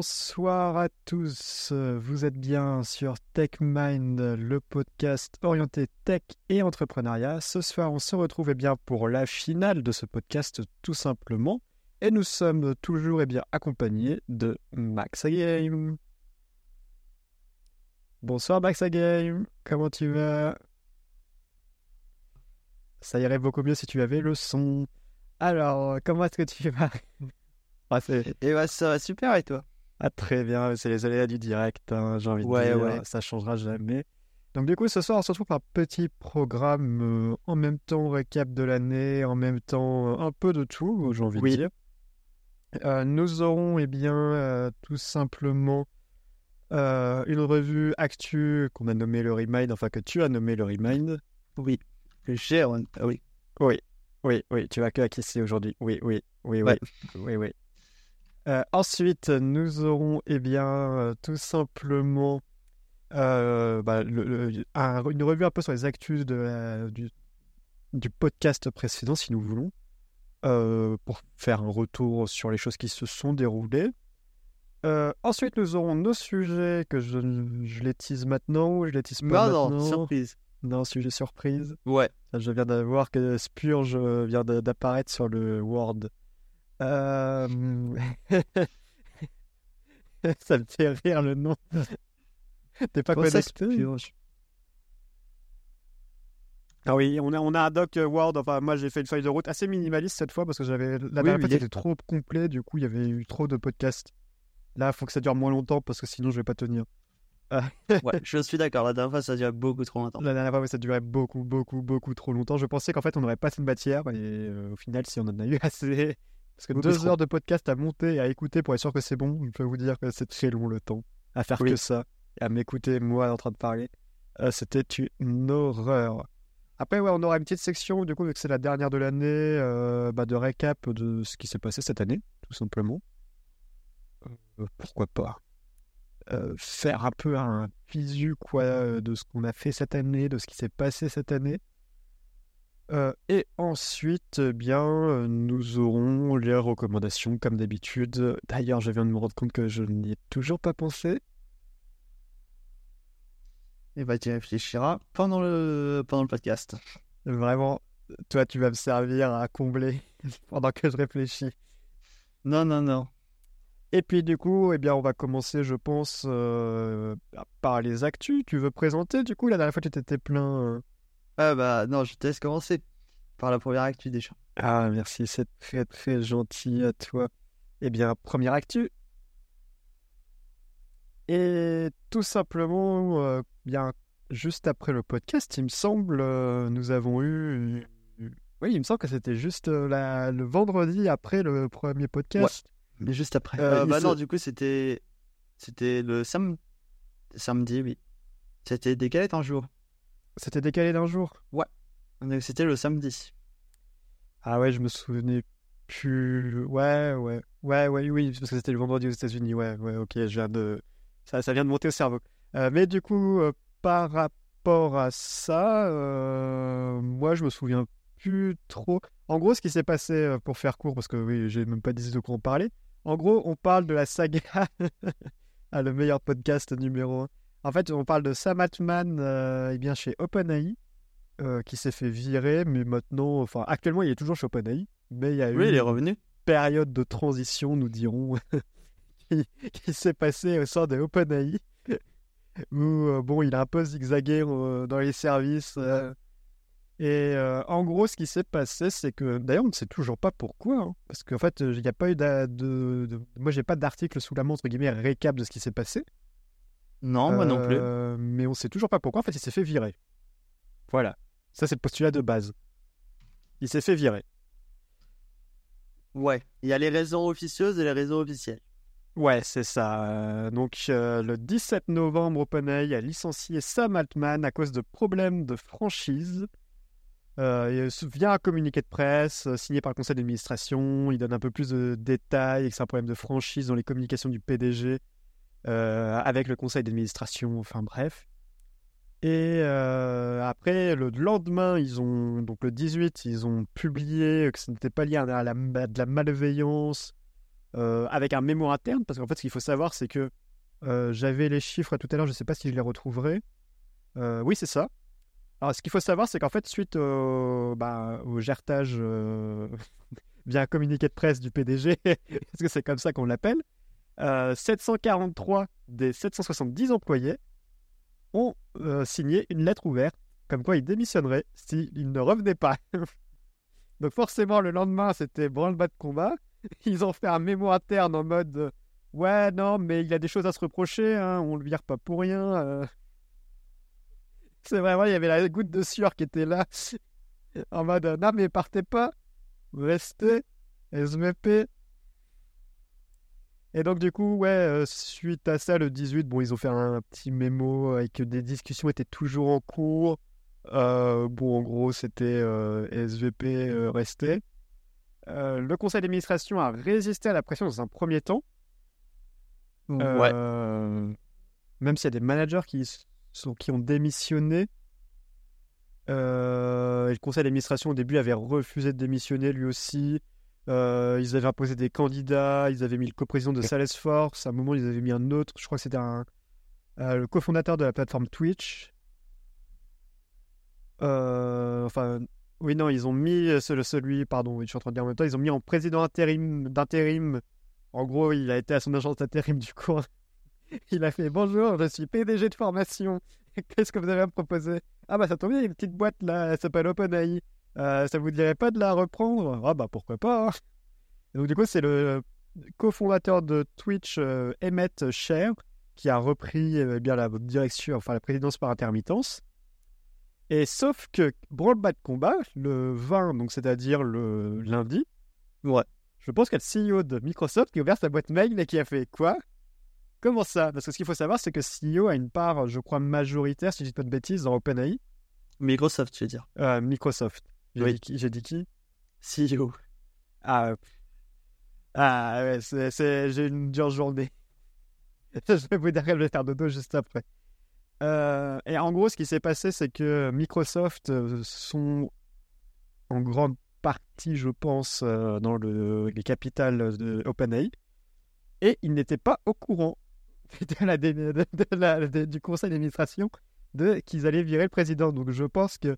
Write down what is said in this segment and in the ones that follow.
Bonsoir à tous, vous êtes bien sur TechMind, le podcast orienté tech et entrepreneuriat. Ce soir, on se retrouve eh bien, pour la finale de ce podcast tout simplement. Et nous sommes toujours eh bien, accompagnés de Max Game. Bonsoir Max Game, comment tu vas? Ça irait beaucoup mieux si tu avais le son. Alors, comment est-ce que tu vas? Et bah, ça va super et toi? Ah, très bien, c'est les aléas du direct, hein, j'ai envie de dire, ouais. ça changera jamais. Donc du coup, ce soir, on se retrouve pour un petit programme euh, en même temps récap de l'année, en même temps un peu de tout, j'ai envie de dire. Euh, nous aurons, eh bien, euh, tout simplement une revue actu qu'on a nommé le Remind, enfin que tu as nommé le Remind. Oui, que j'ai, ah oui. Oui, oui, oui, tu vas que acquiescer aujourd'hui. Oui, oui, oui, oui, oui, oui. Euh, ensuite, nous aurons, eh bien, euh, tout simplement euh, bah, une revue un peu sur les actus de du, du, podcast précédent, si nous voulons, pour faire un retour sur les choses qui se sont déroulées. ensuite, nous aurons nos sujets que je, je les tease maintenant ou je les tease pas non, maintenant. Non, surprise. Non, sujet surprise. Ouais. Je viens de voir que Spurge vient d'apparaître sur le Word. Euh... ça me fait rire le nom. T'es pas connecté? ah oui, on a, on a un doc Word. Enfin, moi, j'ai fait une feuille de route assez minimaliste cette fois parce que j'avais la dernière fois, c'était trop complet. Du coup, il y avait eu trop de podcasts. Là, il faut que ça dure moins longtemps parce que sinon, je vais pas tenir. ouais, je suis d'accord. La dernière fois, ça durait beaucoup trop longtemps. La dernière fois, ça durait beaucoup, beaucoup, beaucoup trop longtemps. Je pensais qu'en fait, on n'aurait pas assez de matière. Et euh, au final, si on en a eu assez. Parce que deux heures de podcast à monter et à écouter pour être sûr que c'est bon, je peux vous dire que c'est très long le temps à faire que ça. Et à m'écouter, moi, en train de parler. Euh, c'était une horreur. Après, ouais, on aura une petite section, du coup, vu que c'est la dernière de l'année, euh, bah, de récap de ce qui s'est passé cette année, tout simplement. pourquoi pas euh, faire un peu un visu quoi, euh, de ce qu'on a fait cette année, de ce qui s'est passé cette année. Euh, et ensuite, eh bien, nous aurons les recommandations comme d'habitude. D'ailleurs, je viens de me rendre compte que je n'y ai toujours pas pensé. Et bah, tu réfléchiras pendant le, pendant le podcast. Vraiment, toi, tu vas me servir à combler pendant que je réfléchis. Non, non, non. Et puis du coup, eh bien, on va commencer, je pense, euh, par les actus. Tu veux présenter Du coup, la dernière fois, tu étais plein. Euh. Ah bah non, je te laisse commencer par la première actu déjà. Ah merci, c'est très très gentil à toi. Eh bien, première actu. Et tout simplement, euh, bien juste après le podcast, il me semble, nous avons eu. Oui, il me semble que c'était juste le vendredi après le premier podcast. Mais juste après. Euh, bah non, du coup, c'était c'était le sam... samedi, oui. C'était décalé d'un jour. C'était décalé d'un jour? Ouais. C'était le samedi. Ah ouais, je me souvenais plus. Ouais, ouais. Ouais, ouais, oui, parce que c'était le vendredi aux États-Unis. Ouais, ouais, ok, je viens de. Ça, ça vient de monter au cerveau. Euh, mais du coup, euh, par rapport à ça, moi, je me souviens plus trop. En gros, ce qui s'est passé, pour faire court, parce que oui, j'ai même pas décidé de quoi en parler, en gros, on parle de la saga. ah, le meilleur podcast numéro 1. En fait, on parle de Sam Altman euh, eh bien chez OpenAI, euh, qui s'est fait virer, mais maintenant, enfin, actuellement, il est toujours chez OpenAI, mais il y a eu il est revenu. une période de transition, nous dirons, qui, s'est passée au sein de OpenAI, où euh, bon, il a un peu zigzagué dans les services. Et en gros, ce qui s'est passé, c'est que d'ailleurs, on ne sait toujours pas pourquoi, hein, parce qu'en fait, il n'y a pas eu de, de, moi, j'ai pas d'article sous la main entre guillemets récap de ce qui s'est passé. Non, moi non plus. Euh, mais on ne sait toujours pas pourquoi. En fait, il s'est fait virer. Voilà, ça c'est le postulat de base. Il s'est fait virer. Ouais, il y a les raisons officieuses et les raisons officielles. Ouais, c'est ça. Euh, donc, le 17 novembre, OpenAI a licencié Sam Altman à cause de problèmes de franchise. Euh, via un communiqué de presse euh, signé par le conseil d'administration, il donne un peu plus de détails et que c'est un problème de franchise dans les communications du PDG euh, avec le conseil d'administration, enfin bref. Et après, le lendemain, ils ont, donc le 18, ils ont publié que ce n'était pas lié à, de la malveillance avec un mémo interne, parce qu'en fait, ce qu'il faut savoir, c'est que j'avais les chiffres tout à l'heure, je ne sais pas si je les retrouverai. oui, c'est ça. Alors, ce qu'il faut savoir, c'est qu'en fait, suite au, bah, au gertage via un communiqué de presse du PDG, parce que c'est comme ça qu'on l'appelle, 743 des 770 employés ont signé une lettre ouverte comme quoi ils démissionneraient s'ils ne revenaient pas. Donc forcément, le lendemain, c'était branle-bas de combat. Ils ont fait un mémo interne en mode Ouais, non, mais il a des choses à se reprocher, hein, on le vire pas pour rien. Euh. C'est vraiment, il y avait la goutte de sueur qui était là. en mode Non, mais partez pas, restez, SVP. Et donc, du coup, ouais, euh, suite à ça, le 18, bon, ils ont fait un petit mémo avec des discussions étaient toujours en cours. Euh, bon, en gros, c'était euh, SVP resté. le conseil d'administration a résisté à la pression dans un premier temps. Ouais. même s'il y a des managers qui, sont, qui ont démissionné. le conseil d'administration au début avait refusé de démissionner lui aussi. Ils avaient imposé des candidats, ils avaient mis le coprésident de Salesforce. À un moment, ils avaient mis un autre, je crois que c'était un, le cofondateur de la plateforme Twitch. Euh, enfin, oui, non, ils ont mis celui, pardon, je suis en train de dire en même temps, ils ont mis en président intérim d'intérim. En gros, il a été à son agence d'intérim du coup. Il a fait bonjour, je suis PDG de formation. Qu'est-ce que vous avez à me proposer? Ah bah ça tombe bien, il y a une petite boîte là, elle s'appelle OpenAI. Euh, ça vous dirait pas de la reprendre? Ah bah pourquoi pas hein. Donc du coup c'est le cofondateur de Twitch, euh, Emmett Share, qui a repris eh bien la direction, enfin la présidence par intermittence. Et sauf que de combat, le 20, donc c'est-à-dire le lundi, ouais. je pense qu'il y a le CEO de Microsoft qui a ouvert sa boîte mail et qui a fait quoi? Comment ça? Parce que ce qu'il faut savoir, c'est que CEO a une part, je crois, majoritaire, si je dis pas de bêtises, dans OpenAI. Microsoft, je veux dire. Euh, Microsoft. J'ai dit qui? J'ai dit qui? CEO. Ah, ah ouais, c'est, j'ai une dure journée. je vais vous dire qu'elle va faire dodo juste après. Euh, et en gros, ce qui s'est passé, c'est que Microsoft euh, sont en grande partie, je pense, euh, dans le, les capitales de OpenAI. Et ils n'étaient pas au courant de du conseil d'administration de qu'ils allaient virer le président. Donc je pense que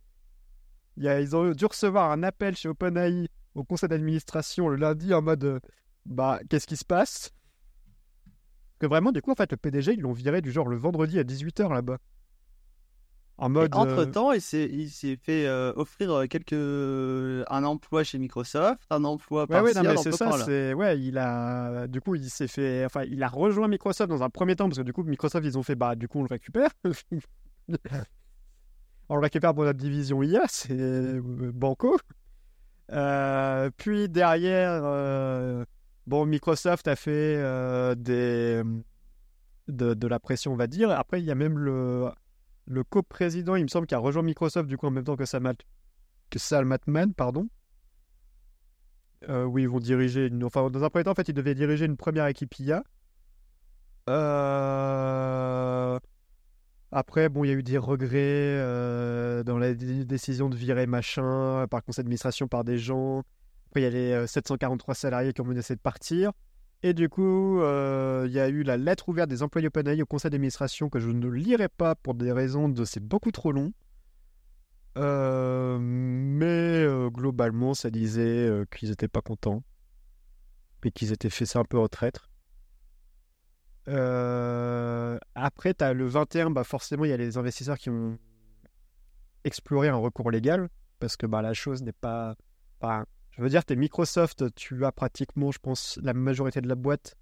ils ont dû recevoir un appel chez OpenAI au conseil d'administration le lundi en mode bah qu'est-ce qui se passe? Que vraiment, du coup, en fait, le PDG, ils l'ont viré du genre le vendredi à 18h là-bas. En mode. Entre euh, temps, il s'est fait euh, offrir euh, quelques un emploi chez Microsoft, un emploi ouais, ouais, non, c'est ça. C'est ouais, il a du coup il s'est fait, enfin, il a rejoint Microsoft dans un premier temps parce que du coup Microsoft ils ont fait bah du coup on le récupère. On le récupère pour notre division IA, c'est banco. puis derrière, Bon, Microsoft a fait euh, des, de, la pression, on va dire. Après, il y a même le, le co-président, il me semble, qui a rejoint Microsoft du coup en même temps que Sam, que pardon. Euh, oui, ils vont diriger. Une... Enfin, dans un premier temps, en fait, ils devaient diriger une première équipe IA. Euh, après, bon, il y a eu des regrets dans la décision de virer machin par conseil d'administration par des gens. Après, il y a les 743 salariés qui ont menacé de partir. Et du coup, euh, il y a eu la lettre ouverte des employés OpenAI au conseil d'administration que je ne lirai pas pour des raisons de c'est beaucoup trop long. Euh, mais euh, globalement, ça disait qu'ils n'étaient pas contents et qu'ils étaient fait ça un peu au traître. Après, tu as le 21, bah forcément, il y a les investisseurs qui ont exploré un recours légal parce que bah, la chose n'est pas. Je veux dire, t'es Microsoft, tu as pratiquement, je pense, la majorité de la boîte.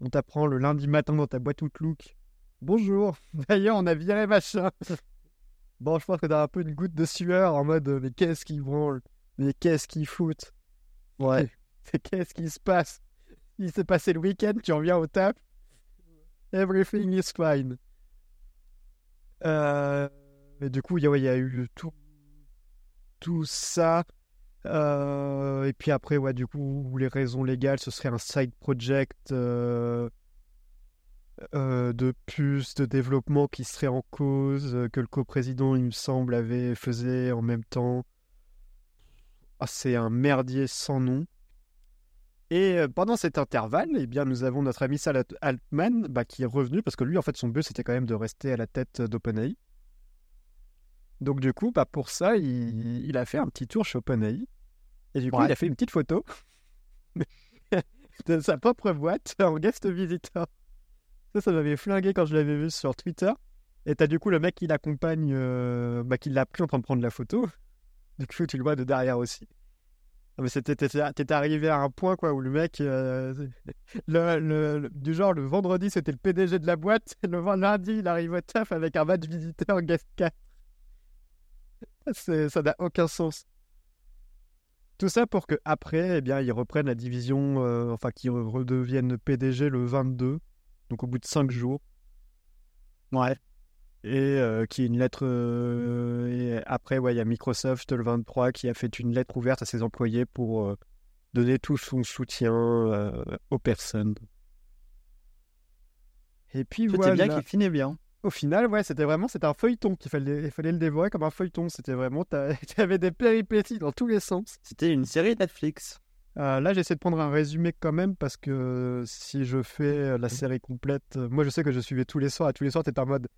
On t'apprend le lundi matin dans ta boîte Outlook. Bonjour, d'ailleurs, on a viré machin. bon, je pense que t'as un peu une goutte de sueur en mode mais qu'est-ce qu'ils branle Mais qu'est-ce qu'ils foutent? Ouais, qu'est-ce qui se passe? Il s'est passé le week-end, tu reviens au tap. Everything is fine. Euh, et du coup, il y, a eu tout, tout ça. Euh, et puis après, ouais, du coup, les raisons légales, ce serait un side project euh, de plus de développement qui serait en cause, que le coprésident, il me semble, avait faisait en même temps. Ah, c'est un merdier sans nom. Et euh, pendant cet intervalle, eh bien, nous avons notre ami Salah Altman bah, qui est revenu parce que lui, en fait, son but, c'était quand même de rester à la tête d'OpenAI. Donc, du coup, bah, pour ça, il, a fait un petit tour chez OpenAI. Et du coup, il a fait une petite photo de sa propre boîte en guest visitor. Ça, ça m'avait flingué quand je l'avais vu sur Twitter. Et t'as du coup le mec qui l'accompagne, euh, bah, qui l'a pris en train de prendre la photo. Du coup, tu le vois de derrière aussi. Mais c'était, t'étais arrivé à un point quoi où le mec, euh, le, du genre le vendredi c'était le PDG de la boîte, le lundi il arrive au taf avec un badge visiteur 4. ça n'a aucun sens. Tout ça pour que après, eh bien, ils reprennent la division, euh, enfin qu'ils redeviennent PDG le 22, donc au bout de 5 jours. Ouais et euh, qui est une lettre. Euh, et après, ouais, il y a Microsoft le 23 qui a fait une lettre ouverte à ses employés pour euh, donner tout son soutien aux personnes. Et puis C'était voilà. bien qui finit bien. Au final, ouais, c'était vraiment c'était un feuilleton qu'il fallait, il fallait le dévorer comme un feuilleton. C'était vraiment, tu avais des péripéties dans tous les sens. C'était une série Netflix. là, j'essaie de prendre un résumé quand même parce que si je fais la série complète, moi je sais que je suivais tous les soirs. À tous les soirs, t'es en mode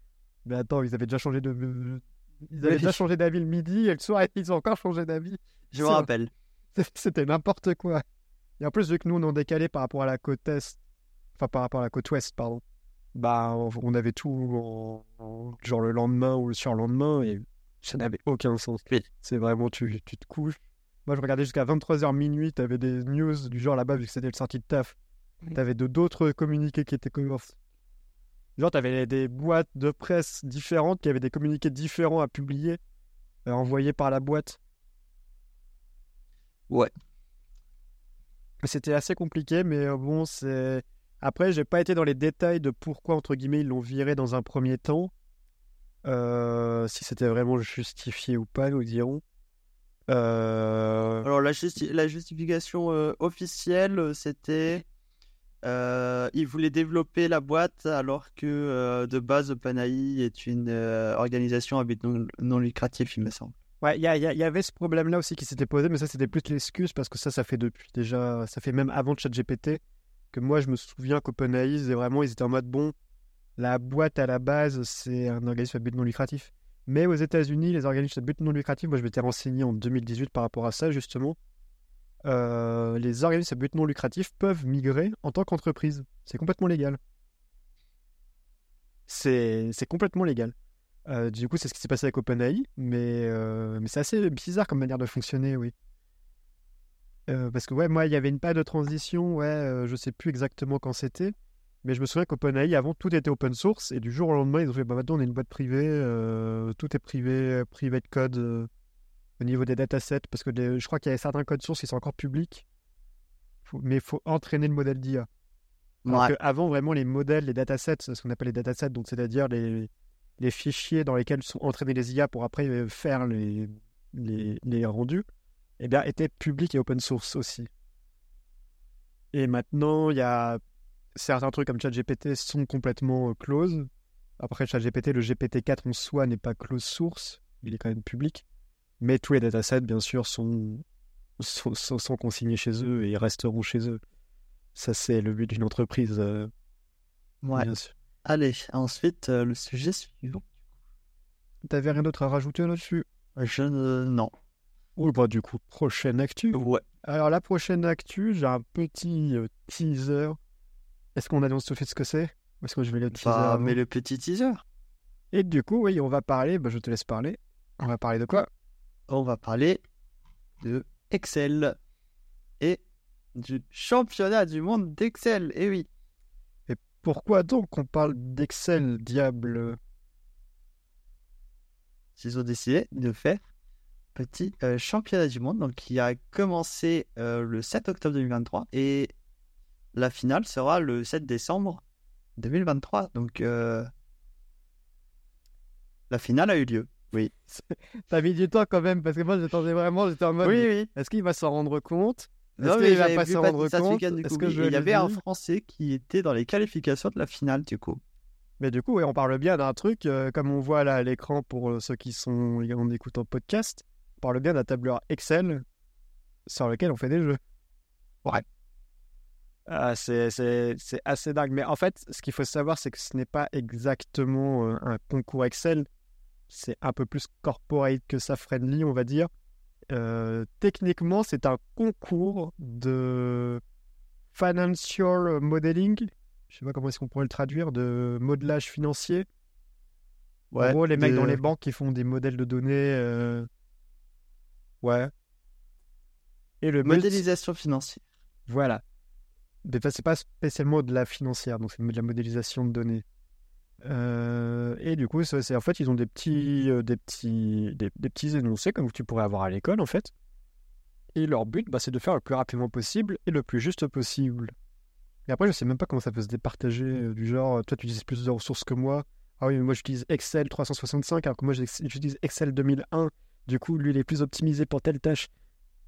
mais attends, ils avaient déjà changé de. Ils avaient déjà changé d'avis le midi et le soir, ils ont encore changé d'avis. Je me rappelle. C'était n'importe quoi. Et en plus, vu que nous, on est décalé par rapport à la côte est, enfin par rapport à la côte ouest, pardon, bah, on avait tout genre le lendemain ou le surlendemain et ça n'avait aucun sens. C'est vraiment, tu, tu te couches. Moi, je regardais jusqu'à 23h minuit, t'avais des news du genre là-bas, vu que c'était le sortie de taf. T'avais d'autres communiqués qui étaient Genre, tu avais des boîtes de presse différentes qui avaient des communiqués différents à publier, euh, envoyés par la boîte. Ouais. C'était assez compliqué, mais euh, bon, c'est. Après, j'ai pas été dans les détails de pourquoi, entre guillemets, ils l'ont viré dans un premier temps. Euh, si c'était vraiment justifié ou pas, nous dirons. Alors, la, la justification officielle, c'était euh, il voulait développer la boîte alors que euh, de base OpenAI est une euh, organisation à but non, lucratif, il me semble. Ouais, il y, avait ce problème-là aussi qui s'était posé, mais ça c'était plus l'excuse parce que ça, ça fait depuis déjà, ça fait même avant ChatGPT que moi je me souviens qu'OpenAI, vraiment, ils étaient en mode bon, la boîte à la base c'est un organisme à but non lucratif. Mais aux États-Unis, les organismes à but non lucratif, moi je m'étais renseigné en 2018 par rapport à ça justement. Euh, les organismes à but non lucratif peuvent migrer en tant qu'entreprise. C'est complètement légal. C'est complètement légal. Euh, du coup, c'est ce qui s'est passé avec OpenAI, mais, euh, c'est assez bizarre comme manière de fonctionner, oui. parce que ouais, moi, il y avait une période de transition, ouais, je sais plus exactement quand c'était, mais je me souviens qu'OpenAI, avant, tout était open source, et du jour au lendemain, ils ont fait, bah maintenant, on est une boîte privée, tout est privé, privé de code, au niveau des datasets, parce que je crois qu'il y a certains codes sources qui sont encore publics, mais il faut entraîner le modèle d'IA. Avant, vraiment, les modèles, les datasets, ce qu'on appelle les datasets, donc c'est-à-dire les, les fichiers dans lesquels sont entraînés les IA pour après euh, faire les, les, les rendus, eh bien, étaient publics et open source aussi. Et maintenant, il y a certains trucs comme ChatGPT sont complètement euh, close. Après, ChatGPT, le GPT-4 en soi n'est pas close source, il est quand même public. Mais tous les datasets, bien sûr, sont, sont, consignés chez eux et resteront chez eux. Ça, c'est le but d'une entreprise. Euh, ouais. Allez, ensuite, euh, le sujet suivant. T'avais rien d'autre à rajouter là-dessus? Je ne. Non. Oui, bah, du coup, prochaine actu. Ouais. Alors, la prochaine actu, j'ai un petit euh, teaser. Est-ce qu'on annonce tout de suite ce que c'est? Ou est-ce que je vais le teaser bah, mais le petit teaser. Et du coup, oui, on va parler. Bah, je te laisse parler. On va parler de quoi? On va parler de Excel et du championnat du monde d'Excel. Et eh oui. Et pourquoi donc on parle d'Excel, diable? Ils ont décidé de faire petit euh, championnat du monde, donc qui a commencé euh, le 7 octobre 2023 et la finale sera le 7 décembre 2023. Donc euh, la finale a eu lieu. Oui. T'as mis du temps quand même, parce que moi j'attendais vraiment, j'étais en mode. Oui, oui. Est-ce qu'il va s'en rendre compte? Non, mais il va pas s'en rendre compte? Est-ce que je il y avait un Français qui était dans les qualifications de la finale, du coup. Mais du coup, on parle bien d'un truc, euh, comme on voit là à l'écran pour euh, ceux qui sont en écoutant podcast, on parle bien d'un tableur Excel sur lequel on fait des jeux. Ouais. Ah, c'est assez dingue. Mais en fait, ce qu'il faut savoir, c'est que ce n'est pas exactement euh, un concours Excel. C'est un peu plus corporate que ça, friendly, on va dire. Euh, techniquement, c'est un concours de financial modeling. Je sais pas comment est-ce qu'on pourrait le traduire, de modelage financier. Ouais, en gros, les mecs dans les banques qui font des modèles de données. euh, Ouais. Et le Modélisation financière. voilà. Mais enfin, c'est pas spécialement de la financière, donc c'est de la modélisation de données. Euh, et du coup, c'est en fait, ils ont des petits, euh, des petits, des, des petits énoncés comme tu pourrais avoir à l'école, en fait. Et leur but, bah, c'est de faire le plus rapidement possible et le plus juste possible. Et après, je sais même pas comment ça peut se départager, euh, du genre, toi, tu utilises plus de ressources que moi. Ah oui, mais moi, j'utilise Excel 365, alors que moi, j'utilise Excel 2001. Du coup, lui, il est plus optimisé pour telle tâche.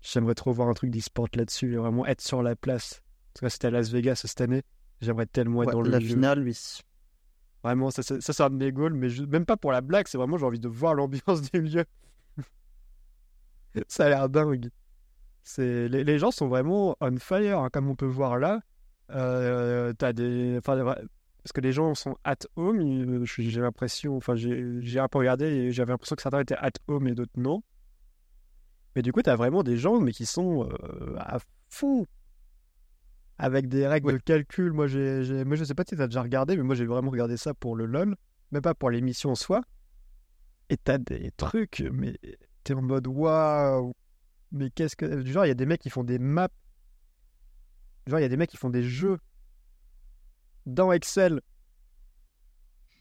J'aimerais trop voir un truc d'e-sport là-dessus, et vraiment être sur la place. Parce que c'était à Las Vegas cette année. J'aimerais tellement être Ouais, dans le la jeu. finale, oui. Vraiment, ça, ça, ça, de mes goals, mais même pas pour la blague, c'est vraiment j'ai envie de voir l'ambiance du lieu. ça a l'air dingue. C'est, les, les gens sont vraiment on fire, hein, comme on peut voir là. Euh, t'as des, parce que les gens sont at home, ils- j'ai l'impression, enfin j'ai un peu regardé et j'avais l'impression que certains étaient at home et d'autres non. Mais du coup, t'as vraiment des gens mais qui sont euh, à fond avec des règles de calcul. Moi, j'ai, j'ai- moi, je sais pas si t'as déjà regardé, mais moi, j'ai vraiment regardé ça pour le LOL, même pas pour l'émission en soi. Et t'as des trucs, mais t'es en mode waouh, mais qu'est-ce que. Du genre, il y a des mecs qui font des maps. Genre, il y a des mecs qui font des jeux dans Excel,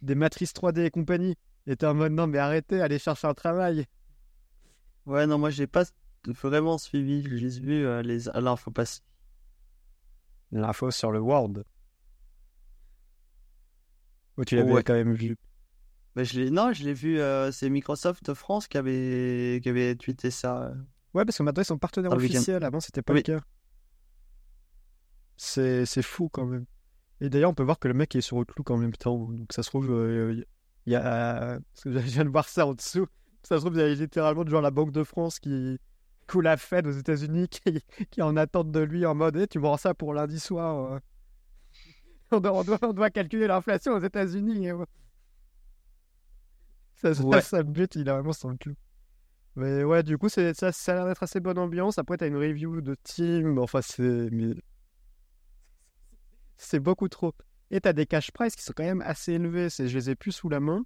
des matrices 3D et compagnie. Et t'es en mode non, mais arrêtez, allez chercher un travail. Ouais, non, moi, j'ai pas vraiment suivi. J'ai vu euh, les... l'info passer. L'info sur le World. Oh, tu l'avais Ouais. quand même vu? Bah, je l'ai... Non, je l'ai vu, euh, c'est Microsoft France qui avait... qui avait tweeté ça. Ouais, parce que maintenant ils sont partenaires le officiels. Avant, c'était pas Oui. le cas. C'est c'est fou quand même. Et d'ailleurs, on peut voir que le mec est sur Outlook en même temps. Donc ça se trouve, euh, il y a. Parce que je viens de voir ça en dessous. Ça se trouve, il y a littéralement genre la Banque de France qui. La Fed aux États-Unis qui... qui est en attente de lui en mode Eh, tu me rends ça pour lundi soir. euh. On, doit, on, doit, on doit calculer l'inflation aux États-Unis. euh. Ça, ça, Ouais. ça, le but, il a vraiment son clou. Mais ouais, du coup, ça, ça a l'air d'être assez bonne ambiance. Après, t'as une review de team. Enfin, c'est. Mais... C'est beaucoup trop. Et t'as des cash price qui sont quand même assez élevés. Je les ai plus sous la main.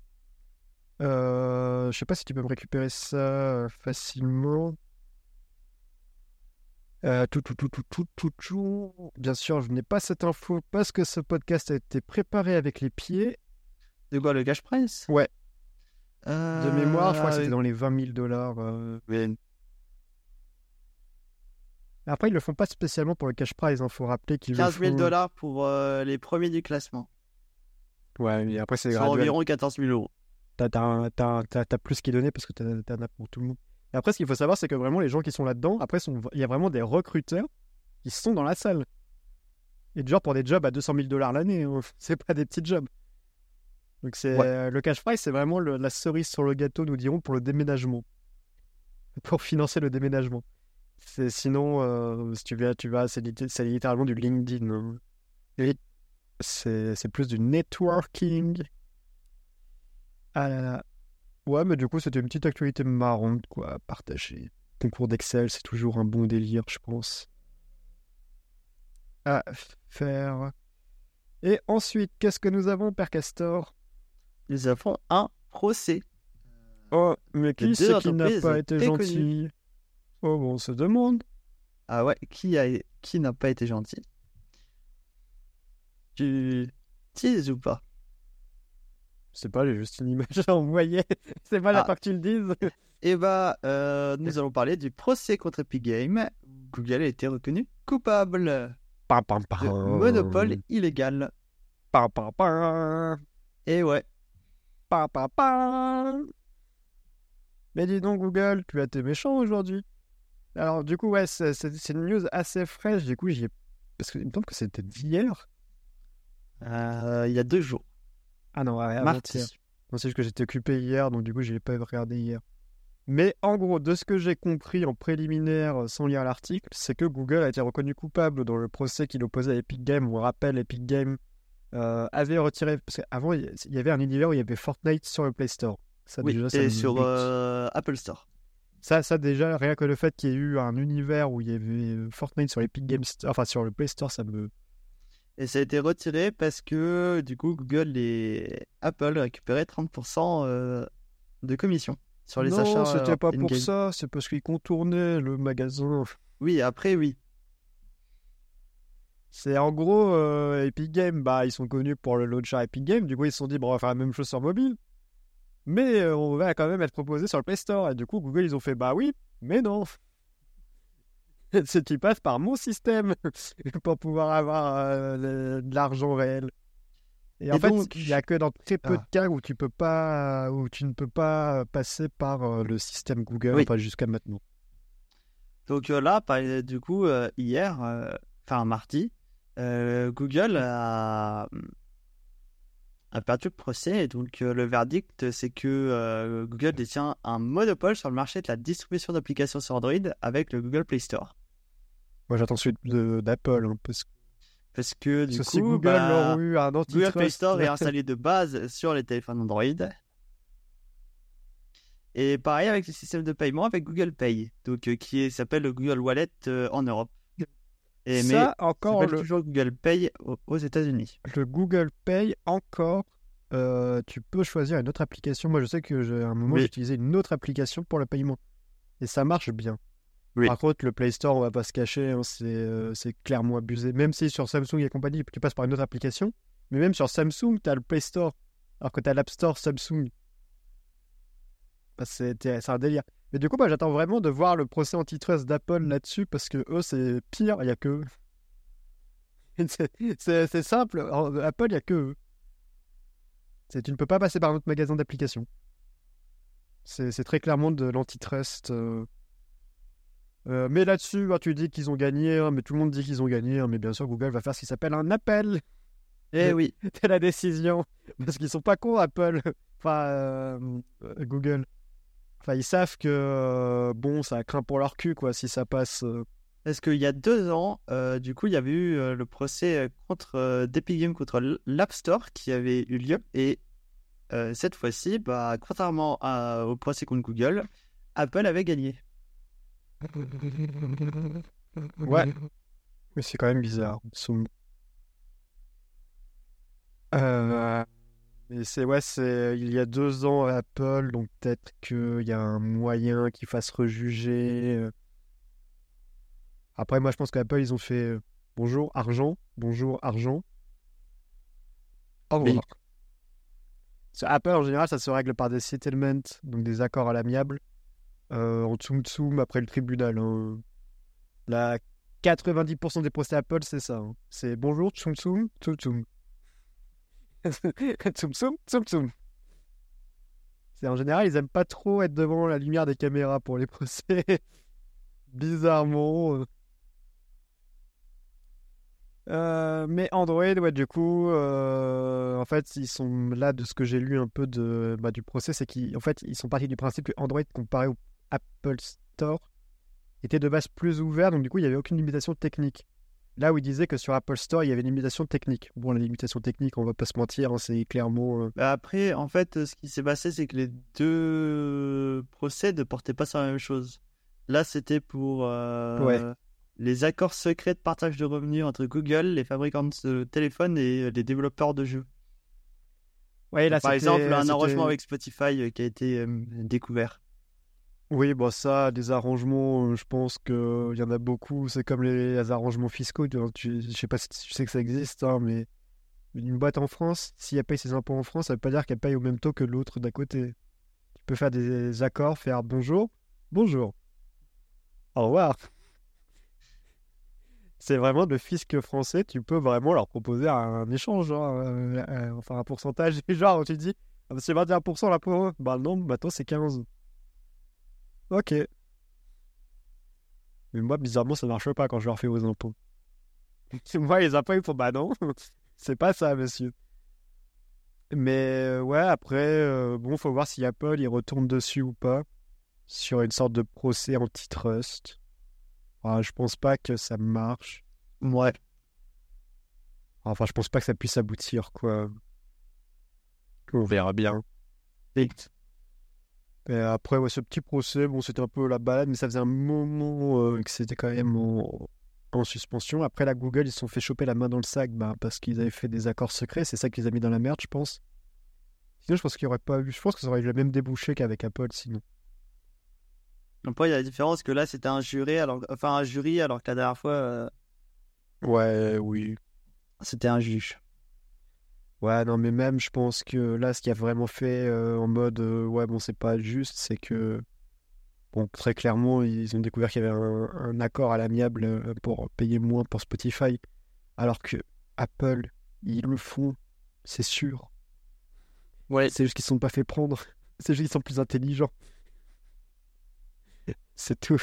Euh, je sais pas si tu peux me récupérer ça euh, facilement. Euh, tout, tout, tout, tout, tout, tout, tout. Bien sûr, je n'ai pas cette info parce que ce podcast a été préparé avec les pieds. De quoi, le cash price? Ouais. Euh, De mémoire, je crois que c'était avec- dans les 20 000 dollars. euh. Après, ils le font pas spécialement pour le cash prize. Il faut rappeler qu'ils le 15 000 font- dollars pour euh, les premiers du classement. Ouais, mais après, c'est graduel. environ 14 000 euros. T'as, t'as, t'as, plus qui est donné parce que un app pour tout le monde. Et après, ce qu'il faut savoir, c'est que vraiment, les gens qui sont là-dedans, après, sont... il y a vraiment des recruteurs qui sont dans la salle. Et du genre pour des jobs à 200 000 dollars l'année, hein. c'est pas des petits jobs. Donc, c'est, Ouais. euh, le cash prize, c'est vraiment le- la cerise sur le gâteau, nous dirons, pour le déménagement. Pour financer le déménagement. C'est, sinon, euh, si tu vas, tu vas c'est, litté- c'est littéralement du LinkedIn. hein. C'est plus du networking. Ah là là. Ouais, mais du coup, c'était une petite actualité marrante, quoi, à partager. Concours d'Excel, c'est toujours un bon délire, je pense. À faire. Et ensuite, qu'est-ce que nous avons, Père Castor? Nous avons un procès. Oh, mais qui c'est qui n'a pas été gentil? Oh, bon, on se demande. Ah ouais, qui a qui n'a pas été gentil? Tu teases ou pas? Sais pas, j'ai juste une image à envoyer. C'est pas là Ah. pas que tu le dises. Eh bah, euh, nous allons parler du procès contre Epic Games. Google a été reconnu coupable Pam, pam, de monopole illégal. Pam, pam, pam. Et ouais, pa, pa. Mais dis donc, Google, tu as été méchant aujourd'hui. Alors, du coup, ouais, c'est c'est- c'est une news assez fraîche. Du coup, j'y ai. Parce qu'il me semble que c'était d'hier. euh, il y a deux jours, Ah non, ouais, avant-hier. Non, c'est juste que j'étais occupé hier, donc du coup, je l'ai pas regardé hier. Mais en gros, de ce que j'ai compris en préliminaire sans lire l'article, c'est que Google a été reconnu coupable dans le procès qu'il opposait à Epic Games. On rappelle, Epic Games euh, avait retiré. Parce qu'avant, il y avait un univers où il y avait Fortnite sur le Play Store. Ça, oui, déjà, et sur euh, Apple Store. Ça, ça, déjà, rien que le fait qu'il y ait eu un univers où il y avait Fortnite sur l'Epic Games Store, enfin sur le Play Store, ça me. Et ça a été retiré parce que du coup, Google et Apple récupéraient 30% euh, de commission sur les non, achats. Non, c'était pas pour ça, c'est parce qu'ils contournaient le magasin. Oui, après, oui. C'est en gros, euh, Epic Games, bah, ils sont connus pour le launcher Epic Games, du coup, ils se sont dit, bon, on va faire la même chose sur mobile. Mais euh, on va quand même être proposé sur le Play Store. Et du coup, Google, ils ont fait, bah oui, mais non. C'est tu passes par mon système pour pouvoir avoir euh, de l'argent réel. Et, en fait, il n'y a que dans très peu de ah. cas où tu peux pas, où tu ne peux pas passer par le système Google, pas jusqu'à maintenant. Donc là, du coup, hier, enfin mardi, euh, Google a, a, perdu le procès. Et donc, euh, le verdict, c'est que euh, Google détient un monopole sur le marché de la distribution d'applications sur Android avec le Google Play Store. Moi, j'attends celui d'Apple. Hein, parce... parce... que du coup, Google, bah, eu un Google Play Store est installé de base sur les téléphones Android. Et pareil avec le système de paiement avec Google Pay, donc qui s'appelle le Google Wallet en Europe. Et ça, mais encore le... toujours Google Pay aux États-Unis. Le Google Pay, encore, euh, tu peux choisir une autre application. Moi, je sais que j'ai un moment, j'ai utilisé une autre application pour le paiement. Et ça marche bien. Par contre, le Play Store, on va pas se cacher, hein, euh, c'est clairement abusé. Même si sur Samsung et compagnie, tu passes par une autre application. Mais même sur Samsung, tu as le Play Store. Alors que tu as l'App Store Samsung. Bah, c'est un délire. Mais du coup, bah, j'attends vraiment de voir le procès antitrust d'Apple là-dessus parce que eux, c'est pire, il n'y a que C'est simple, Apple, il n'y a que eux. Tu ne peux pas passer par un autre magasin d'applications. C'est très clairement de l'antitrust. Euh. Euh, mais là-dessus, bah, tu dis qu'ils ont gagné, hein, mais tout le monde dit qu'ils ont gagné, hein, mais bien sûr, Google va faire ce qui s'appelle un appel. Eh oui. C'est la décision. Parce qu'ils sont pas cons, Apple. Enfin, euh, Google. Enfin, ils savent que euh, bon, ça craint pour leur cul, quoi, si ça passe. Euh. Parce qu'il y a deux ans, euh, du coup, il y avait eu le procès contre d'Epic Games contre l'App Store qui avait eu lieu. Et cette fois-ci, bah, contrairement au procès contre Google, Apple avait gagné. Ouais. Mais c'est quand même bizarre. Euh c'est ouais, c'est il y a deux ans à Apple, donc peut-être qu'il y a un moyen qu'ils fassent rejuger. Euh. Après, moi, je pense qu'Apple, ils ont fait euh, bonjour argent, bonjour argent. Au revoir. Apple, en général, ça se règle par des settlements, donc des accords à l'amiable, en tsum tsum après le tribunal. Hein. La 90% des procès Apple, c'est ça. Hein. C'est bonjour, tsum, tsum tsum. tsum tsum, tsum tsum. C'est en général, ils aiment pas trop être devant la lumière des caméras pour les procès. Bizarrement. Euh, mais Android, ouais, du coup, euh, en fait, ils sont là de ce que j'ai lu un peu de, bah, du procès, c'est qu'en fait, ils sont partis du principe que Android comparé au Apple Store était de base plus ouvert, donc du coup, il n'y avait aucune limitation technique. Là où il disait que sur Apple Store, il y avait une limitation technique. Bon, la limitation technique, on va pas se mentir, hein, c'est clairement. Euh, bah, après, en fait, ce qui s'est passé, c'est que les deux procès ne portaient pas sur la même chose. Là, c'était pour euh, les accords secrets de partage de revenus entre Google, les fabricants de téléphones et euh, les développeurs de jeux. Ouais, là, par exemple, un arrangement avec Spotify qui a été découvert. Oui, bah ça, des arrangements, euh, je pense qu'il y en a beaucoup. C'est comme les, arrangements fiscaux. Tu, je sais pas si tu sais que ça existe, hein, mais une boîte en France, si elle paye ses impôts en France, ça veut pas dire qu'elle paye au même taux que l'autre d'à côté. Tu peux faire des accords, faire bonjour, bonjour, au revoir. C'est vraiment le fisc français, tu peux vraiment leur proposer un, échange, hein, euh, euh, enfin un pourcentage. Genre, tu dis, ah, c'est 21% là pour eux. Bah non, maintenant c'est 15%. Ok. Mais moi, bizarrement, ça marche pas quand je leur fais aux impôts. moi, les impôts, ils font bah non, c'est pas ça, monsieur. Mais euh, ouais, après, euh, bon, faut voir si Apple il retourne dessus ou pas. sur une sorte de procès antitrust. Ah, je pense pas que ça marche. Ouais. Enfin, je pense pas que ça puisse aboutir, quoi. On verra bien. Vite. Et après, ouais, ce petit procès, bon, c'était un peu la balade, mais ça faisait un moment euh, que c'était quand même en, en suspension. Après, la Google, ils se sont fait choper la main dans le sac bah, parce qu'ils avaient fait des accords secrets. C'est ça qui les a mis dans la merde, je pense. Sinon, je pense qu'il aurait pas eu. Je pense que ça aurait eu le même débouché qu'avec Apple, sinon. Après, il y a la différence que là, c'était un jury, alors, enfin un jury, alors que la dernière fois, euh, Ouais, oui. c'était un juge. Ouais, non, mais même, je pense que là, ce qui a vraiment fait euh, en mode euh, ouais, bon, c'est pas juste, c'est que, bon, très clairement, ils ont découvert qu'il y avait un, un accord à l'amiable pour payer moins pour Spotify, alors que Apple, ils le font, c'est sûr. Ouais. C'est juste qu'ils ne sont pas fait prendre, c'est juste qu'ils sont plus intelligents. C'est tout.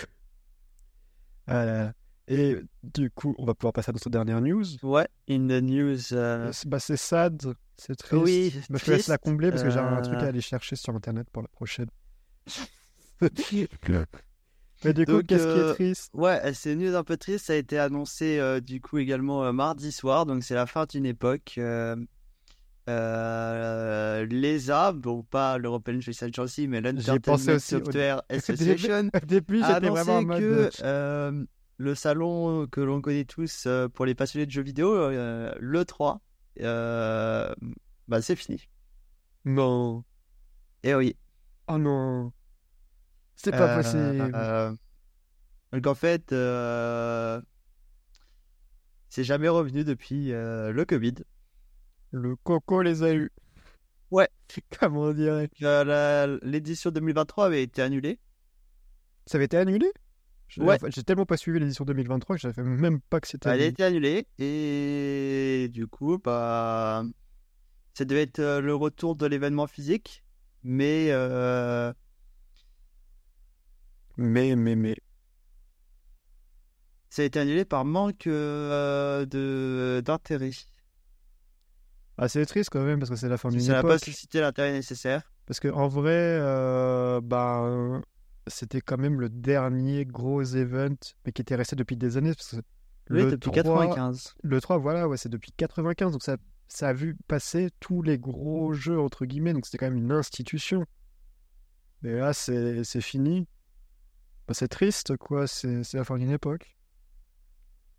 Ah là là. Et du coup, on va pouvoir passer à notre dernière news. Ouais, in the news. euh, C'est- Bah, c'est sad, c'est triste. Oui, Bah, je te laisse la combler parce que j'ai un Euh, truc à aller chercher sur internet pour la prochaine. Mais du coup, qu'est-ce qui euh, est triste? Ouais, c'est une news un peu triste. Ça a été annoncé euh, du coup également euh, mardi soir. Donc c'est la fin d'une époque. Euh, euh, l'ESA, bon pas l'European Space Agency, mais l'Entertainment Software Association, Au début, a j'étais vraiment en annoncé mode. que euh, le salon que l'on connaît tous pour les passionnés de jeux vidéo, euh, le 3, euh, bah c'est fini. Non. Et oui. Oh non. C'est pas Euh, possible. euh, donc en fait, c'est jamais revenu depuis le Covid. Le coco les a eus. Ouais. Comment on dirait L'édition 2023 avait été annulée. Ça avait été annulé? Ouais. J'ai tellement pas suivi l'édition 2023 que je savais même pas que c'était Elle a été annulée et du coup, bah, ça devait être euh, le retour de l'événement physique, mais euh, Mais, mais, mais. ça a été annulé par manque euh, de d'intérêt. Ah, c'est triste quand même parce que c'est la fin d'une Ça n'a pas suscité l'intérêt nécessaire. Parce que en vrai, euh, bah, c'était quand même le dernier gros event, mais qui était resté depuis des années. Parce que Oui, le depuis 3, 95. Le 3, voilà, ouais, c'est depuis 95. Donc ça, ça a vu passer tous les gros jeux, entre guillemets. Donc c'était quand même une institution. Mais là, c'est fini. Bah, c'est triste, quoi. C'est c'est la fin d'une époque.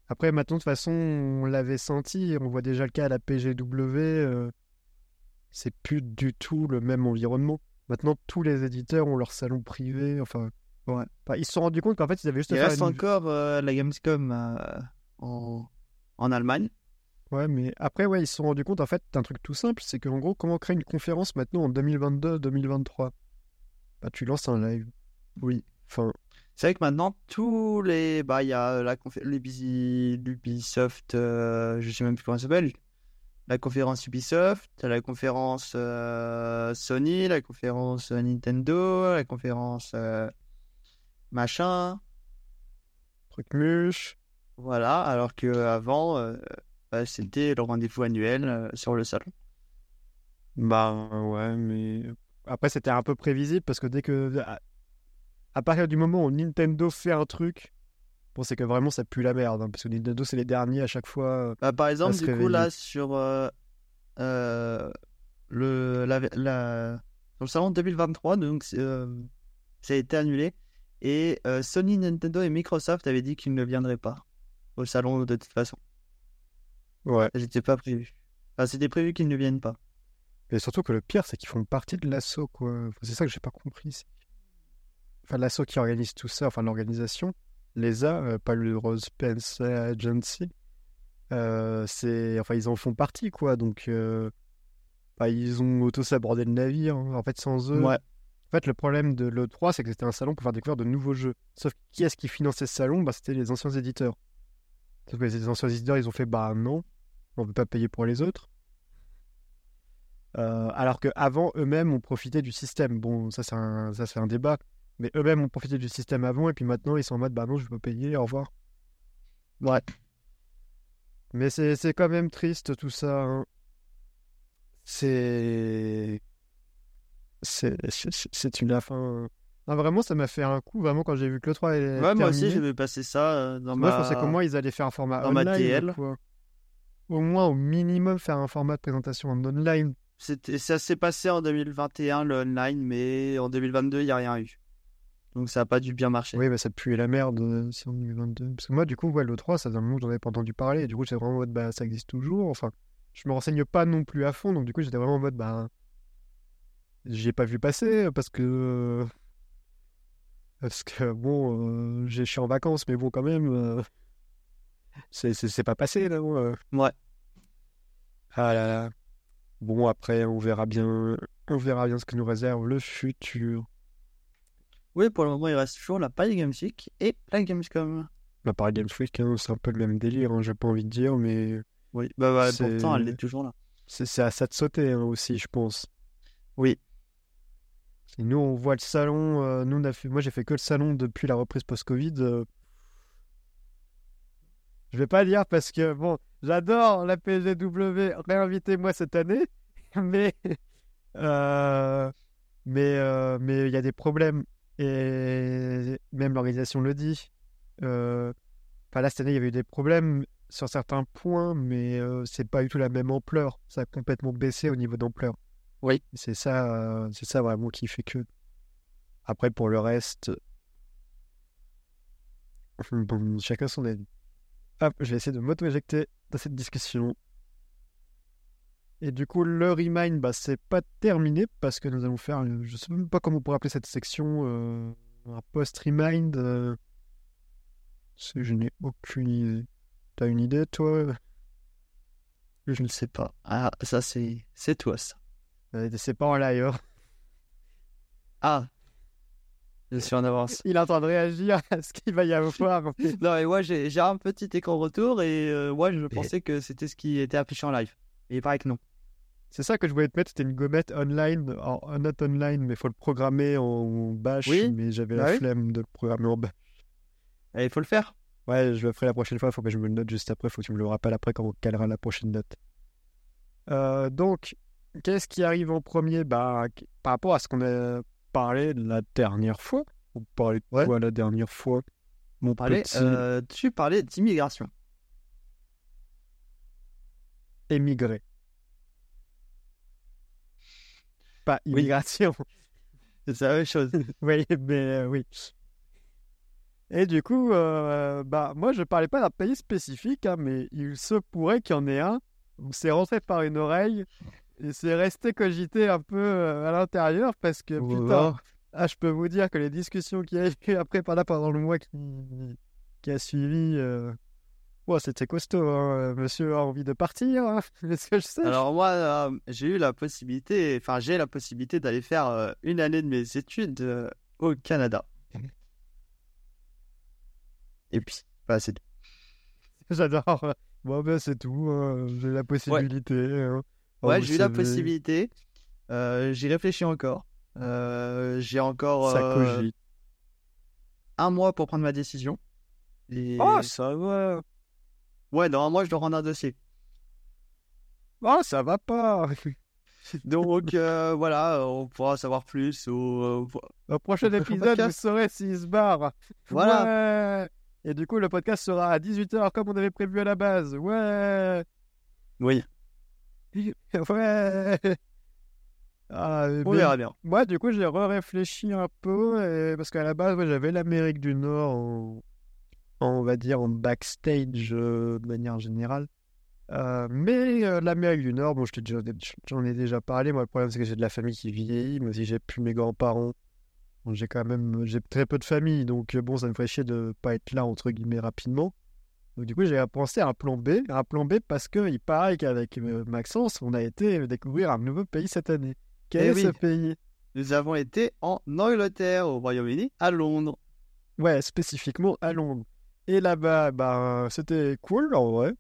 Après, maintenant, de toute façon, on l'avait senti. On voit déjà le cas à la PGW. euh, c'est plus du tout le même environnement. Maintenant, tous les éditeurs ont leur salon privé. Enfin, Ouais. Enfin, ils se sont rendus compte qu'en fait, ils avaient juste Il à faire reste une- encore euh, la Gamescom euh, en, en Allemagne. Ouais, mais après, ouais, ils se sont rendus compte, en fait, d'un truc tout simple, c'est qu'en gros, comment créer une conférence maintenant en 2022-2023 Bah, tu lances un live. Oui. Enfin, C'est vrai que maintenant, tous les. Bah, il y a la confé- l'Ubi- l'Ubisoft, euh, je sais même plus comment ça s'appelle. La conférence Ubisoft, la conférence euh, Sony, la conférence euh, Nintendo, la conférence euh, machin. truc muche. Voilà, alors que avant, euh, bah, c'était le rendez-vous annuel sur le salon. Bah, ouais, mais. Après, c'était un peu prévisible parce que dès que. À, à partir du moment où Nintendo fait un truc, bon, c'est que vraiment ça pue la merde. hein, parce que Nintendo, c'est les derniers à chaque fois. Bah, par exemple, du coup, là, sur euh, euh, le, la, la- sur le salon 2023, donc, c'est, euh, ça a été annulé. Et euh, Sony, Nintendo et Microsoft avaient dit qu'ils ne viendraient pas au salon de toute façon. Ouais. Ça n'était pas prévu. Enfin, c'était prévu qu'ils ne viennent pas. Et surtout que le pire, c'est qu'ils font partie de l'assaut, quoi. Enfin, c'est ça que j'ai pas compris. Enfin, l'assaut qui organise tout ça, enfin, l'organisation, l'ESA, euh, pas le Rose Spencer Agency, euh, c'est... Enfin, ils en font partie, quoi. Donc, euh, bah, ils ont auto-sabordé le navire. hein. En fait, sans eux. Ouais. En fait, le problème de l'E3, c'est que c'était un salon pour faire découvrir de nouveaux jeux. Sauf que qui est-ce qui finançait ce salon? Bah, C'était les anciens éditeurs. Sauf que les anciens éditeurs, ils ont fait bah non, on ne veut pas payer pour les autres. Euh, alors qu'avant, eux-mêmes ont profité du système. Bon, ça c'est un, ça, c'est un débat. Mais eux-mêmes ont profité du système avant, et puis maintenant, ils sont en mode bah non, je pas payer, au revoir. Ouais. Mais c'est quand même triste tout ça. hein. C'est. C'est une fin. Ah, vraiment, ça m'a fait un coup, vraiment, quand j'ai vu que le 3 est Ouais, moi aussi, j'avais passé ça euh, dans Moi, ma. je pensais qu'au moins, ils allaient faire un format dans ma online. TL. quoi. Au moins, au minimum, faire un format de présentation en online. Ça s'est passé en 2021, le online, mais en 2022, il n'y a rien eu. Donc ça n'a pas dû bien marcher. Oui, bah, ça pue la merde euh, en 2022. Parce que moi, du coup, ouais, le 3, ça faisait un moment que j'en avais pas entendu parler. Et du coup, j'étais vraiment en mode, bah, ça existe toujours. Enfin, je me renseigne pas non plus à fond. Donc, du coup, j'étais vraiment en mode, bah, j'y ai pas vu passer parce que. euh, Parce que, bon, euh, j'ai- je suis en vacances, mais bon, quand même, euh, c'est pas passé, là. euh. Ouais. Ah là là. Bon, après, on verra bien, on verra bien ce que nous réserve le futur. Oui, pour le moment, il reste toujours la Paris Games Week et la Gamescom. Bah, pareil, Games Week, hein, c'est un peu le même délire, hein, j'ai pas envie de dire, mais Oui, bah, bah, pourtant, elle est toujours là. c'est à ça de sauter hein, aussi, je pense. Oui. Et nous, on voit le salon. euh, nous, on a fait, moi, j'ai fait que le salon depuis la reprise post-Covid. euh. Je vais pas dire parce que, bon, j'adore la PGW. Réinvitez-moi cette année. Mais, euh, mais, euh, mais il y a des problèmes. Et même l'organisation le dit. Euh, Enfin, là, cette année, il y avait eu des problèmes sur certains points, mais euh, c'est pas du tout la même ampleur. Ça a complètement baissé au niveau d'ampleur. Oui. C'est ça, euh, c'est ça vraiment qui fait que. Après, pour le reste, bon, chacun son avis. Hop, je vais essayer de m'auto-éjecter dans cette discussion. Et du coup, le remind, bah, c'est pas terminé parce que nous allons faire, je sais même pas comment on pourrait appeler cette section, euh, un post-remind. euh, je n'ai aucune idée. T'as une idée, toi? Je ne sais pas. Ah, ça, c'est, c'est toi, ça. Euh, C'est pas en live. hein. Ah, je suis en avance. Il est en train de réagir à ce qu'il va y avoir. non, mais moi, j'ai, j'ai un petit écran retour et euh, moi, je pensais que c'était ce qui était affiché en live. Et il paraît que non. C'est ça que je voulais te mettre, c'était une gommette online, en, not online, mais il faut le programmer en bash, Oui. mais j'avais Bah la oui. flemme de le programmer en bash. Et il faut le faire. Ouais, je le ferai la prochaine fois, faut que je me le note juste après, faut que tu me le rappelles après quand on calera la prochaine note. Euh, donc, qu'est-ce qui arrive en premier? Bah, Par rapport à ce qu'on a parlé la dernière fois, on parlait de Ouais. quoi la dernière fois Mon petit euh, tu parlais d'immigration. émigré. Pas Oui. immigration. C'est la même chose. Oui, mais euh, oui. Et du coup, euh, bah, moi, je parlais pas d'un pays spécifique, hein, mais il se pourrait qu'il y en ait un où c'est rentré par une oreille et c'est resté cogité un peu euh, à l'intérieur parce que, putain, ah, je peux vous dire que les discussions qu'il y a eu après par là pendant le mois qui, qui a suivi, euh, ouais, c'était costaud. hein. Monsieur a envie de partir, hein, est-ce que je sais? Alors moi, euh, j'ai eu la possibilité, enfin j'ai la possibilité d'aller faire euh, une année de mes études euh, au Canada. Et puis, bah, c'est tout. J'adore. Bon, ben, c'est tout. hein. J'ai la possibilité. Oh, Ouais, j'ai eu la possibilité. J'y réfléchis encore. J'ai encore Ça cogite. un mois pour prendre ma décision. Et... Oh, ça va. Ouais, dans un mois, je dois rendre un dossier. Oh, ça va pas. Donc euh, voilà, on pourra savoir plus au, euh, Au prochain épisode, vous saurez s'il se barre. Voilà. Ouais. Et du coup, le podcast sera à 18h comme on avait prévu à la base. Ouais. Oui, Ouais. Ah, on verra bien. Moi, du coup, j'ai réfléchi un peu et- parce qu'à la base, ouais, j'avais l'Amérique du Nord on va dire, en backstage euh, de manière générale. Euh, mais euh, l'Amérique du Nord, bon, j'en ai déjà parlé. Moi, le problème, c'est que j'ai de la famille qui vieillit. Moi aussi, j'ai plus mes grands-parents. Bon, j'ai quand même, j'ai très peu de famille, donc bon, ça me ferait chier de pas être là entre guillemets rapidement. Donc du coup, j'ai pensé à un plan B, un plan B parce que il paraît qu'avec euh, Maxence, on a été découvrir un nouveau pays cette année. Quel Eh est oui. ce pays? Nous avons été en Angleterre, au Royaume-Uni, à Londres. Ouais, spécifiquement à Londres. Et là-bas, bah, c'était cool en vrai.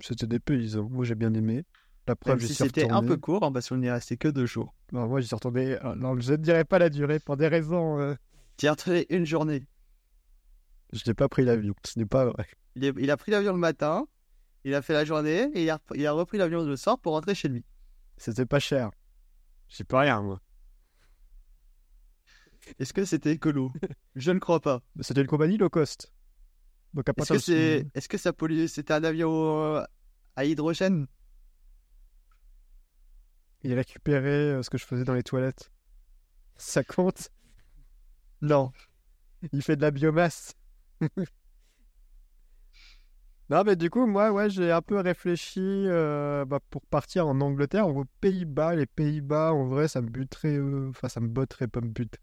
C'était des paysans. Moi, j'ai bien aimé. La preuve, si c'était un peu court, hein, parce qu'on n'y est resté que deux jours. Bah, moi, j'y suis retourné. euh, Non, je ne dirais pas la durée pour des raisons. euh, Tu une journée. Je n'ai pas pris l'avion. Ce n'est pas vrai. Il, est- il a pris l'avion le matin, il a fait la journée, et il a, il a repris l'avion le soir pour rentrer chez lui. C'était pas cher. J'y peux rien, moi. Est-ce que c'était écolo? Je ne crois pas. C'était une compagnie low cost. Donc à Est-ce que c'est, est-ce que ça pollue C'était un avion euh, à hydrogène? Il récupérait euh, ce que je faisais dans les toilettes. Ça compte? Non. Il fait de la biomasse. non, mais du coup, moi, ouais, j'ai un peu réfléchi euh, bah, pour partir en Angleterre ou aux Pays-Bas. Les Pays-Bas, en vrai, ça me buterait. euh, Enfin, ça me botterait, pas me buter.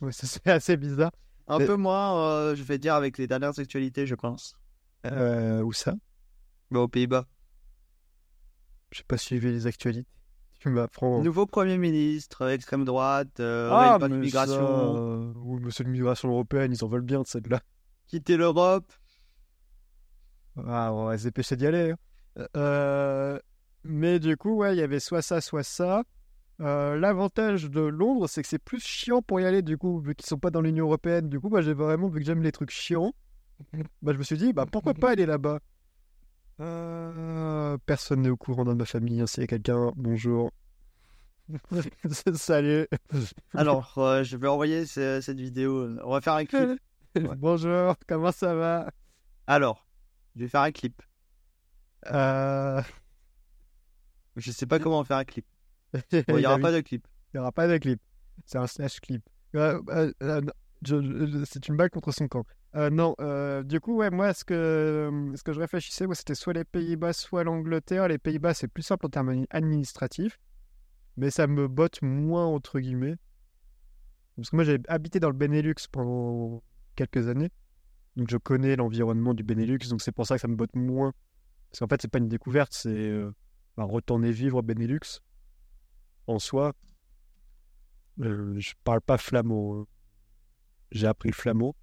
Ouais, ça c'est assez bizarre. Un Mais- peu moins, euh, je vais dire, avec les dernières actualités, je pense. Euh, où ça? Mais aux Pays-Bas. J'ai pas suivi les actualités. Tu m'apprends. Nouveau Premier ministre, extrême droite, euh, Ah, mais d'immigration, ça, euh, Oui, mais c'est l'immigration européenne, ils en veulent bien de celle-là. quitter l'Europe. Ah, on va se dépêcher d'y aller. hein. Euh, mais du coup, ouais, il y avait soit ça, soit ça. Euh, L'avantage de Londres, c'est que c'est plus chiant pour y aller, du coup, vu qu'ils sont pas dans l'Union Européenne. Du coup, moi, j'ai vraiment, vu que j'aime les trucs chiants, bah, je me suis dit, bah, pourquoi pas aller là-bas Euh, Personne n'est au courant dans ma famille. hein. S'il y a quelqu'un, bonjour. Salut. Alors, euh, je vais envoyer ce- cette vidéo. On va faire un clip. bonjour, comment ça va? Alors, je vais faire un clip. Euh, Je sais pas comment faire un clip. Il n'y aura pas de clip. Il n'y aura pas de clip. C'est un slash clip. Euh, euh, euh, c'est une balle contre son camp. Euh, non, du coup, ouais, moi, ce que, ce que je réfléchissais, ouais, c'était soit les Pays-Bas, soit l'Angleterre. Les Pays-Bas, c'est plus simple en termes admi- administratifs, mais ça me botte moins, entre guillemets. Parce que moi, j'ai habité dans le Benelux pendant quelques années. Donc, je connais l'environnement du Benelux, donc c'est pour ça que ça me botte moins. Parce qu'en fait, c'est pas une découverte, c'est bah, retourner vivre au Benelux en soi. Euh, je parle pas flamand. hein. J'ai appris le flamand.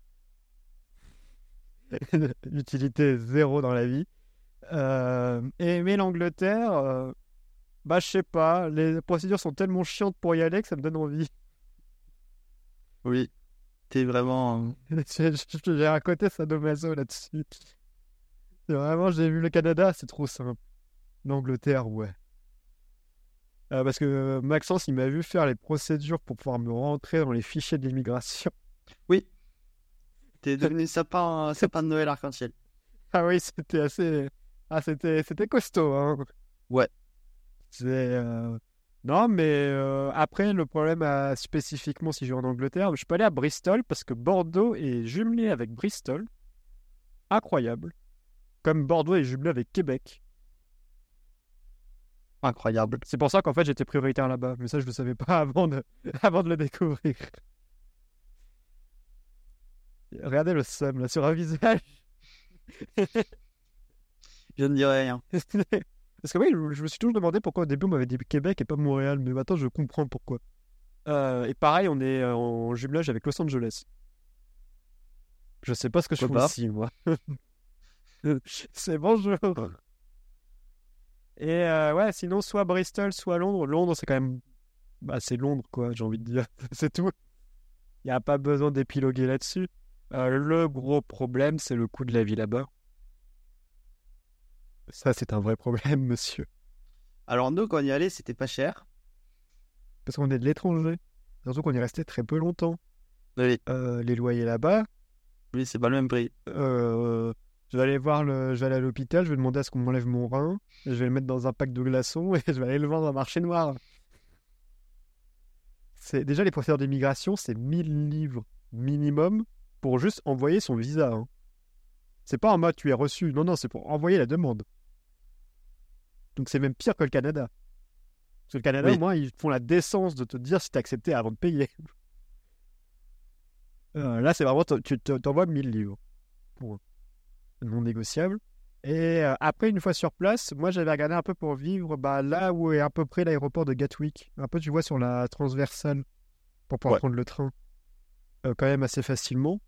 Utilité zéro dans la vie. Euh, et, mais l'Angleterre, euh, bah je sais pas, les procédures sont tellement chiantes pour y aller que ça me donne envie. Oui. T'es vraiment. J'ai j'ai un côté sadomaso là-dessus. Vraiment, j'ai vu le Canada, c'est trop simple. L'Angleterre, ouais. Euh, parce que Maxence, il m'a vu faire les procédures pour pouvoir me rentrer dans les fichiers de l'immigration. Oui. T'es devenu sapin, sapin de Noël arc-en-ciel. Ah oui, c'était assez. Ah, c'était, c'était costaud, hein. Ouais. C'est. euh, Non, mais euh, après, le problème, à- spécifiquement si je vais en Angleterre, je peux aller à Bristol parce que Bordeaux est jumelé avec Bristol. Incroyable. Comme Bordeaux est jumelé avec Québec. Incroyable. C'est pour ça qu'en fait, j'étais prioritaire là-bas. Mais ça, je le savais pas avant de, avant de le découvrir. Regardez le seum là sur un visage. Je ne dirai rien. Parce que oui, je, me suis toujours demandé pourquoi au début on m'avait dit Québec et pas Montréal, mais maintenant je comprends pourquoi. Euh, et pareil, on est euh, en jumelage avec Los Angeles. Je sais pas ce que je pas? ici, moi. C'est bonjour. Et euh, ouais, sinon, soit Bristol, soit Londres. Londres, c'est quand même. Bah, c'est Londres, quoi, j'ai envie de dire. c'est tout. Il n'y a pas besoin d'épiloguer là-dessus. Euh, le gros problème, c'est le coût de la vie là-bas. Ça, c'est un vrai problème, monsieur. Alors, nous, quand on y allait, c'était pas cher. Parce qu'on est de l'étranger. Surtout qu'on y restait très peu longtemps. Oui, Euh, les loyers là-bas, oui c'est pas le même prix. euh, je vais aller voir le... je vais aller à l'hôpital, je vais demander à ce qu'on m'enlève mon rein, je vais le mettre dans un pack de glaçons et je vais aller le vendre au marché noir. C'est déjà les procédures d'immigration, c'est 1000 livres minimum pour juste envoyer son visa. hein. C'est pas en mode tu es reçu, non non, c'est pour envoyer la demande. Donc c'est même pire que le Canada. Parce que le Canada, Oui. au moins, ils font la décence de te dire si t'es accepté avant de payer. Euh, là, c'est vraiment, tu te- t'envoies 1000 livres. Point. Non négociable. Et euh, après, une fois sur place, moi, j'avais regardé un peu pour vivre bah, là où est à peu près l'aéroport de Gatwick. Un peu, tu vois, sur la transversale, pour pouvoir Ouais. prendre le train. Euh, quand même assez facilement.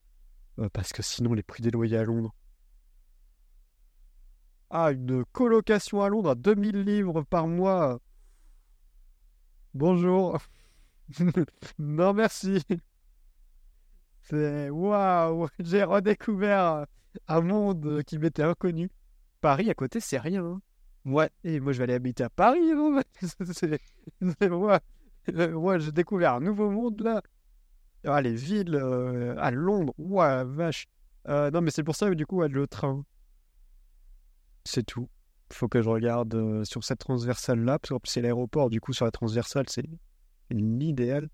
Euh, parce que sinon, les prix des loyers à Londres. Ah, une colocation à Londres à 2000 livres par mois. Bonjour. non, merci. C'est waouh, j'ai redécouvert un monde qui m'était inconnu. Paris à côté, c'est rien. hein. Ouais. Et moi, je vais aller habiter à Paris. hein. Moi, euh, moi, j'ai découvert un nouveau monde là. Ah, les villes à Londres, ouah, vache. non, mais c'est pour ça que du coup, le train. C'est tout. Il faut que je regarde sur cette transversale-là, parce que c'est l'aéroport, du coup, sur la transversale, c'est l'idéal.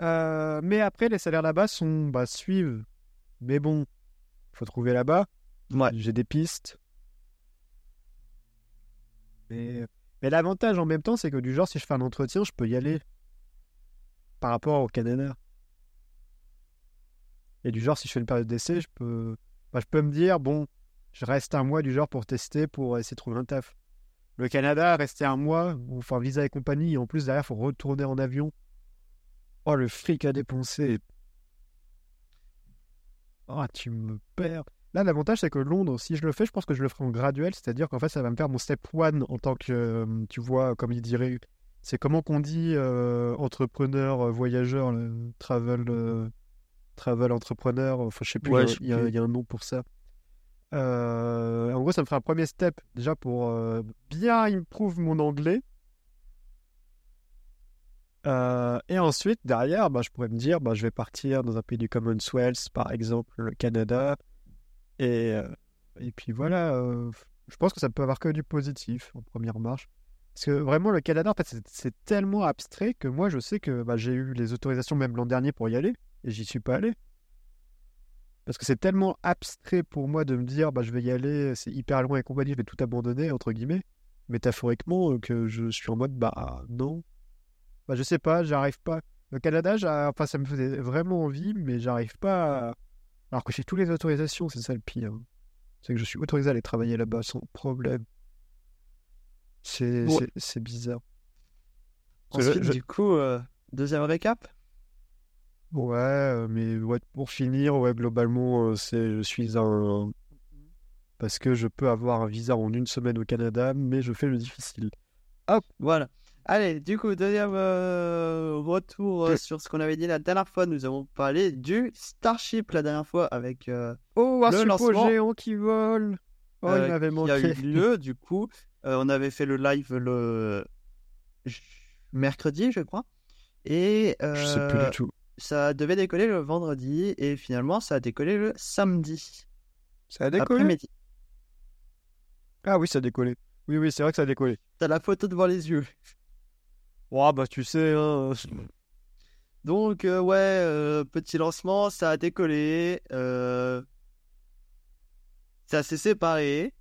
mais après, les salaires là-bas sont bah, suivent. Mais bon, faut trouver là-bas. Ouais. J'ai des pistes. Mais, mais l'avantage en même temps, c'est que du genre, si je fais un entretien, je peux y aller par rapport au Canada. Et du genre, si je fais une période d'essai, je peux, bah, je peux me dire, bon, je reste un mois du genre pour tester, pour essayer de trouver un taf. Le Canada, rester un mois, ou enfin visa et compagnie, et en plus derrière, il faut retourner en avion. Oh, le fric à dépenser. Oh, tu me perds. Là, l'avantage, c'est que Londres, si je le fais, je pense que je le ferai en graduel, c'est-à-dire qu'en fait, ça va me faire mon step one en tant que, euh, tu vois, comme il dirait, c'est comment qu'on dit euh, entrepreneur, euh, voyageur, travel, travel entrepreneur, enfin, je sais plus, il y, a un nom pour ça. en gros, ça me fera un premier step déjà pour bien improve mon anglais. Et ensuite, derrière, bah, je pourrais me dire, bah, je vais partir dans un pays du Commonwealth, par exemple le Canada, et, euh, et puis voilà, euh, je pense que ça peut avoir que du positif en première marche. Parce que vraiment, le Canada, en fait, c'est tellement abstrait que moi, je sais que bah, j'ai eu les autorisations même l'an dernier pour y aller, et j'y suis pas allé. Parce que c'est tellement abstrait pour moi de me dire, bah, je vais y aller, c'est hyper loin et compagnie, je vais tout abandonner, entre guillemets, métaphoriquement, euh, que je suis en mode, bah non. Bah, je sais pas, j'arrive pas. Le Canada, enfin, ça me faisait vraiment envie, mais j'arrive pas à alors que j'ai toutes les autorisations, c'est ça le pire. C'est que je suis autorisé à aller travailler là-bas sans problème. C'est bizarre. Ensuite, du coup, euh, deuxième récap? Ouais, euh, mais ouais, pour finir, ouais, globalement, euh, c'est je suis un. Parce que je peux avoir un visa en une semaine au Canada, mais je fais le difficile. Hop, voilà. Allez, du coup, deuxième euh, retour euh, sur ce qu'on avait dit la dernière fois. Nous avons parlé du Starship la dernière fois avec euh, oh, un le lancement géant qui vole. Oh, il m'avait manqué. Il y a eu lieu, du coup. on avait fait le live le mercredi, je crois. Et je sais plus du tout. Ça devait décoller le vendredi et finalement ça a décollé le samedi. Ça a décollé? Ah oui, ça a décollé. Oui, oui, c'est vrai que ça a décollé. T'as la photo devant les yeux. Ouais, bah tu sais. Hein. Donc, euh, ouais, euh, petit lancement, ça a décollé. Euh... Ça s'est séparé.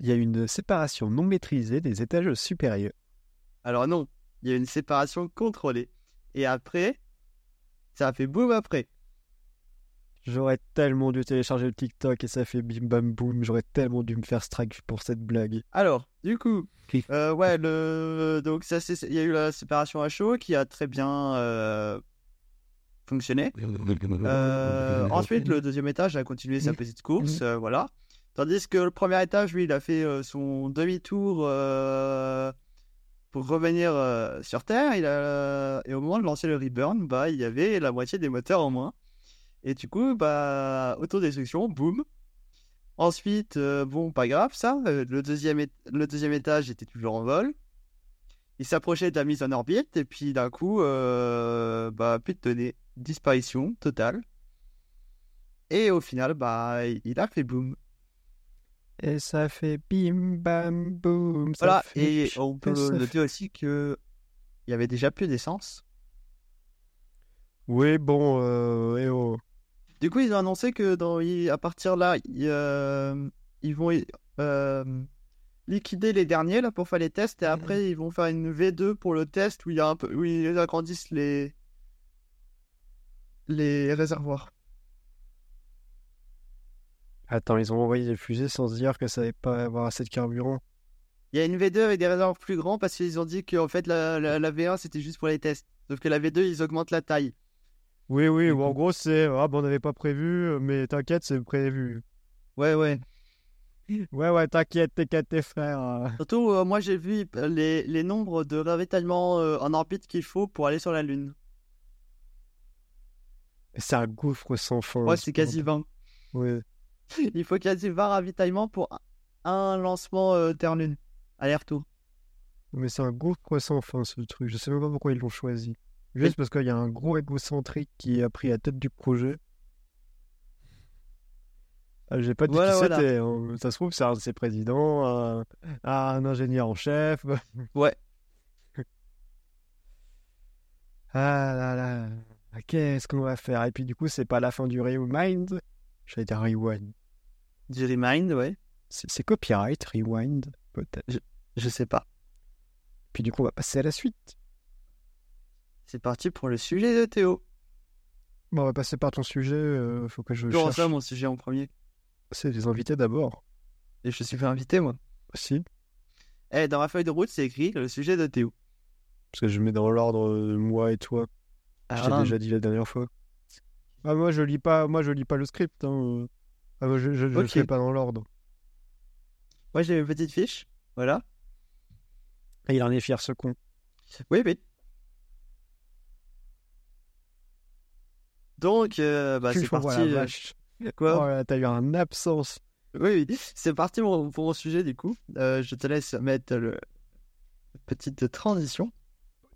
Il y a une séparation non maîtrisée des étages supérieurs. Alors, non, il y a une séparation contrôlée. Et après, ça a fait boum après. J'aurais tellement dû télécharger le TikTok et ça fait bim bam boum. J'aurais tellement dû me faire strike pour cette blague. Alors, du coup, euh, ouais, le donc ça il y a eu la séparation à chaud qui a très bien euh, fonctionné. Euh, ensuite, le deuxième étage a continué sa petite course, voilà. Tandis que le premier étage, lui, il a fait son demi-tour pour revenir sur Terre. Il a et au moment de lancer le reburn, bah, il y avait la moitié des moteurs en moins. Et du coup, bah, autodestruction, boum. Ensuite, euh, bon, pas grave ça. Euh, le, deuxième le deuxième étage était toujours en vol. Il s'approchait de la mise en orbite. Et puis d'un coup, euh, bah, plus de données. Disparition totale. Et au final, bah, il a fait boum. Et ça fait bim bam boum. Voilà, et on peut noter aussi que il y avait déjà plus d'essence. Oui, bon, et oh. Du coup, ils ont annoncé que dans, à partir là, ils, euh, ils vont euh, liquider les derniers là pour faire les tests et après ils vont faire une V2 pour le test où, il y a un peu, où ils agrandissent les, les réservoirs. Attends, ils ont envoyé des fusées sans se dire que ça n'allait pas avoir assez de carburant. Il y a une V2 avec des réservoirs plus grands parce qu'ils ont dit qu'en fait la, la V1 c'était juste pour les tests. Sauf que la V2 ils augmentent la taille. Oui, oui, ou en gros, c'est ah, bon, on n'avait pas prévu, mais t'inquiète, c'est prévu. Ouais, ouais. Ouais, ouais, t'inquiète, t'es tes frères. Surtout, euh, moi j'ai vu les, les nombres de ravitaillements euh, en orbite qu'il faut pour aller sur la Lune. C'est un gouffre sans fin. Ouais, c'est quasi 20. Ouais. Il faut quasi 20 ravitaillements pour un lancement euh, Terre-Lune. Aller-retour. Mais c'est un gouffre sans fin ce truc. Je sais même pas pourquoi ils l'ont choisi. Juste parce qu'il y a un gros égocentrique qui a pris la tête du projet. Ah, J'ai pas dit Voilà, qui voilà. c'était. hein. Ça se trouve, c'est un de ses présidents, un, un ingénieur en chef. Ouais. Ah là là. Qu'est-ce qu'on va faire? Et puis du coup, c'est pas la fin du rewind. J'allais dire rewind. Du remind, ouais. C'est c'est copyright, rewind, peut-être. Je sais pas. Puis du coup, on va passer à la suite. C'est parti pour le sujet de Théo. Bon, on va passer par ton sujet. euh, faut que je Comment cherche. ça, mon sujet en premier? C'est les invités d'abord. Et je suis fait inviter, moi. Si. Eh, dans ma feuille de route, c'est écrit le sujet de Théo. Parce que je mets dans l'ordre euh, moi et toi. Je Alors t'ai là, déjà dit la dernière fois. Ah, moi, je lis pas, moi, je lis pas le script. Hein. Ah, moi, je, je, je fais pas dans l'ordre. moi, j'ai mes petites fiches. Voilà. Et il en est fier, ce con. Oui, oui. Donc, euh, bah, c'est parti. Quoi Oh t'as eu un absence. Oui, oui. C'est parti pour mon sujet, du coup. Euh, je te laisse mettre le petite transition.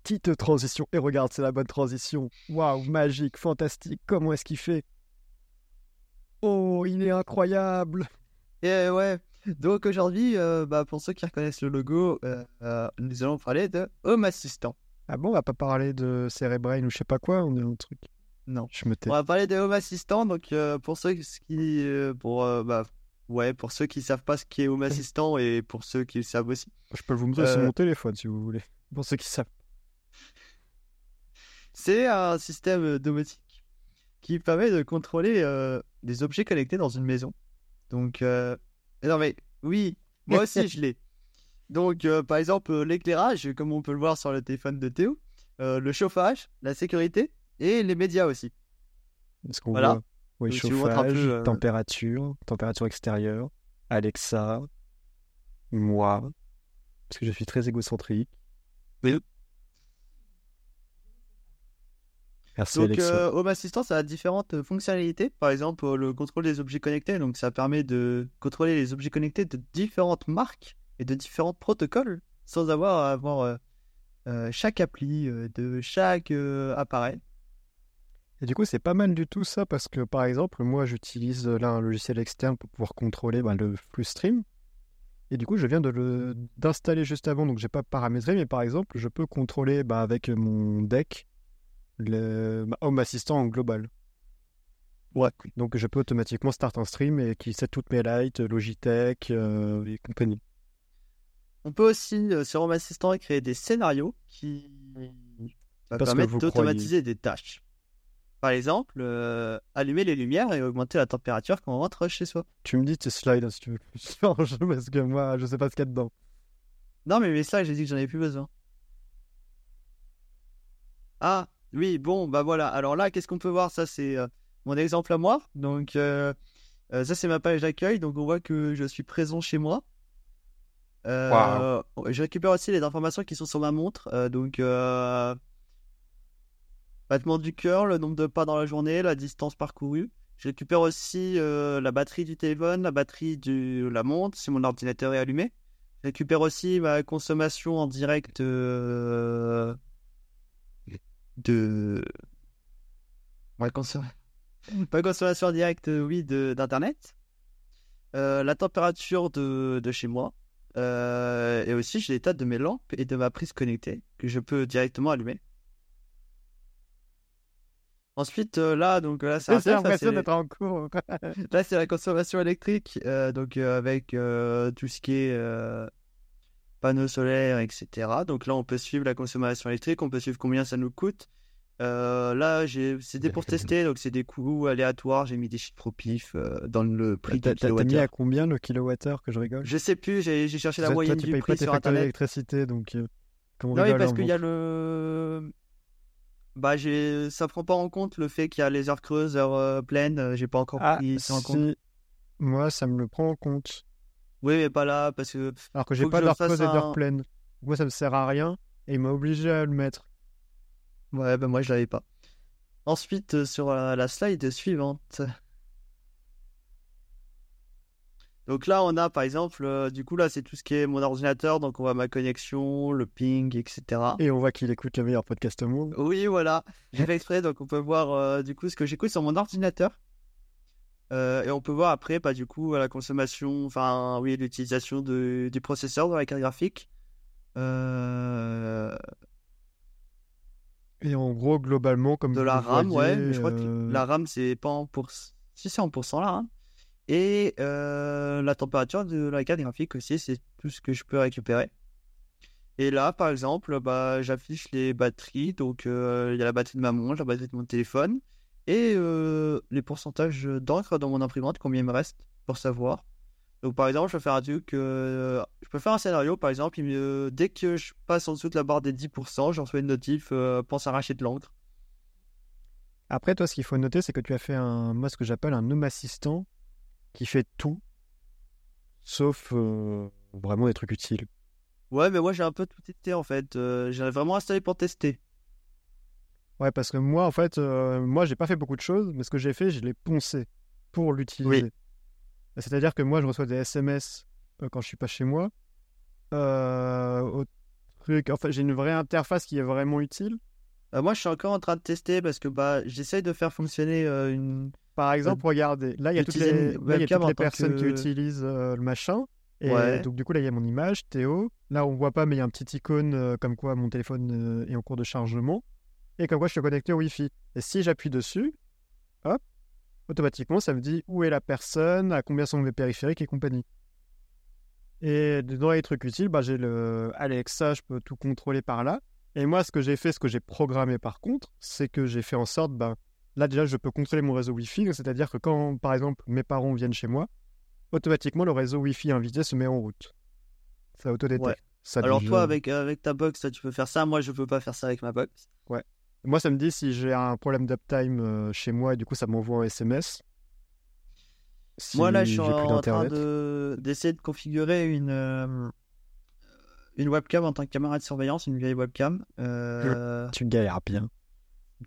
Petite transition. Et regarde, c'est la bonne transition. Waouh, magique, fantastique. Comment est-ce qu'il fait? Oh, il est incroyable. Et euh, ouais. Donc aujourd'hui, euh, bah, pour ceux qui reconnaissent le logo, euh, nous allons parler de Home Assistant. Ah bon, on va pas parler de Cerebrain ou je sais pas quoi. On est un truc. Non. Je me tais. On va parler de Home Assistant. Donc euh, pour ceux qui, euh, pour euh, bah, ouais, pour ceux qui savent pas ce qu'est Home Assistant et pour ceux qui le savent aussi. Je peux vous montrer sur Euh, mon téléphone si vous voulez. Pour ceux qui savent. C'est un système domotique qui permet de contrôler des objets connectés dans une maison. Donc, non mais oui, moi aussi je l'ai. Donc, par exemple, l'éclairage, comme on peut le voir sur le téléphone de Théo, le chauffage, la sécurité et les médias aussi. Qu'on Voilà. voit Oui, Donc, chauffage, peu, euh, température, température extérieure, Alexa, moi, parce que je suis très égocentrique. Oui. Merci Donc, Alexa. euh, Home Assistant, ça a différentes fonctionnalités. Par exemple, le contrôle des objets connectés. Donc, ça permet de contrôler les objets connectés de différentes marques et de différents protocoles sans avoir à avoir euh, euh, chaque appli de chaque appareil. Et du coup, c'est pas mal du tout ça parce que par exemple, moi j'utilise euh, là un logiciel externe pour pouvoir contrôler bah, le flux stream. Et du coup, je viens de le d'installer juste avant, donc j'ai pas paramétré, mais par exemple, je peux contrôler bah, avec mon deck le bah, Home Assistant en global. Ouais. Donc je peux automatiquement start un stream et qui set toutes mes lights, Logitech euh, et compagnie. On peut aussi, euh, sur Home Assistant, créer des scénarios qui vous d'automatiser des tâches. Par exemple, euh, allumer les lumières et augmenter la température quand on rentre chez soi. Tu me dis tes slides hein, si tu veux que je change parce que moi je sais pas ce qu'il y a dedans. Non, mais, mais ça, j'ai dit que j'en avais plus besoin. Ah, oui, bon, bah voilà. Alors là, qu'est-ce qu'on peut voir? Ça, c'est euh, mon exemple à moi. Donc, euh, euh, ça, c'est ma page d'accueil. Donc, on voit que je suis présent chez moi. Euh, Je récupère aussi les informations qui sont sur ma montre. Euh, donc, euh, battement du cœur, le nombre de pas dans la journée, la distance parcourue. Je récupère aussi euh, la batterie du téléphone, la batterie de la montre, si mon ordinateur est allumé. Je récupère aussi ma consommation en direct euh, de. Consom- ma consommation en direct, euh, oui, d'Internet. Euh, la température de, de chez moi. Et aussi, j'ai l'état de mes lampes et de ma prise connectée que je peux directement allumer. Ensuite, euh, là, donc là, c'est J'ai un ça, l'impression d'être en cours. Là, c'est la consommation électrique, euh, donc euh, avec euh, tout ce qui est euh, panneaux solaires, etc. Donc là, on peut suivre la consommation électrique, on peut suivre combien ça nous coûte. Euh, là, c'était pour tester, donc c'est des coûts aléatoires. J'ai mis des chiffres au pif euh, dans le prix du t'as- t'as mis kilowattheure. à combien le kilowattheure que je rigole? Je sais plus, j'ai, cherché la Toi, moyenne tu du payes prix pas tes sur internet. d'électricité, donc euh, Non, oui, parce qu'il y a le. Bah, j'ai... ça prend pas en compte le fait qu'il y a les heures creuses, heures euh, pleines. euh, J'ai pas encore Ah, pris ça en compte. Moi, ça me le prend en compte. Oui, mais pas là, parce que Alors que j'ai pas je d'heure fasse creuse et d'heure un- pleine. Moi, ça me sert à rien et il m'a obligé à le mettre. Ouais, ben moi je l'avais pas. Ensuite, euh, sur la, la slide suivante. Donc là, on a par exemple, euh, du coup, là, c'est tout ce qui est mon ordinateur. Donc on voit ma connexion, le ping, etc. Et on voit qu'il écoute le meilleur podcast au monde. Oui, voilà. J'ai fait exprès. Donc on peut voir euh, du coup ce que j'écoute sur mon ordinateur. Euh, et on peut voir après, bah, du coup, la consommation, enfin, oui, l'utilisation du processeur dans la carte graphique. Euh, Et en gros, globalement, comme de la RAM, ouais. Mais je crois que la RAM, c'est pas en pour... Si, c'est en pourcent là. hein. Et euh, la température de la carte graphique aussi, c'est tout ce que je peux récupérer. Et là, par exemple, bah, j'affiche les batteries. Donc, euh, il y a la batterie de ma montre, la batterie de mon téléphone. Et euh, les pourcentages d'encre dans mon imprimante, combien il me reste pour savoir. Donc, par exemple, je peux faire un truc. je peux faire un scénario, par exemple. dès que je passe en dessous de la barre des 10%, je reçois une notif pense arracher de l'encre. Après, toi, ce qu'il faut noter, c'est que tu as fait un, moi, ce que j'appelle un Home Assistant qui fait tout, sauf euh, vraiment des trucs utiles. Ouais, mais moi, j'ai un peu tout testé en fait. Euh, j'ai vraiment installé pour tester. Ouais, parce que moi, en fait, euh, moi, j'ai pas fait beaucoup de choses, mais ce que j'ai fait, je l'ai poncé pour l'utiliser. C'est-à-dire que moi, je reçois des SMS euh, quand je suis pas chez moi. Au truc, enfin, j'ai une vraie interface qui est vraiment utile. Moi, je suis encore en train de tester parce que bah, j'essaye de faire fonctionner une. Par exemple, regardez, là, il y a toutes les, là, y a toutes personnes qui utilisent euh, le machin. Et Ouais. donc, du coup, là, il y a mon image, Théo. Là, on voit pas, mais il y a un petit icône euh, comme quoi mon téléphone euh, est en cours de chargement. Et comme quoi, je suis connecté au Wi-Fi. Et si j'appuie dessus, hop, automatiquement, ça me dit où est la personne, à combien sont mes périphériques et compagnie. Et dans les trucs utiles, bah, j'ai le Alexa, je peux tout contrôler par là. Et moi, ce que j'ai fait, ce que j'ai programmé par contre, c'est que j'ai fait en sorte, bah, là déjà, je peux contrôler mon réseau Wi-Fi. C'est-à-dire que quand, par exemple, mes parents viennent chez moi, automatiquement, le réseau Wi-Fi invité se met en route. Ça autodétecte. Ouais. Ça Alors, déjà- toi, avec, avec ta box, toi, tu peux faire ça. Moi, je peux pas faire ça avec ma box. Moi, ça me dit si j'ai un problème d'uptime euh, chez moi et du coup, ça m'envoie un SMS. Si Moi, là, je suis en train d'internet. de- d'essayer de configurer une, euh, une webcam en tant que caméra de surveillance, une vieille webcam. Euh, Tu galères bien.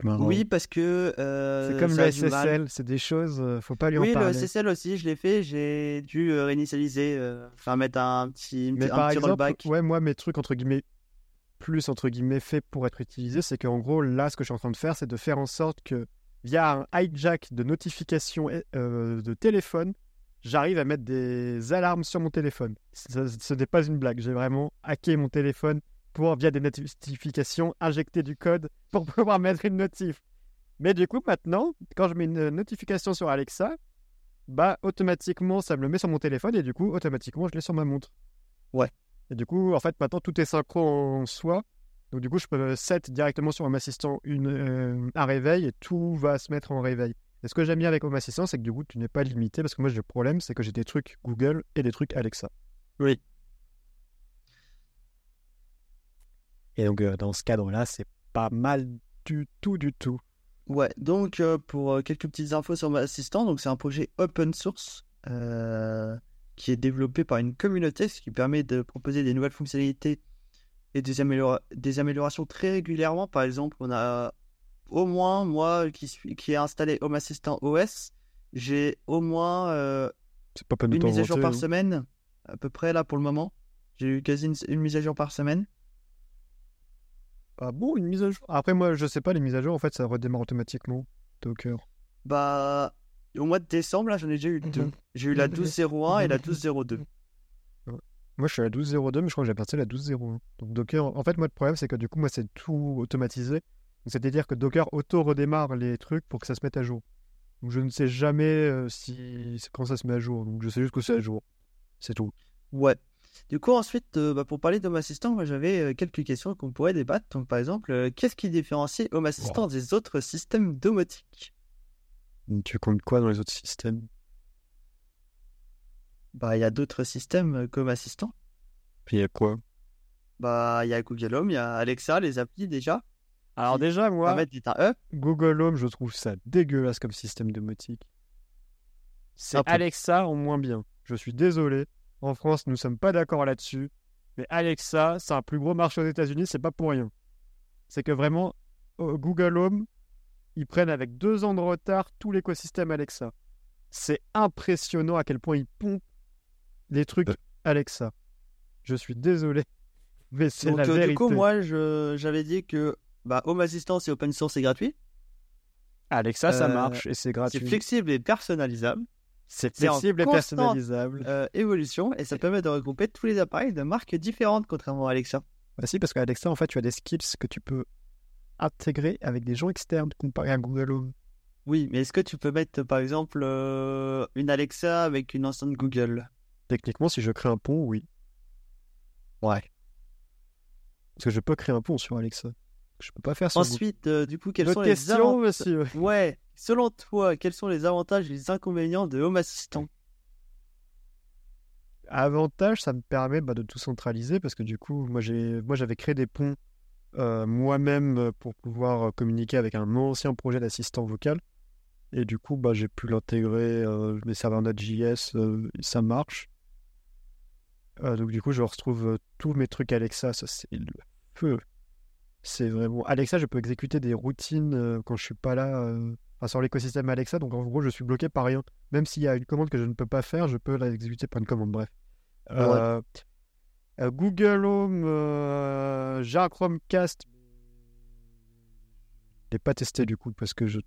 Oui, parce que. euh, C'est comme ça le. SSL, c'est des choses, euh, faut pas lui en Oui, le parler. SSL aussi, je l'ai fait. J'ai dû euh, réinitialiser, euh, enfin mettre un petit, Mais un par petit exemple, rollback. ouais, moi, mes trucs, entre guillemets, plus, entre guillemets, faits pour être utilisés, c'est qu'en gros, là, ce que je suis en train de faire, c'est de faire en sorte que, via un hijack de notification euh, de téléphone, j'arrive à mettre des alarmes sur mon téléphone. Ce, ce n'est pas une blague, j'ai vraiment hacké mon téléphone pour, via des notifications, injecter du code pour pouvoir mettre une notif. Mais du coup, maintenant, quand je mets une notification sur Alexa, bah, automatiquement, ça me le met sur mon téléphone et du coup, automatiquement, je l'ai sur ma montre. Et du coup, en fait, maintenant, tout est synchro en soi. Donc, du coup, je peux set directement sur Home Assistant une, euh, un réveil et tout va se mettre en réveil. Et ce que j'aime bien avec Home Assistant, c'est que du coup, tu n'es pas limité parce que moi, j'ai le problème, c'est que j'ai des trucs Google et des trucs Alexa. Oui. Et donc, euh, dans ce cadre-là, c'est pas mal du tout, du tout. Ouais, donc euh, pour euh, quelques petites infos sur assistant, donc c'est un projet open source euh, qui est développé par une communauté, ce qui permet de proposer des nouvelles fonctionnalités et des, améliora- des améliorations très régulièrement. Par exemple, on a au moins, moi qui, suis, qui ai installé Home Assistant OS, j'ai au moins pas une mise à jour par hein. semaine, à peu près là pour le moment. J'ai eu quasi une, une mise à jour par semaine. Ah bon, une mise à jour Après, moi, je sais pas, les mises à jour, en fait, ça redémarre automatiquement. Docker. Bah, au mois de décembre, là, j'en ai déjà eu deux. J'ai eu la 12.01 et la 12.02. Moi, je suis à la 12.02, mais je crois que j'ai à la 12.01. Donc, Docker, en fait, moi, le problème, c'est que du coup, moi, c'est tout automatisé. C'est-à-dire que Docker auto-redémarre les trucs pour que ça se mette à jour. Donc, je ne sais jamais euh, si quand ça se met à jour. Donc, je sais juste que c'est à jour. C'est tout. Ouais. Du coup, ensuite, euh, bah, pour parler d'Home Assistant, moi, j'avais euh, quelques questions qu'on pourrait débattre. Donc, par exemple, euh, qu'est-ce qui différencie Home Assistant des autres systèmes domotiques? Tu comptes quoi dans les autres systèmes? Bah, il y a d'autres systèmes qu'Home Assistant. Puis il y a quoi? Bah, il y a Google Home, il y a Alexa, les applis déjà. Alors, Qui déjà, moi, up. Google Home, je trouve ça dégueulasse comme système domotique. C'est Un peu. Alexa en moins bien. Je suis désolé. En France, nous sommes pas d'accord là-dessus. Mais Alexa, c'est un plus gros marché aux États-Unis, c'est pas pour rien. C'est que vraiment, euh, Google Home, ils prennent avec deux ans de retard tout l'écosystème Alexa. C'est impressionnant à quel point ils pompent les trucs Alexa. Je suis désolé, mais c'est la euh, vérité. du coup, moi, j'avais dit que bah, Home Assistant, c'est open source et gratuit. Alexa, ça Euh, marche et c'est C'est gratuit. flexible et personnalisable. C'est flexible et personnalisable. Euh, évolution et ça permet de regrouper tous les appareils de marques différentes, contrairement à Alexa. Bah si, parce qu'Alexa, en fait, tu as des skills que tu peux intégrer avec des gens externes comparé à Google Home. Oui, mais est-ce que tu peux mettre, par exemple, euh, une Alexa avec une enceinte Google? Techniquement, si je crée un pont, oui. Ouais. Parce que je peux créer un pont sur Alexa. Je peux pas faire Google. Ensuite, euh, du coup, Votre sont les avantages monsieur Ouais, selon toi, quels sont les avantages et les inconvénients de Home Assistant? Avantage, ça me permet bah, de tout centraliser parce que du coup, moi j'avais créé des ponts euh, moi-même euh, pour pouvoir communiquer avec un ancien projet d'assistant vocal. Et du coup, bah, j'ai pu l'intégrer, euh, mes serveurs Node.js, euh, ça marche. Donc du coup, je retrouve tous mes trucs Alexa, ça c'est le feu. C'est vraiment... Alexa, je peux exécuter des routines euh, quand je suis pas là, euh, enfin, sur l'écosystème Alexa, donc en gros, je suis bloqué par rien. Même s'il y a une commande que je ne peux pas faire, je peux la exécuter par une commande, bref. Euh, euh, Google Home, euh, j'ai un Chromecast. Je l'ai pas testé du coup parce que je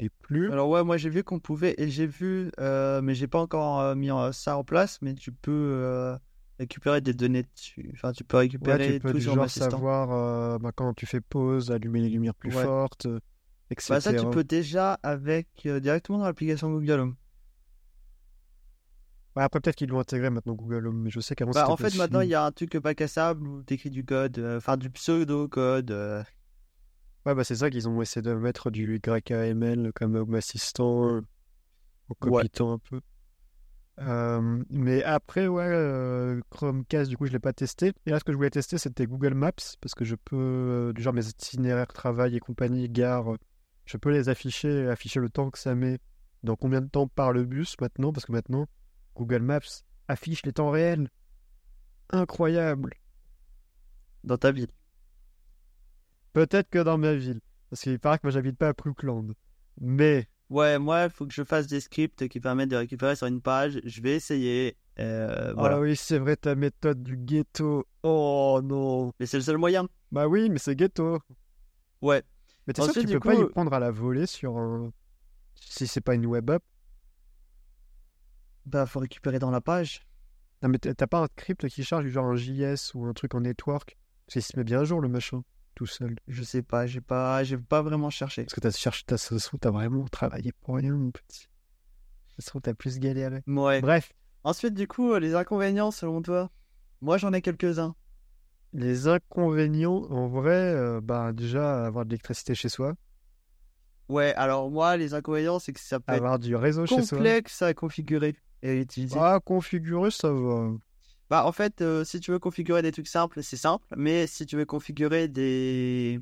l'ai plus. Alors ouais, moi j'ai vu qu'on pouvait, et j'ai vu, mais j'ai pas encore mis ça en place, mais tu peux récupérer des données dessus. Enfin, tu peux Ouais, récupérer tu peux Home genre savoir euh, bah, quand tu fais pause, allumer les lumières plus Ouais. fortes, euh, etc. Bah ça, tu peux déjà avec euh, directement dans l'application Google Home. Ouais, après peut-être qu'ils l'ont intégré maintenant Google Home, mais je sais qu'avant Bah, en fait, maintenant, il y a un truc pas cassable où t'écris du code, euh, enfin du pseudo-code. Ouais, bah c'est ça qu'ils ont essayé de mettre du YAML comme Home Assistant en Ouais. copiant un peu. Mais après, ouais, euh, Chromecast, du coup, je l'ai pas testé. Et là, ce que je voulais tester, c'était Google Maps, parce que je peux, euh, du genre mes itinéraires, travail et compagnie, gare, je peux les afficher, afficher le temps que ça met, dans combien de temps part le bus maintenant, parce que maintenant, Google Maps affiche les temps réels. Incroyable. dans ta ville. Peut-être que dans ma ville, parce qu'il paraît que moi, j'habite pas à Brookland. Mais Ouais, moi, il faut que je fasse des scripts qui permettent de récupérer sur une page. Je vais essayer. euh, voilà. Ah oui, c'est vrai, ta méthode du ghetto. Oh non. Mais c'est le seul moyen. Bah oui, mais c'est ghetto. Ouais. Mais t'es sûr que tu peux pas y prendre à la volée sur un... Si c'est pas une web app? Bah, faut récupérer dans la page. Non mais t'as t'as pas un script qui charge du genre un JS ou un truc en network? Parce qu'il se met bien à jour le machin, tout seul. Je sais pas, j'ai pas, j'ai pas vraiment cherché. Parce que t'as cherché ta sauce, t'as vraiment travaillé pour rien, mon petit. Ça se trouve, t'as plus galéré. Ouais. Bref, Ensuite, du coup, les inconvénients selon toi? Moi, j'en ai quelques-uns. les inconvénients, en vrai, euh, bah déjà, avoir de l'électricité chez soi, Ouais, alors moi, les inconvénients, c'est que ça peut être avoir du réseau chez soi. complexe à configurer et à utiliser. Ah, configurer, ça va. Bah, en fait, euh, si tu veux configurer des trucs simples, c'est simple. Mais si tu veux configurer des,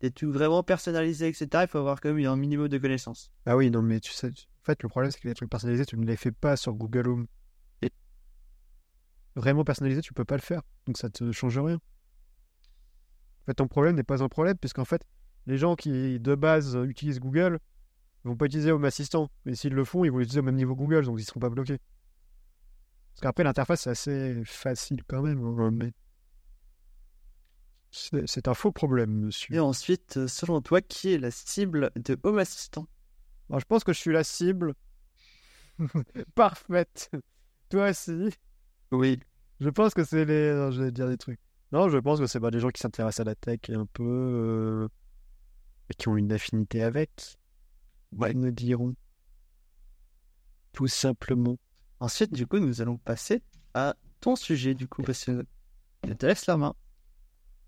des trucs vraiment personnalisés, etc., il faut avoir quand même un minimum de connaissances. Ah oui, non, mais tu sais, en fait, le problème, c'est que les trucs personnalisés, tu ne les fais pas sur Google Home. Et vraiment personnalisé, tu peux pas le faire. Donc ça te change rien. En fait, ton problème n'est pas un problème, puisqu'en fait, les gens qui, de base, euh, utilisent Google vont pas utiliser Home Assistant. Mais s'ils le font, ils vont l'utiliser au même niveau Google, donc ils seront pas bloqués. Parce qu'après, l'interface, c'est assez facile quand même. hein, mais c'est un faux problème, monsieur. Et ensuite, euh, selon toi, qui est la cible de Home Assistant? Alors, je pense que je suis la cible parfaite. Toi aussi? Oui. Je pense que c'est les. Non, je vais dire des trucs. Non, je pense que c'est pas des gens qui s'intéressent à la tech et un peu. euh, et qui ont une affinité avec. Ouais. Ils nous diront. Tout simplement. Ensuite, du coup, nous allons passer à ton sujet, du coup, parce que je te laisse la main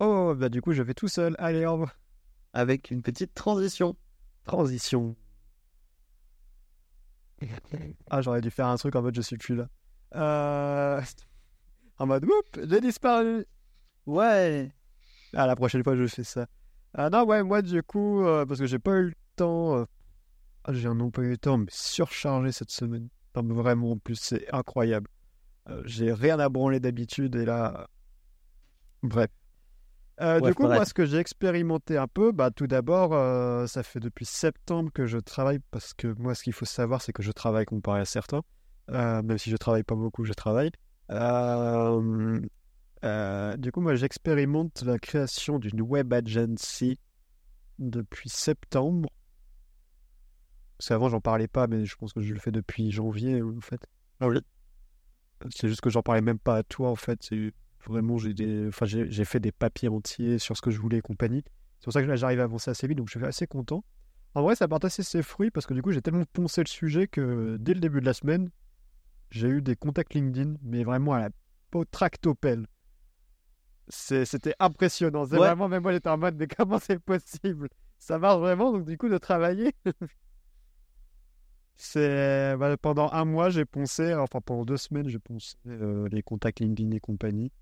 Oh, bah du coup, je vais tout seul. Allez, au revoir. avec une petite transition. Transition. Ah, j'aurais dû faire un truc en mode je suis plus là. Euh... En mode, whoop, j'ai disparu. Ouais. Ah, la prochaine fois, je fais ça. Ah non, ouais, moi, du coup, euh, parce que j'ai pas eu le temps. euh, ah, j'ai un non pas eu le temps, mais surchargé cette semaine. Non, mais vraiment, en plus, c'est incroyable. Euh, j'ai rien à branler d'habitude, et là. Bref. Euh, Ouais, du coup, bref. moi, ce que j'ai expérimenté un peu, bah, tout d'abord, euh, ça fait depuis septembre que je travaille, parce que moi, ce qu'il faut savoir, c'est que je travaille comparé à certains. Euh, même si je travaille pas beaucoup, je travaille. Du coup, moi, j'expérimente la création d'une web agency depuis septembre. Parce qu'avant, j'en parlais pas, mais je pense que je le fais depuis janvier, en fait. Ah oui. C'est juste que j'en parlais même pas à toi, en fait. C'est vraiment, j'ai des... enfin, j'ai j'ai fait des papiers entiers sur ce que je voulais et compagnie. C'est pour ça que là, j'arrive à avancer assez vite, donc je suis assez content. En vrai, ça porte assez ses fruits parce que du coup, j'ai tellement poncé le sujet que dès le début de la semaine, j'ai eu des contacts LinkedIn, mais vraiment à la peau tractopelle. C'est- C'était impressionnant. C'est Ouais. vraiment, même moi, j'étais en mode, mais comment c'est possible? Ça marche vraiment, donc du coup, de travailler? C'est bah, pendant un mois, j'ai poncé, enfin pendant deux semaines, j'ai poncé euh, les contacts LinkedIn et compagnie.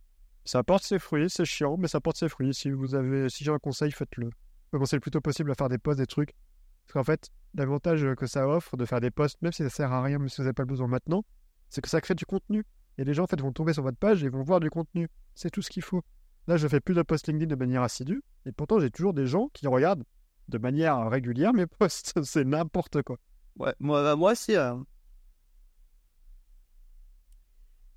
Ça porte ses fruits, c'est chiant, mais ça porte ses fruits. Si vous avez, si j'ai un conseil, faites-le. Commencez le plus tôt possible à faire des posts, des trucs. Parce qu'en fait, l'avantage que ça offre de faire des posts, même si ça sert à rien, même si vous n'avez pas le besoin maintenant, c'est que ça crée du contenu. Et les gens en fait vont tomber sur votre page et vont voir du contenu. C'est tout ce qu'il faut. Là, je fais plus de posts LinkedIn de manière assidue, et pourtant j'ai toujours des gens qui regardent de manière régulière mes posts. c'est n'importe quoi. Ouais, moi, bah, moi aussi. hein.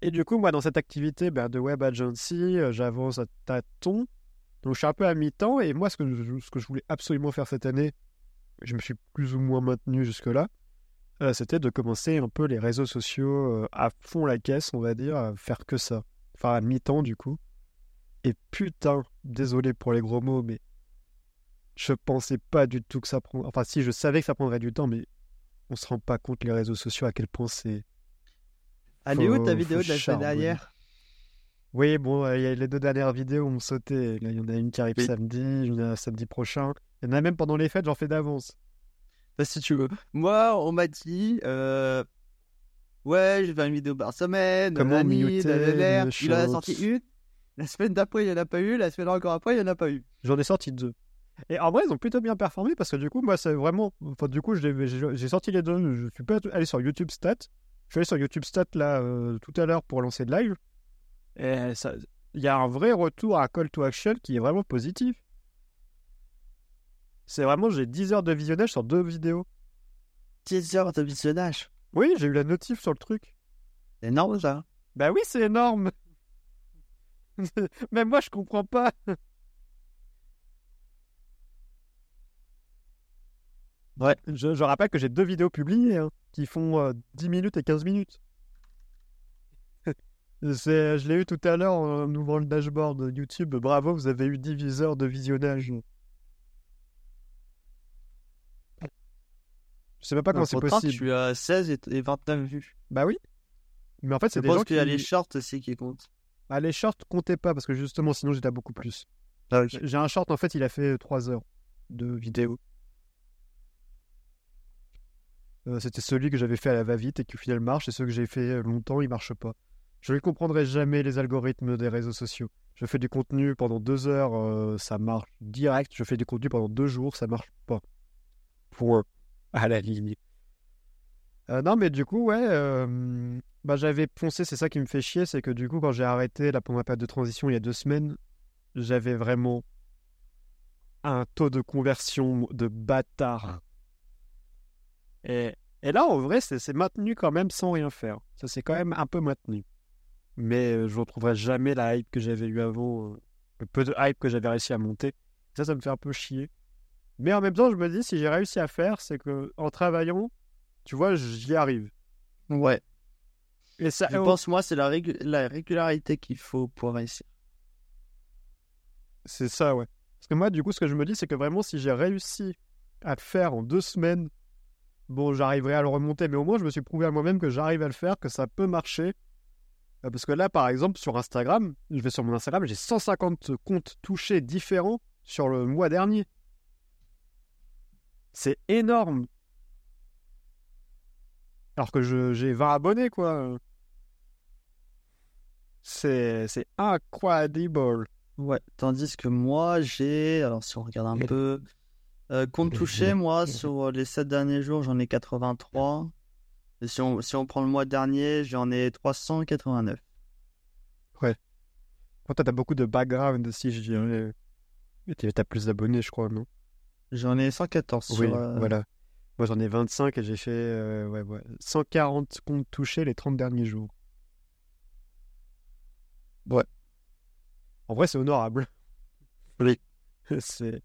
Et du coup, moi, dans cette activité ben, de web agency, euh, j'avance à tâtons. Donc, je suis un peu à mi-temps. Et moi, ce que, je, ce que je voulais absolument faire cette année, je me suis plus ou moins maintenu jusque-là, euh, c'était de commencer un peu les réseaux sociaux euh, à fond la caisse, on va dire, à faire que ça. Enfin, à mi-temps, du coup. Et putain, désolé pour les gros mots, mais je pensais pas du tout que ça prend. Enfin, si, je savais que ça prendrait du temps, mais on se rend pas compte, les réseaux sociaux, à quel point c'est. Elle est où ta vidéo de la semaine dernière? Oui, bon, euh, il y a les deux dernières vidéos ont sauté. Là, il y en a une qui arrive Oui. samedi, il y en a samedi prochain. Il y en a même pendant les fêtes, j'en fais d'avance. Bah, si tu veux. Moi, on m'a dit, euh, ouais, je faire une vidéo par semaine. Comment muter Il en a sorti une. La semaine d'après, il n'y en a pas eu. La semaine encore après, il n'y en a pas eu. J'en ai sorti deux. Et en vrai, ils ont plutôt bien performé parce que du coup, moi, c'est vraiment. Enfin, du coup, j'ai sorti les deux. Je suis pas allé sur YouTube Stats. Je suis allé sur YouTube Stats là euh, tout à l'heure pour lancer le live. Et il y a un vrai retour à Call to Action qui est vraiment positif. C'est vraiment, j'ai 10 heures de visionnage sur deux vidéos. 10 heures de visionnage. Oui, j'ai eu la notif sur le truc. C'est énorme, ça. Bah oui, c'est énorme. Même moi, je comprends pas. Ouais. Je, je rappelle que j'ai deux vidéos publiées hein, qui font euh, 10 minutes et 15 minutes. Je l'ai eu tout à l'heure en ouvrant le dashboard YouTube. Bravo, vous avez eu 10 heures de visionnage. Je sais même pas comment c'est possible. Tu as 16 et et 29 vues. Bah oui. Mais en fait, Je c'est des gens pense qui... qu'il y a les shorts aussi qui comptent. Bah, les shorts comptaient pas parce que justement, sinon j'étais à beaucoup plus. Ah. J'ai un short, en fait, il a fait 3 heures de vidéo. Euh, C'était celui que j'avais fait à la va-vite et qui au final marche, et ceux que j'ai fait longtemps, il marche pas. Je ne comprendrai jamais les algorithmes des réseaux sociaux. Je fais du contenu pendant 2 heures, euh, ça marche direct. Je fais du contenu pendant 2 jours, ça marche pas. Point. À la ligne. Euh, non, mais du coup, ouais, euh, bah, j'avais poncé, c'est ça qui me fait chier, c'est que du coup, quand j'ai arrêté pendant ma période de transition il y a deux semaines, j'avais vraiment un taux de conversion de bâtard. Et, et là, en vrai, c'est maintenu quand même sans rien faire. Ça, c'est quand même un peu maintenu. Mais euh, je ne retrouverai jamais la hype que j'avais eu avant, euh, le peu de hype que j'avais réussi à monter. Ça, ça me fait un peu chier. Mais en même temps, je me dis, si j'ai réussi à faire, c'est que en travaillant, tu vois, j'y arrive. Ouais. Et ça, Je pense, moi, c'est la, régu- la régularité qu'il faut pour réussir. C'est ça, ouais. Parce que moi, du coup, ce que je me dis, c'est que vraiment, si j'ai réussi à faire en deux semaines, bon, j'arriverai à le remonter, mais au moins, je me suis prouvé à moi-même que j'arrive à le faire, que ça peut marcher. Euh, Parce que là, par exemple, sur Instagram, je vais sur mon Instagram, j'ai 150 comptes touchés différents sur le mois dernier. C'est énorme. Alors que j'ai 20 abonnés, quoi. C'est c'est incroyable. Ouais. Tandis que moi, j'ai. Alors, si on regarde un peu. Euh, compte touché, moi, sur les 7 derniers jours, j'en ai 83. Et si on, si on prend le mois dernier, j'en ai 389. Quand t'as beaucoup de background aussi, je dirais. T'as plus d'abonnés, je crois, non? J'en ai 114 Oui, sur. euh, voilà. Moi, j'en ai 25 et j'ai fait euh, ouais, ouais, 140 comptes touchés les 30 derniers jours. Ouais. En vrai, c'est honorable. Oui. c'est...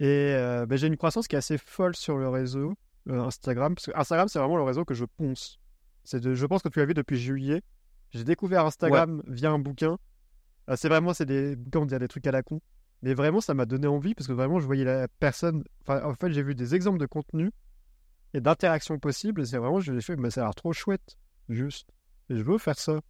Et euh, ben, j'ai une croissance qui est assez folle sur le réseau euh, Instagram. Parce que Instagram, c'est vraiment le réseau que je ponce. C'est de... Je pense que tu l'as vu depuis juillet. J'ai découvert Instagram via un bouquin. Euh, c'est vraiment, c'est des bouquins, on dirait des trucs à la con. Mais vraiment, ça m'a donné envie parce que vraiment, je voyais la personne. Enfin, en fait, j'ai vu des exemples de contenu et d'interactions possibles. Et c'est vraiment, je l'ai fait, mais ça a l'air trop chouette. Juste. Et je veux faire ça.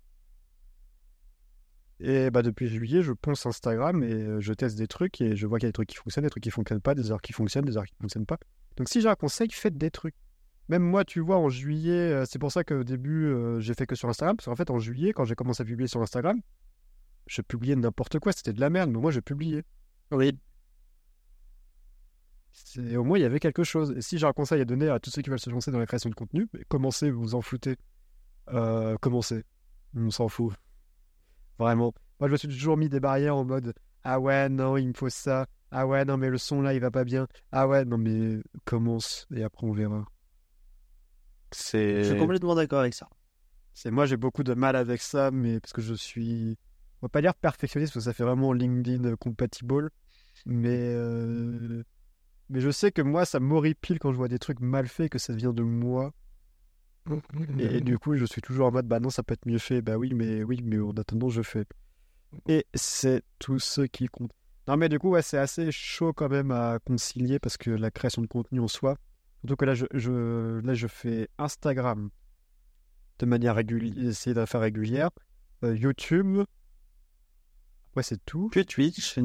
Et bah, depuis juillet, je ponce Instagram et euh, je teste des trucs et je vois qu'il y a des trucs qui fonctionnent, des trucs qui fonctionnent pas, des heures qui fonctionnent, des heures qui fonctionnent pas. Donc si j'ai un conseil, faites des trucs. Même moi, tu vois, en juillet, euh, c'est pour ça qu'au début, euh, j'ai fait que sur Instagram. Parce qu'en fait, en juillet, quand j'ai commencé à publier sur Instagram, je publiais n'importe quoi. C'était de la merde, mais moi, je publiais. Oui. C'est- Au moins, il y avait quelque chose. Et si j'ai un conseil à donner à tous ceux qui veulent se lancer dans la création de contenu, commencez, vous vous en foutez. Euh, commencez. On s'en fout. Vraiment. Moi, je me suis toujours mis des barrières en mode Ah ouais, non, il me faut ça. Ah ouais, non, mais le son là, il va pas bien. Ah ouais, non, mais commence et après on verra. Je C'est. suis complètement d'accord avec ça. C'est moi, j'ai beaucoup de mal avec ça, mais parce que je suis, on va pas dire perfectionniste parce que ça fait vraiment LinkedIn compatible, mais euh, mais je sais que moi, ça m'horripile quand je vois des trucs mal faits, que ça vient de moi, et, du coup, je suis toujours en mode, bah non, ça peut être mieux fait, bah oui, mais oui, mais en attendant, je fais. Et c'est tout ce qui compte. Non, mais du coup, ouais, c'est assez chaud quand même à concilier parce que la création de contenu en soi, surtout que là, je, je, là, je fais Instagram de manière régulière, essayer de la faire régulière. Euh, YouTube, ouais, c'est tout. Puis Twitch.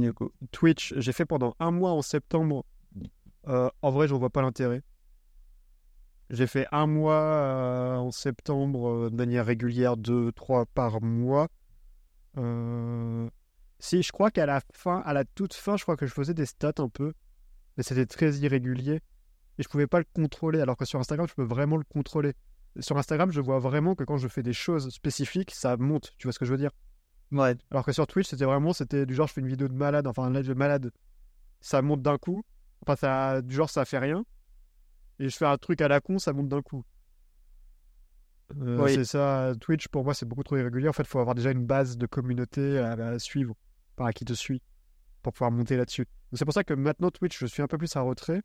Twitch, j'ai fait pendant un mois en septembre. Euh, en vrai, j'en vois pas l'intérêt. J'ai fait un mois euh, en septembre euh, de manière régulière, deux, trois par mois. Euh, Si, je crois qu'à la fin, à la toute fin, je crois que je faisais des stats un peu, mais c'était très irrégulier et je pouvais pas le contrôler. Alors que sur Instagram, je peux vraiment le contrôler. Sur Instagram, je vois vraiment que quand je fais des choses spécifiques, ça monte. Tu vois ce que je veux dire? Ouais. Alors que sur Twitch, c'était vraiment, c'était du genre, je fais une vidéo de malade, enfin un live de malade, ça monte d'un coup. Enfin, ça, du genre, ça fait rien. Et je fais un truc à la con, ça monte d'un coup. Euh, Oui. C'est ça, Twitch, pour moi, c'est beaucoup trop irrégulier. En fait, il faut avoir déjà une base de communauté à, à suivre, par à qui te suit, pour pouvoir monter là-dessus. C'est pour ça que maintenant, Twitch, je suis un peu plus à retrait.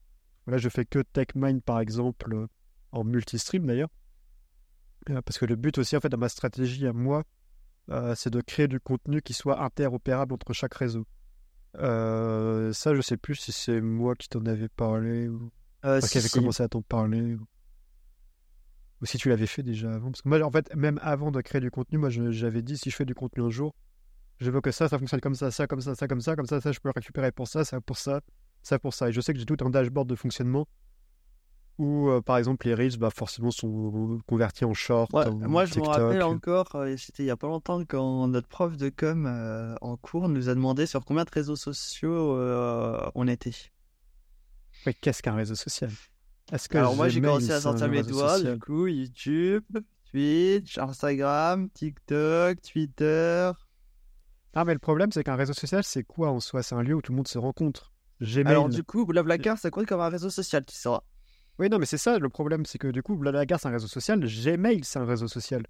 Là, je fais que TechMind, par exemple, euh, en multistream d'ailleurs. Euh, Parce que le but aussi, en fait, de ma stratégie à moi, euh, c'est de créer du contenu qui soit interopérable entre chaque réseau. Euh, ça, je sais plus si c'est moi qui t'en avais parlé ou Euh, si, avait si. commencé à t'en parler ou... ou si tu l'avais fait déjà avant. Parce que moi, en fait, même avant de créer du contenu, moi, j'avais dit si je fais du contenu un jour, je veux que ça, ça fonctionne comme ça, ça, comme ça, ça, comme ça, comme ça, ça, je peux le récupérer pour ça, ça pour ça, ça pour ça. Et je sais que j'ai tout un dashboard de fonctionnement où, euh, par exemple, les reels, bah, forcément, sont convertis en short. Ouais, en moi, je me rappelle encore, euh, c'était il y a pas longtemps quand notre prof de com euh, en cours nous a demandé sur combien de réseaux sociaux on était. Mais qu'est-ce qu'un réseau social? Est-ce que Alors moi, j'ai commencé à sortir mes doigts, social? du coup, YouTube, Twitch, Instagram, TikTok, Twitter. Ah, mais le problème, c'est qu'un réseau social, c'est quoi en soi? C'est un lieu où tout le monde se rencontre. Gmail. Alors du coup, Blablacar, ça compte comme un réseau social, tu sauras. Oui, non, mais c'est ça le problème, c'est que du coup, Blablacar, c'est un réseau social. Gmail, c'est un réseau social.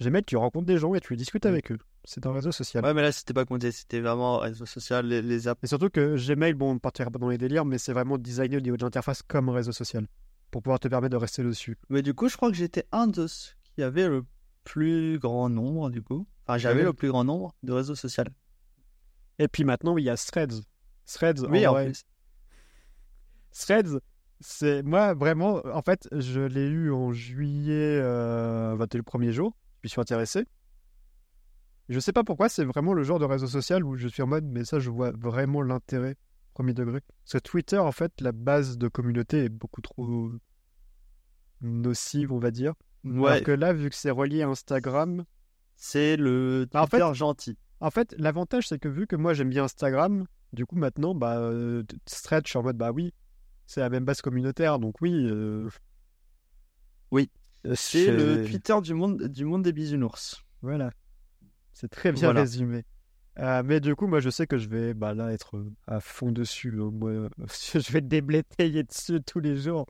Gmail, tu rencontres des gens et tu discutes avec eux. C'est un réseau social. Ouais, mais là, c'était pas compté, c'était vraiment réseau social, les, les apps. Et surtout que Gmail, bon, on partira pas dans les délires, mais c'est vraiment designé au niveau de l'interface comme réseau social. Pour pouvoir te permettre de rester dessus. Mais du coup, je crois que j'étais un de ceux qui avait le plus grand nombre, du coup. Enfin, j'avais oui. le plus grand nombre de réseaux sociaux. Et puis maintenant, il y a Threads. Threads, Oui, en en vrai, plus. Threads, c'est moi vraiment, en fait, je l'ai eu en juillet, euh, bah, le premier jour, je m'y suis intéressé. Je sais pas pourquoi, c'est vraiment le genre de réseau social où je suis en mode, mais ça, je vois vraiment l'intérêt, premier degré. Parce que Twitter, en fait, la base de communauté est beaucoup trop nocive, on va dire. Ouais, Alors que là, vu que c'est relié à Instagram, c'est le Bah, en Twitter fait- gentil. en fait, l'avantage, c'est que vu que moi, j'aime bien Instagram, du coup, maintenant, bah, euh, suis en mode, bah oui, c'est la même base communautaire, donc oui. euh, Oui. euh, C'est le Twitter du monde, du monde des bisounours. Voilà. C'est très bien Voilà. résumé. Euh, mais du coup, moi, je sais que je vais bah, là être euh, à fond dessus. Moi, euh, je vais déblétayer dessus tous les jours.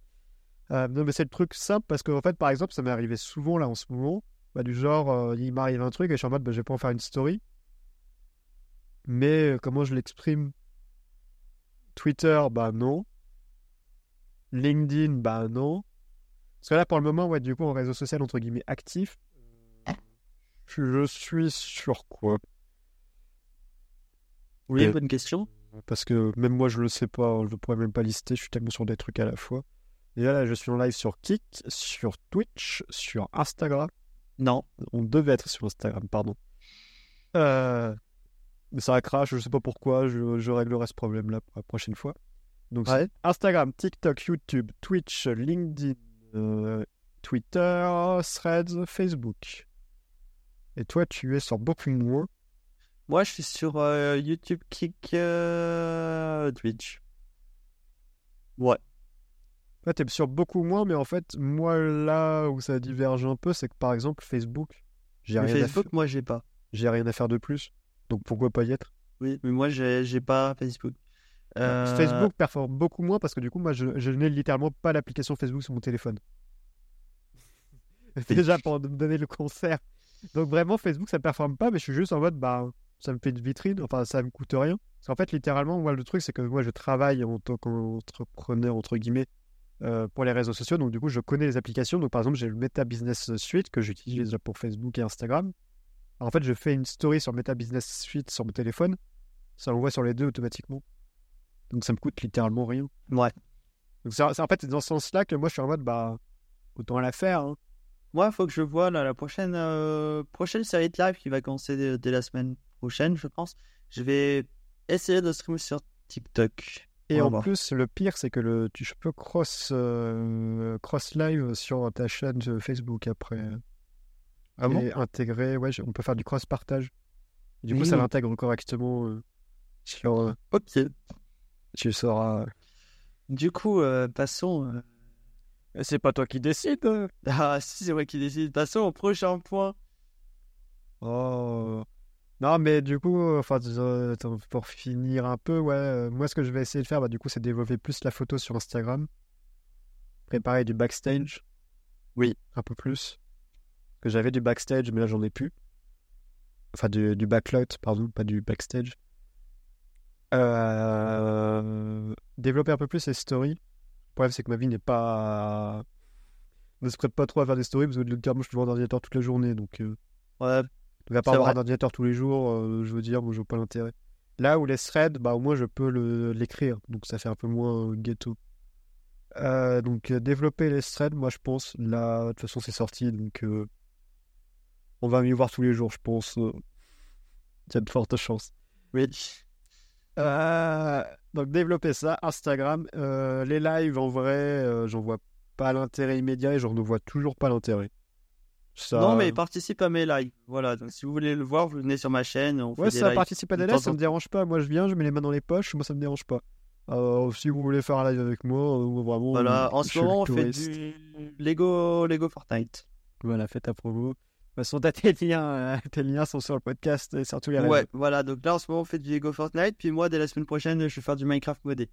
Euh, non, mais c'est le truc simple parce qu'en fait, par exemple, ça m'est arrivé souvent là en ce moment. Bah, du genre, euh, il m'arrive un truc et je suis en mode, bah, je vais pas en faire une story. Mais comment je l'exprime? Twitter, bah non. LinkedIn, bah non. Parce que là, pour le moment, ouais, du coup, en réseau social, entre guillemets, actif, je suis sur quoi? Oui, Euh, bonne question. Parce que même moi, je le sais pas, je pourrais même pas lister, je suis tellement sur des trucs à la fois. Et là, je suis en live sur Kik, sur Twitch, sur Instagram. Non. On devait être sur Instagram, pardon. Euh, Mais ça a crash, je sais pas pourquoi, je, je réglerai ce problème-là pour la prochaine fois. Donc, Ouais. Instagram, TikTok, YouTube, Twitch, LinkedIn, euh, Twitter, Threads, Facebook. Et toi, tu es sur beaucoup moins. Moi, je suis sur euh, YouTube, Kick, euh, Twitch. Ouais. Ouais, t'es sur beaucoup moins, mais en fait, moi, là où ça diverge un peu, c'est que par exemple, Facebook, j'ai rien, à Facebook, fa- moi, j'ai pas. j'ai rien à faire de plus. Donc pourquoi pas y être? Oui, mais moi, j'ai j'ai pas Facebook. Euh, Facebook performe beaucoup moins parce que du coup, moi, je, je n'ai littéralement pas l'application Facebook sur mon téléphone. Déjà pour me donner le concert. Donc vraiment, Facebook, ça performe pas, mais je suis juste en mode, bah, ça me fait une vitrine, enfin, ça me coûte rien. Parce qu'en fait, littéralement, moi, le truc, c'est que moi, je travaille en tant qu'entrepreneur, entre guillemets, euh, pour les réseaux sociaux. Donc, du coup, je connais les applications. Donc, par exemple, j'ai le Meta Business Suite que j'utilise pour Facebook et Instagram. Alors, en fait, je fais une story sur Meta Business Suite sur mon téléphone. Ça l'envoie sur les deux automatiquement. Donc, ça me coûte littéralement rien. Ouais. Donc, c'est en fait, dans ce sens-là que moi, je suis en mode, bah, autant la faire. hein. Moi, il faut que je vois là, la prochaine, euh, prochaine série de live qui va commencer dès, dès la semaine prochaine, je pense. Je vais essayer de streamer sur TikTok. Et en voir. plus, le pire, c'est que le, tu, peux cross, euh, cross live sur ta chaîne euh, Facebook après. Ah bon? Et intégrer, ouais, on peut faire du cross partage. Du coup, ça l'intègre correctement euh, sur. Ok. tu sauras. Du coup, passons. Euh, C'est pas toi qui décides. Ah, si, c'est vrai qui décide. Passons au prochain point. Oh. Non, mais du coup, euh, enfin, pour finir un peu, ouais, euh, moi, ce que je vais essayer de faire, bah, du coup, c'est développer plus la photo sur Instagram. Préparer du backstage. Oui. Un peu plus. Que j'avais du backstage, mais là, j'en ai plus. Enfin, du, du backlot, pardon, pas du backstage. Euh, Développer un peu plus les stories. Le problème, c'est que ma vie n'est pas. ne se prête pas trop à faire des stories parce que littéralement, je suis devant l'ordinateur toute la journée. Donc, euh, Ouais. donc à part avoir un ordinateur tous les jours, euh, je veux dire, moi, je vois pas l'intérêt. Là où les threads, bah, au moins, je peux le- l'écrire. Donc, ça fait un peu moins ghetto. Euh, donc, développer les threads, moi, je pense. Là, de toute façon, c'est sorti. Donc, on va m'y voir tous les jours, je pense. Il y a de fortes chances. Oui. Euh, donc développer ça, Instagram, Euh, les lives en vrai, euh, j'en vois pas l'intérêt immédiat et j'en ne vois toujours pas l'intérêt. Ça... Non, mais participe à mes lives. Voilà. Donc, si vous voulez le voir, vous venez sur ma chaîne. On ouais, fait ça participe à des de lives, ça me dérange pas. Moi je viens, je mets les mains dans les poches, moi ça me dérange pas. Euh, si vous voulez faire un live avec moi, euh, vraiment. Voilà. En ce moment, on fait du Lego, Lego Fortnite. Voilà, faites ta promo. Façon, t'as tes liens, euh, tes liens sont sur le podcast et sur tous les réseaux. Ouais, voilà. Donc là, en ce moment, on fait du Lego Fortnite. Puis moi, dès la semaine prochaine, je vais faire du Minecraft modé.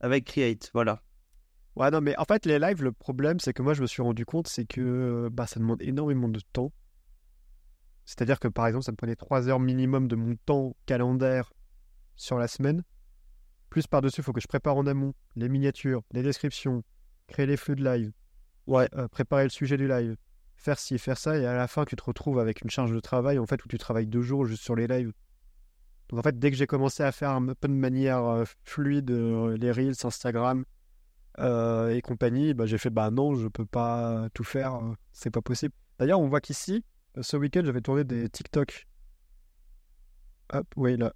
Avec Create. Voilà. Ouais, non, mais en fait, les lives, le problème, c'est que moi, je me suis rendu compte, c'est que bah, ça demande énormément de temps. C'est-à-dire que, par exemple, ça me prenait 3 heures minimum de mon temps calendaire sur la semaine. Plus par-dessus, il faut que je prépare en amont les miniatures, les descriptions, créer les flux de live, Ouais. euh, préparer le sujet du live, faire ci, faire ça, et à la fin, tu te retrouves avec une charge de travail, en fait, où tu travailles deux jours juste sur les lives. Donc, en fait, dès que j'ai commencé à faire un peu de manière euh, fluide euh, les Reels, Instagram, euh, et compagnie, bah, j'ai fait bah non, je peux pas tout faire, c'est pas possible. D'ailleurs, on voit qu'ici, ce week-end, j'avais tourné des TikTok. Hop, oui, là.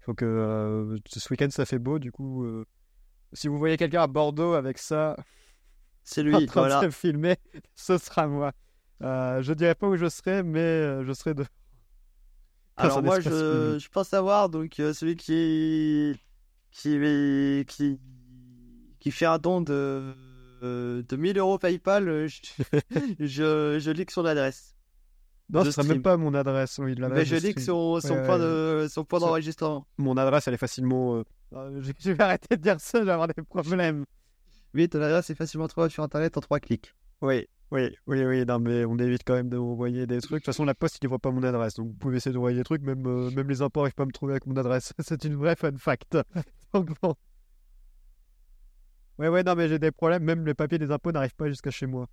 Faut que ce week-end, ça fait beau, du coup, si vous voyez quelqu'un à Bordeaux avec ça C'est en lui. train Voilà. de se filmer, ce sera moi. Euh, je dirais pas où je serai, mais euh, je serai de. Alors moi, je, je pense savoir donc euh, celui qui qui qui qui fait un don de de 1000 euros PayPal, je je, je lis que son adresse. Non, ce sera stream. même pas mon adresse. Oui, Mais je stream. son son Ouais, point ouais, de son point d'enregistrement. Mon adresse, elle est facilement. euh, je je vais arrêter de dire ça, je vais avoir des problèmes. Oui, ton adresse est facilement trouvable sur Internet en trois clics. Oui, oui, oui, oui, non, mais on évite quand même de m'envoyer des trucs. De toute façon, la poste, il ne voit pas mon adresse. Donc, vous pouvez essayer d'envoyer des trucs. Même, euh, même les imports n'arrivent pas à me trouver avec mon adresse. C'est une vraie fun fact. donc, bon. Ouais, ouais, non, mais j'ai des problèmes. Même les papiers des impôts n'arrivent pas jusqu'à chez moi.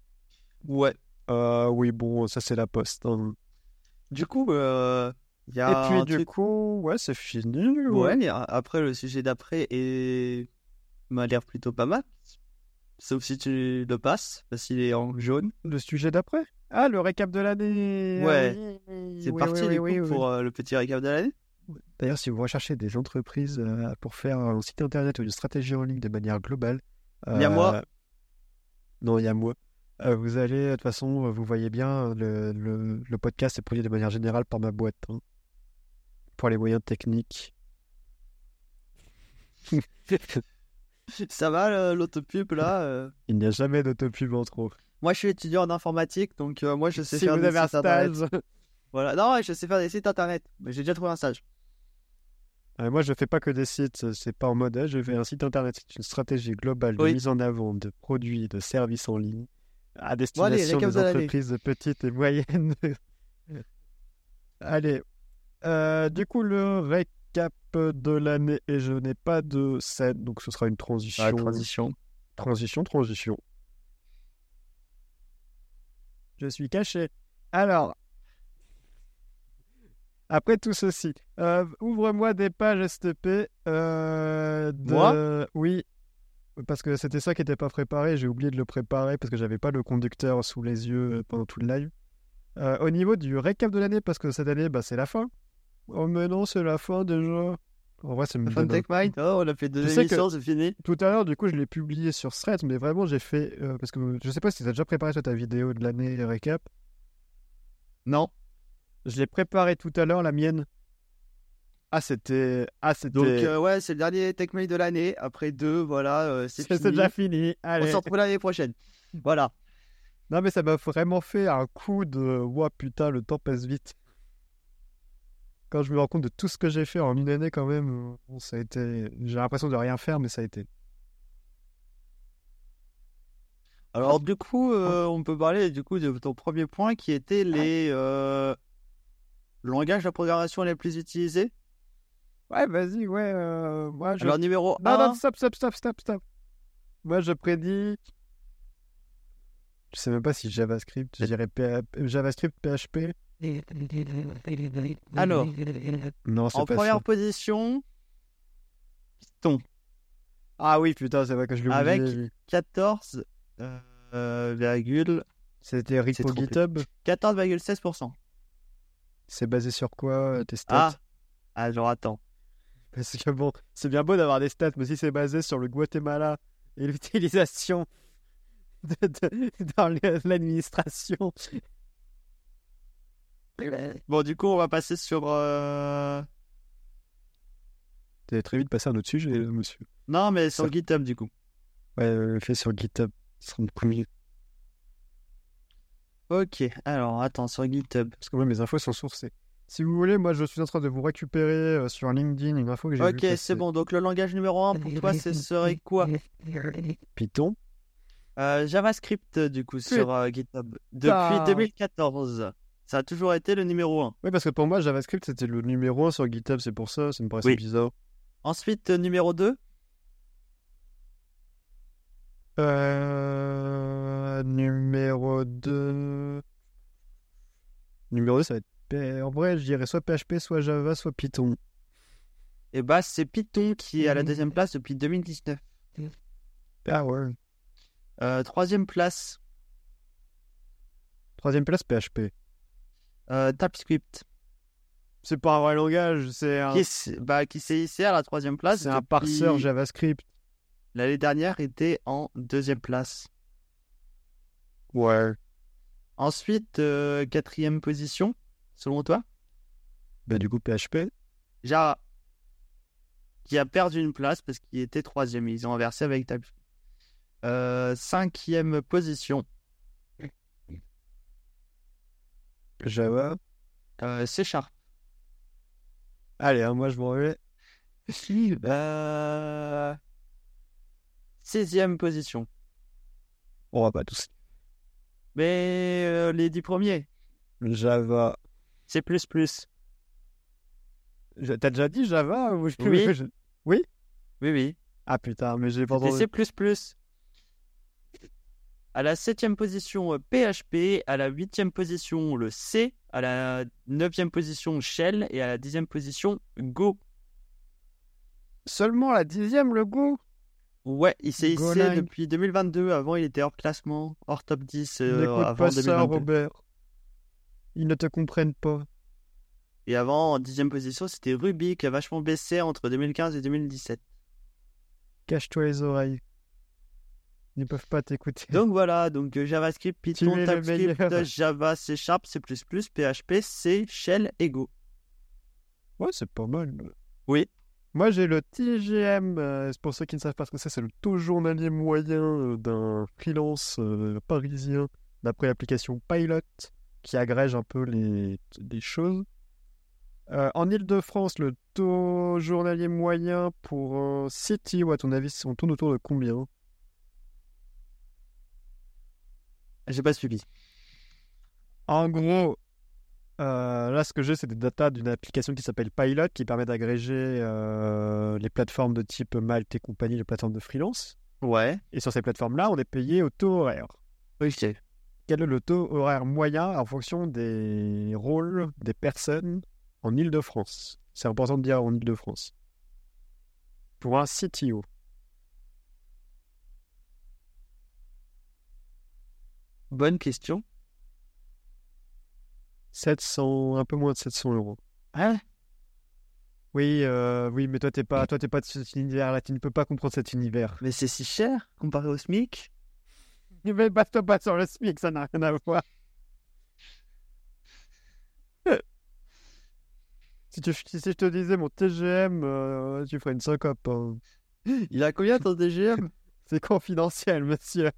Ouais. Euh, oui, bon, ça, c'est la poste. hein. Du coup, euh, il y a Et puis, un du truc- coup, ouais, c'est fini. Ouais, après, le sujet d'après est... m'a l'air plutôt pas mal. Sauf si tu le passes, parce qu'il est en jaune. Le sujet d'après? Ah, le récap de l'année. Ouais. Ah oui, C'est oui, parti, oui, du oui, coup, oui, pour euh, le petit récap de l'année? D'ailleurs, si vous recherchez des entreprises euh, pour faire un site internet ou une stratégie en ligne de manière globale, Il y a moi. euh, Non, il y a moi. Euh, vous allez, de toute façon, euh, vous voyez bien, le, le, le podcast est produit de manière générale par ma boîte. hein. pour les moyens techniques. Ça va, l'autopub, là euh? Il n'y a jamais d'autopub en trop. Moi, je suis étudiant en informatique, donc euh, moi, je sais Si faire vous des avez sites internet. Voilà. Non, je sais faire des sites internet. Mais j'ai déjà trouvé un stage. Euh, moi, je fais pas que des sites, c'est pas en mode, je fais un site internet. C'est une stratégie globale de Oui. mise en avant de produits et de services en ligne à destination des de entreprises petites et moyennes. allez, Euh, du coup, le de l'année, et je n'ai pas de scène, donc ce sera une transition. Ah, transition. Transition, transition. Je suis caché. Alors, après tout ceci, euh, ouvre-moi des pages STP. euh, de... Moi? Oui, parce que c'était ça qui n'était pas préparé. J'ai oublié de le préparer parce que j'avais pas le conducteur sous les yeux euh, pendant tout le live. Euh, au niveau du récap de l'année, parce que cette année, bah, c'est la fin. Oh, mais non, c'est la fin déjà. En vrai, ça me donne un Tech Mind. Oh, on a fait deux Je émissions, c'est fini. tout à l'heure, du coup, je l'ai publié sur Threads, mais vraiment, j'ai fait. euh, parce que je sais pas si tu as déjà préparé toi, ta vidéo de l'année récap. Non. Je l'ai préparé tout à l'heure, la mienne. Ah, c'était. Ah, c'était. Donc, euh, ouais, c'est le dernier Tech Mail de l'année. Après deux, voilà, euh, c'est déjà fini. On se retrouve l'année prochaine. Voilà. Non, mais ça m'a vraiment fait un coup de. Ouah, putain, le temps passe vite. Quand je me rends compte de tout ce que j'ai fait en une année, quand même, euh, bon, ça a été. J'ai l'impression de rien faire, mais ça a été. Alors, du coup, euh, on peut parler du coup de ton premier point qui était les euh, langages de programmation les plus utilisés? Ouais, vas-y, ouais. euh, moi, je Alors, numéro Non, 1. non, stop, stop, stop, stop, stop. Moi, je prédis. Je sais même pas si JavaScript, je dirais JavaScript, PHP. Alors, Non, en pas première ça. position, Ah oui, putain, c'est vrai que je l'ai. Avec- lui. 14, euh, virgule- C'était repo GitHub. 14,16%. C'est basé sur quoi, euh, tes stats? Ah, genre attends. Parce que bon, c'est bien beau d'avoir des stats, mais si c'est basé sur le Guatemala et l'utilisation de- de- dans l'administration. Bon, du coup, on va passer sur. euh, T'es très vite passé à un autre sujet, monsieur. Non, mais sur Ça- GitHub, du coup. Ouais, euh, fait sur GitHub. Ce sera beaucoup mieux. Ok, alors attends, sur GitHub. Parce que ouais, mes infos sont sourcées. Si vous voulez, moi je suis en train de vous récupérer euh, sur LinkedIn une info que j'ai Ok, c'est passer. bon. Donc, le langage numéro 1 pour toi, ce serait quoi? Python. Euh, JavaScript, du coup, sur euh, GitHub. Depuis Putain. 2014. Ça a toujours été le numéro 1. Oui, parce que pour moi, JavaScript c'était le numéro 1 sur GitHub, c'est pour ça, ça me paraissait Oui. bizarre. Ensuite, euh, numéro 2. Euh, numéro 2. Numéro 2, ça va être. En vrai, je dirais soit PHP, soit Java, soit Python. Et bah, c'est Python qui est à la deuxième place depuis 2019. Ah ouais. Euh, troisième place, Troisième place, PHP. Euh, TypeScript. C'est pas un vrai langage, c'est un, Qui est- bah, qui s'est hissé à la troisième place. c'est un parseur JavaScript. L'année dernière était en deuxième place. Ouais. Ensuite, euh, quatrième position, selon toi, Bah, du coup, PHP. Java, qui a perdu une place parce qu'il était troisième. Ils ont inversé avec TypeScript. Euh, cinquième position, Java. euh, C Sharp. Allez, hein, moi je m'en vais. Euh, sixième position. On va pas tous. Mais euh, les dix premiers, Java. c'est plus plus. Je- T'as déjà dit Java ou je- Oui. je- Oui, oui. Ah putain, mais j'ai pas entendu. C++. À la septième position, euh, PHP. À la huitième position, le C. À la neuvième position, Shell. Et à la dixième position, Go. Seulement la dixième, le Go? Ouais, il s'est hissé depuis 2022. Avant, il était hors classement, hors top 10 euh, avant pas ça, 2022. Robert. Ils ne te comprennent pas. Et avant, en dixième position, c'était Ruby qui a vachement baissé entre 2015 et 2017. Cache-toi les oreilles. Ils ne peuvent pas t'écouter. Donc voilà, donc euh, JavaScript, Python, TypeScript, meilleur. Java, C Sharp, C++, PHP, C, Shell et Go. Ouais, c'est pas mal. Oui. Moi, j'ai le TGM. euh, c'est pour ceux qui ne savent pas ce que c'est, c'est le taux journalier moyen euh, d'un freelance euh, parisien d'après l'application Pilot qui agrège un peu les, les choses. Euh, en Ile-de-France, le taux journalier moyen pour un CTO, à ton avis, on tourne autour de combien? J'ai pas suivi. En gros, euh, là, ce que j'ai, c'est des datas d'une application qui s'appelle Pilot, qui permet d'agréger euh, les plateformes de type Malte et compagnie, les plateformes de freelance. Ouais. Et sur ces plateformes-là, on est payé au taux horaire. Ok. Quel est le taux horaire moyen en fonction des rôles des personnes en Ile-de-France? C'est important de dire en Ile-de-France. Pour un CTO. Bonne question. 700, un peu moins de 700 euros. Ah, Oui, euh, oui, mais toi, t'es pas, toi, t'es pas de cet univers-là. Tu ne peux pas comprendre cet univers. mais c'est si cher comparé au SMIC? Mais bats-toi pas sur le SMIC, ça n'a rien à voir. si, tu, si je te disais mon TGM, euh, tu ferais une syncope. hein. Il a combien ton DGM C'est confidentiel, monsieur.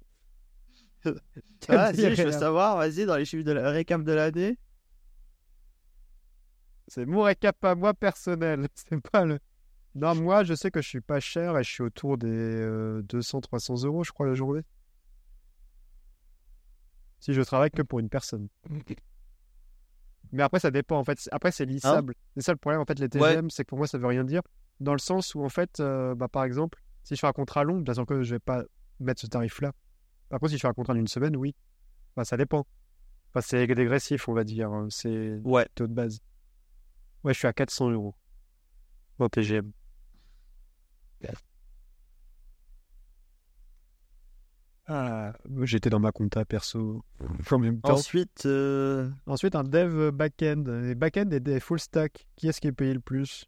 Ah, si, dis je veux savoir, vas-y, dans les chiffres de la récap de l'année. C'est mon récap à moi personnel. C'est pas le. Non, moi, je sais que je suis pas cher et je suis autour des 200-300 euros, je crois, la journée. Si je travaille que pour une personne. Mais après, ça dépend. En fait, après, c'est lissable. c'est ça le problème. En fait, les Ouais. TGM, c'est que pour moi, ça veut rien dire. Dans le sens où, en fait, euh, bah, par exemple, si je fais un contrat long, bien sûr que je vais pas mettre ce tarif-là. Par contre, si je fais un contrat d'une semaine, oui. Enfin, ça dépend. Enfin, c'est dégressif, on va dire. hein. C'est Ouais. taux de base. Ouais, je suis à 400 euros en TGM. Ah, j'étais dans ma compta perso en même temps. Ensuite, euh, Ensuite, un dev back-end. Et back-end et des full stack. Qui est-ce qui est payé le plus?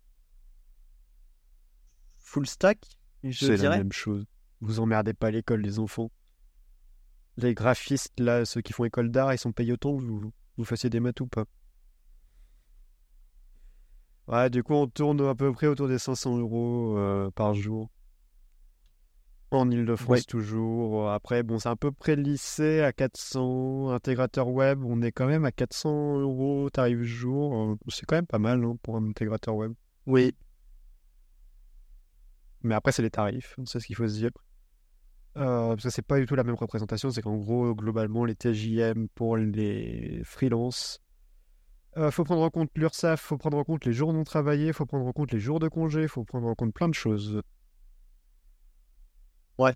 Full stack, C'est la même chose. Vous emmerdez pas l'école, les enfants. Les graphistes, là, ceux qui font école d'art, ils sont payés autant que vous, vous fassiez des maths ou pas? Ouais, du coup, on tourne à peu près autour des 500 euros euh, par jour. En Ile-de-France, Ouais. toujours. Après, bon, c'est à peu près lycée à 400. Intégrateur web, on est quand même à 400 euros tarif jour. C'est quand même pas mal hein, pour un intégrateur web. Oui. Mais après, c'est les tarifs, c'est ce qu'il faut se dire. Euh, parce que c'est pas du tout la même représentation, c'est qu'en gros, globalement, les TJM pour les freelances, euh, faut prendre en compte l'URSSAF, faut prendre en compte les jours non travaillés, faut prendre en compte les jours de congé, faut prendre en compte plein de choses. Ouais.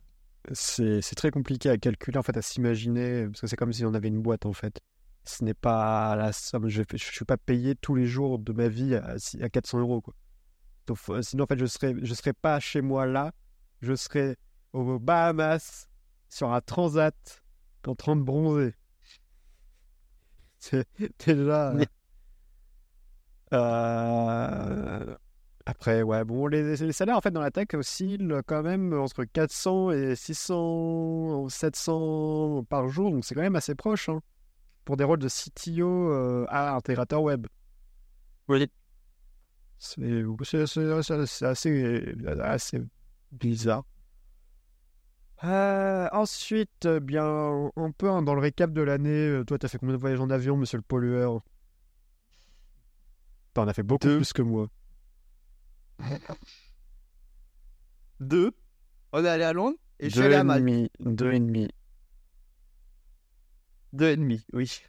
C'est c'est très compliqué à calculer, en fait, à s'imaginer, parce que c'est comme si on avait une boîte, en fait. Ce n'est pas la somme, je ne suis pas payé tous les jours de ma vie à, à 400 euros, quoi. Donc, sinon, en fait, je serais, je serais pas chez moi là, je serais aux Bahamas, sur un transat, en train de bronzer. C'est déjà. Oui. Euh, Après, ouais, bon, les, les salaires en fait dans la tech oscillent quand même entre 400 et 600, 700 par jour, donc c'est quand même assez proche hein, pour des rôles de CTO euh, à intégrateur web. Oui. C'est assez bizarre. Euh, ensuite, euh, bien, un peu hein, dans le récap de l'année, euh, toi, t'as fait combien de voyages en avion, monsieur le pollueur? T'en as fait beaucoup Deux. plus que moi. Deux. On est allé à Londres Et je suis allé à Malte. demi, deux et demi. Deux et demi, oui.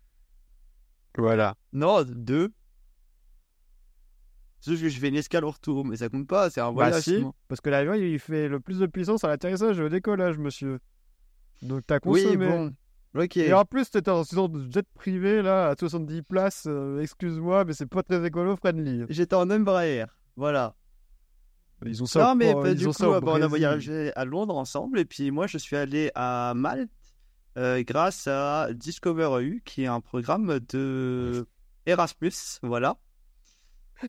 Voilà. Non, deux. C'est juste que je fais une escale au retour, mais ça compte pas, c'est un Bah voyage. si, parce que l'avion il fait le plus de puissance à l'atterrissage et au décollage, monsieur. Donc t'as Oui, consommé. bon. Ok. Et en plus, t'étais dans une sorte de jet privé là, à 70 places. euh, Excuse-moi, mais c'est pas très écolo-friendly. J'étais en Embraer. Voilà. Ils ont ça. Non, mais bah, ils du ont coup, ça bah, on a voyagé à Londres ensemble. Et puis moi, je suis allé à Malte euh, grâce à Discover EU, qui est un programme de Erasmus. Voilà.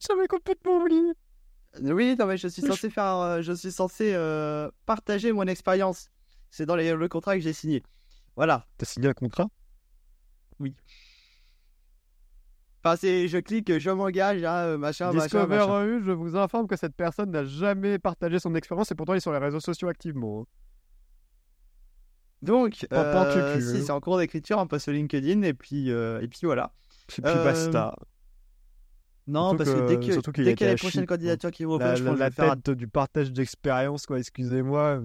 J'avais complètement oublié. Oui, non, mais je suis censé faire, euh, je suis censé euh, partager mon expérience. C'est dans les- le contrat que j'ai signé. Voilà. T'as signé un contrat? Enfin, c'est, je clique, je m'engage à euh, machin, machin, Discover machin. EU, je vous informe que cette personne n'a jamais partagé son expérience et pourtant il est sur les réseaux sociaux activement. hein. Donc, euh, si, hein. c'est en cours d'écriture, un post sur LinkedIn, et puis, euh, et puis voilà. Et puis Euh, basta. Non, Surtout parce que, que- dès qu'il y a les prochaines candidatures qui vont La, je la- pense que la je vais faire tête du partage d'expérience, quoi, excusez-moi.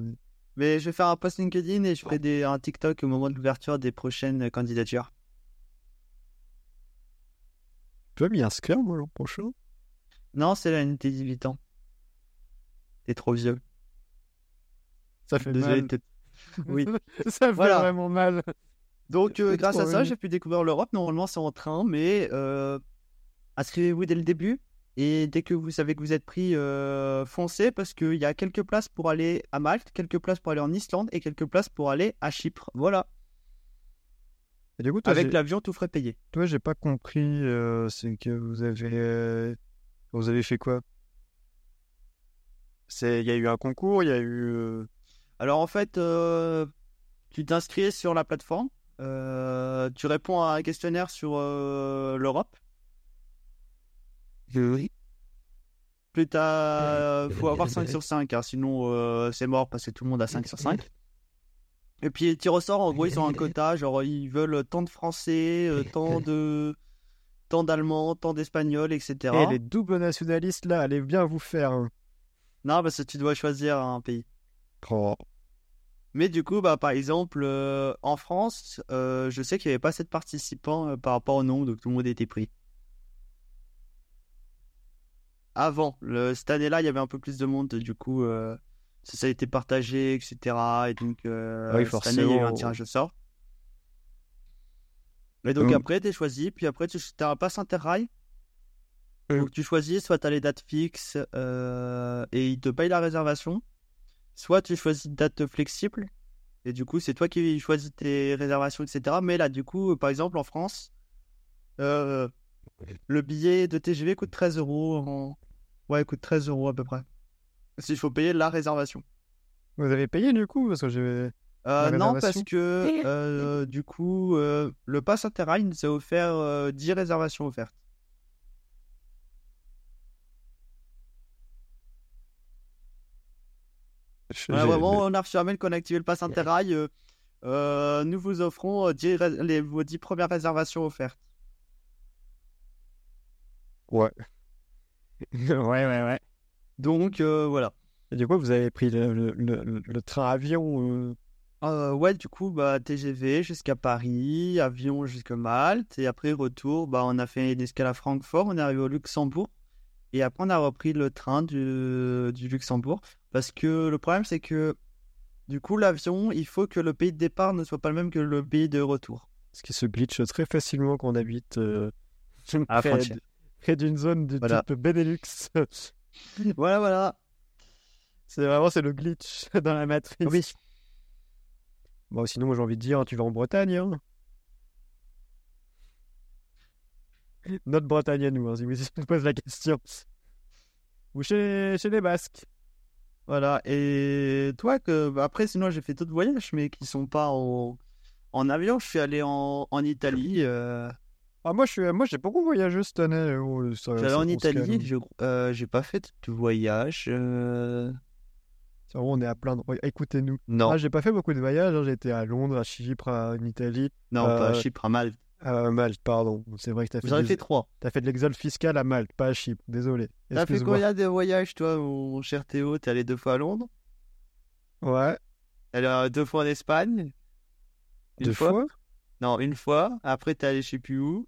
mais- je vais faire un post LinkedIn et je ferai des, un TikTok au moment de l'ouverture des prochaines candidatures. Tu vas m'y inscrire, moi, l'an prochain? Non, c'est la NT 18 ans. T'es trop vieux. Ça fait Désolé. mal. Oui. Ça fait Voilà. vraiment mal. Donc, euh, grâce à ça, j'ai pu découvrir l'Europe. Normalement, c'est en train, mais euh, inscrivez-vous dès le début. Et dès que vous savez que vous êtes pris, euh, foncez parce qu'il y a quelques places pour aller à Malte, quelques places pour aller en Islande et quelques places pour aller à Chypre. Voilà. Et du coup, toi, Avec l'avion, tout frais payé. toi, j'ai pas compris. euh, c'est que vous avez, euh, vous avez fait quoi? C'est, il y a eu un concours, il y a eu. euh, Alors en fait, tu t'inscris sur la plateforme, tu réponds à un questionnaire sur euh, l'Europe. Plus t'as, faut avoir 5 sur 5, hein, sinon euh, c'est mort parce que tout le monde a 5 sur 5. Et puis tu ressors, en gros ils ont un quota, genre ils veulent tant de Français, euh, tant de, tant d'Allemands, tant d'Espagnols, etc. Eh, les doubles nationalistes là, allez bien vous faire. hein. Non, parce que tu dois choisir un pays. Oh. Mais du coup, bah, par exemple, euh, en France, euh, je sais qu'il n'y avait pas assez de participants euh, par rapport au nombre, donc tout le monde était pris. Avant, le, cette année-là, il y avait un peu plus de monde, du coup, euh, ça, ça a été partagé, etc. Et donc, euh, Ah oui, cette année, il y a eu un tirage au sort. Et donc après, tu es choisi, puis après, tu as un pass interrail. Hum. Donc tu choisis, soit tu as les dates fixes euh, et ils te payent la réservation, soit tu choisis une date flexible. Et du coup, c'est toi qui choisis tes réservations, etc. Mais là, du coup, par exemple, en France, euh, le billet de TGV coûte 13 euros. En... Ouais, il coûte 13 euros à peu près. S'il faut payer la réservation. Vous avez payé du coup parce que j'ai. Euh, non, parce que euh, du coup, euh, le pass Interrail nous a offert euh, 10 réservations offertes. Voilà, vraiment, on a reçu un mail qu'on a activé le pass Interrail. nous vous offrons 10 rés- les, vos 10 premières réservations offertes. Ouais. ouais, ouais, ouais. Donc euh, voilà. Et du coup, vous avez pris le, le, le- le train avion. euh, Euh, ouais, du coup, bah, TGV jusqu'à Paris, avion jusqu'à Malte, et après retour, bah, on a fait une escale à Francfort, on est arrivé au Luxembourg, et après on a repris le train du, du Luxembourg, parce que le problème c'est que du coup l'avion, il faut que le pays de départ ne soit pas le même que le pays de retour. Ce qui se glitch très facilement quand on habite euh, À la près, frontière. Près d'une zone du Voilà. type Benelux. Voilà, voilà. c'est vraiment c'est le glitch dans la matrice. Oui. Bon, sinon, moi j'ai envie de dire, tu vas en Bretagne. Hein Notre Bretagne à nous, hein, si vous me pose la question. Ou chez, chez les Basques. Voilà, et toi, que, bah, après, sinon j'ai fait d'autres voyages, mais qui sont pas en, en avion, je suis allé en, en Italie. euh, Ah, moi, j'ai beaucoup voyagé cette année. oh, ça- J'allais en Italie, euh, j'ai pas fait de voyage. euh, on est à plein de... Écoutez-nous. Non, Ah, j'ai pas fait beaucoup de voyages. hein, J'ai été à Londres, à Chypre, à- en Italie, non, pas à euh, Chypre, à Malte. à Malte, pardon. C'est vrai que t'as fait, J'en ai fait trois. t'as fait de l'exode fiscal à Malte, pas à Chypre. Désolé. T'as fait combien de voyages, toi, mon cher Théo? T'es allé deux fois à Londres? Ouais. Alors, deux fois en Espagne? Une Deux fois? Non, une fois. Après, t'es allé je sais plus où.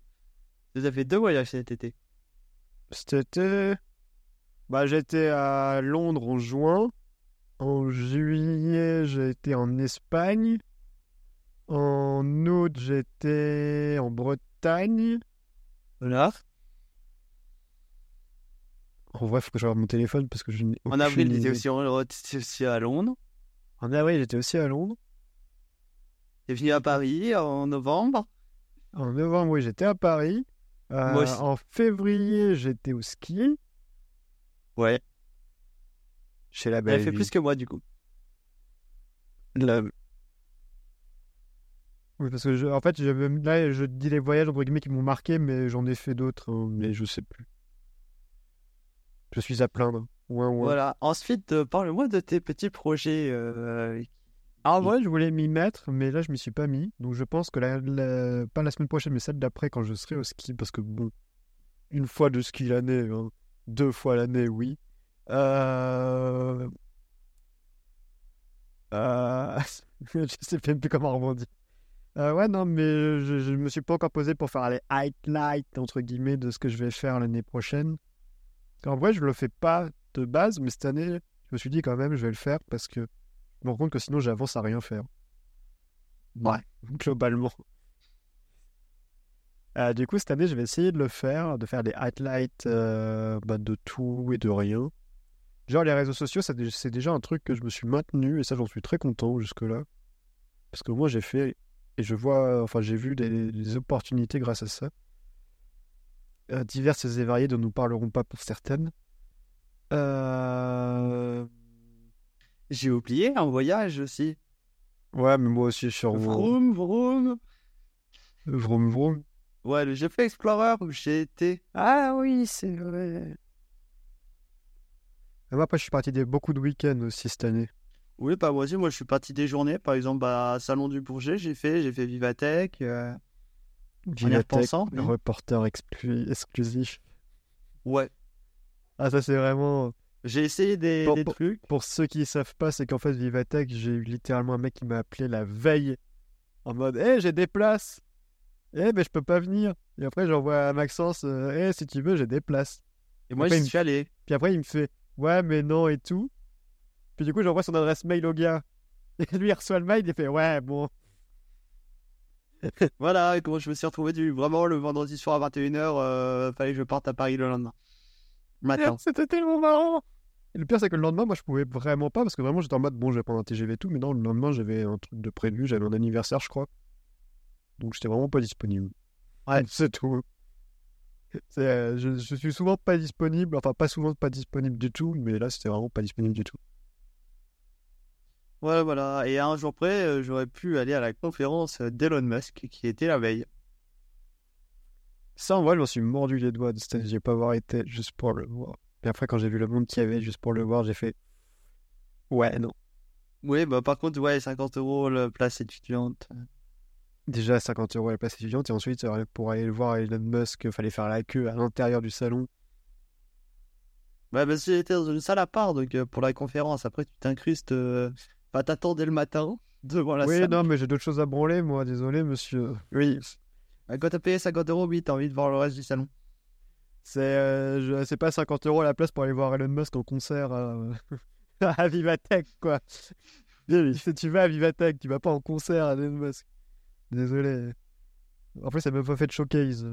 Tu as fait deux voyages cet été. C'était. Bah, j'étais à Londres en juin. En juillet, j'étais en Espagne. En août, j'étais en Bretagne. Voilà. En vrai, faut que je regarde mon téléphone parce que je n'ai En avril, aussi, en- t'étais aussi à Londres. En avril, j'étais aussi à Londres. T'es venu à Paris en novembre. En novembre, oui, j'étais à Paris. Euh, Moi aussi. En février, j'étais au ski Ouais. chez la Elle belle fait vie. plus que moi, du coup. La- Oui, parce que je- en fait, là, je dis les voyages entre guillemets qui m'ont marqué, mais j'en ai fait d'autres, hein, mais je sais plus. Je suis à plaindre. Ouais, ouais. Voilà. Ensuite, euh, parle-moi de tes petits projets. euh, Ah, en vrai, je voulais m'y mettre, mais là, je m'y suis pas mis. Donc, je pense que la, la- pas la semaine prochaine, mais celle d'après, quand je serai au ski, parce que bon, une fois de ski l'année, hein, deux fois l'année, oui. Euh... Euh... je sais même plus comment rebondir. Euh, ouais, non, mais je, je me suis pas encore posé pour faire les highlights, entre guillemets, de ce que je vais faire l'année prochaine. En vrai, je le fais pas de base, mais cette année, je me suis dit quand même, je vais le faire parce que me rends compte que sinon j'avance à rien faire. Ouais, globalement. Euh, du coup, cette année, je vais essayer de le faire, de faire des highlights euh, bah, de tout et de rien. Genre, les réseaux sociaux, c'est déjà un truc que je me suis maintenu et ça, j'en suis très content jusque-là. Parce que moi, j'ai fait et je vois, enfin, j'ai vu des, des opportunités grâce à ça. Euh, diverses et variées dont nous parlerons pas pour certaines. Euh... J'ai oublié un voyage aussi. Ouais, mais moi aussi, je suis en Vroom, vroom. Vroom vroom. Ouais, le GP Explorer où j'ai été. Ah oui, c'est vrai. Et moi, après, je suis parti des beaucoup de week-ends aussi cette année. Oui, bah moi aussi, moi je suis parti des journées. Par exemple, bah, Salon du Bourget, j'ai fait, j'ai fait Vivatech. euh, Vivatech, oui. reporter exclu- exclusif. Ouais. Ah, ça, c'est vraiment. J'ai essayé des, bon. trucs. Pour ceux qui ne savent pas, c'est qu'en fait, Vivatech, j'ai eu littéralement un mec qui m'a appelé la veille en mode Hé, j'ai des places Eh, mais je peux pas venir. Et après, j'envoie à Maxence Hé, si tu veux, j'ai des places. Et moi, j'y suis allé. Puis après, il me fait Ouais, mais non et tout. Puis du coup, j'envoie son adresse mail au gars. Et lui, il reçoit le mail, il fait Ouais, bon. Voilà, et comment je me suis retrouvé du vraiment le vendredi soir à 21h, euh, fallait que je parte à Paris le lendemain. Matin. C'était tellement marrant. Et le pire, c'est que le lendemain, moi, je pouvais vraiment pas parce que vraiment, j'étais en mode Bon, je vais prendre un TGV et tout. Mais non, le lendemain, j'avais un truc de prévu. J'avais un anniversaire, je crois. Donc, j'étais vraiment pas disponible. Ouais. C'est tout. Euh, je, je suis souvent pas disponible. Enfin, pas souvent pas disponible du tout. Mais là, c'était vraiment pas disponible du tout. Voilà, voilà. Et à un jour près, euh, j'aurais pu aller à la conférence d'Elon Musk qui était la veille. Ça, en vrai, je m'en suis mordu les doigts de cette. J'ai pas avoir été juste pour le voir. Et après, quand j'ai vu le monde qu'il y avait juste pour le voir, j'ai fait Ouais, non. Oui, bah par contre, ouais, 50 euros la place étudiante. Déjà 50 euros la place étudiante, et ensuite, euh, pour aller le voir Elon Musk, il fallait faire la queue à l'intérieur du salon. Ouais, parce que j'étais dans une salle à part, donc euh, pour la conférence, après tu t'incrustes, euh, enfin t'attends dès le matin devant la oui, salle. non, mais j'ai d'autres choses à branler, moi, désolé, monsieur. Oui, Bah, Quand t'as payé 50 euros, oui, t'as envie de voir le reste du salon. C'est euh, c'est pas 50 euros la place pour aller voir Elon Musk en concert à, à Vivatech, quoi. Si tu vas à Vivatech, tu vas pas en concert à Elon Musk. Désolé. En plus, ça m'a pas fait de showcase.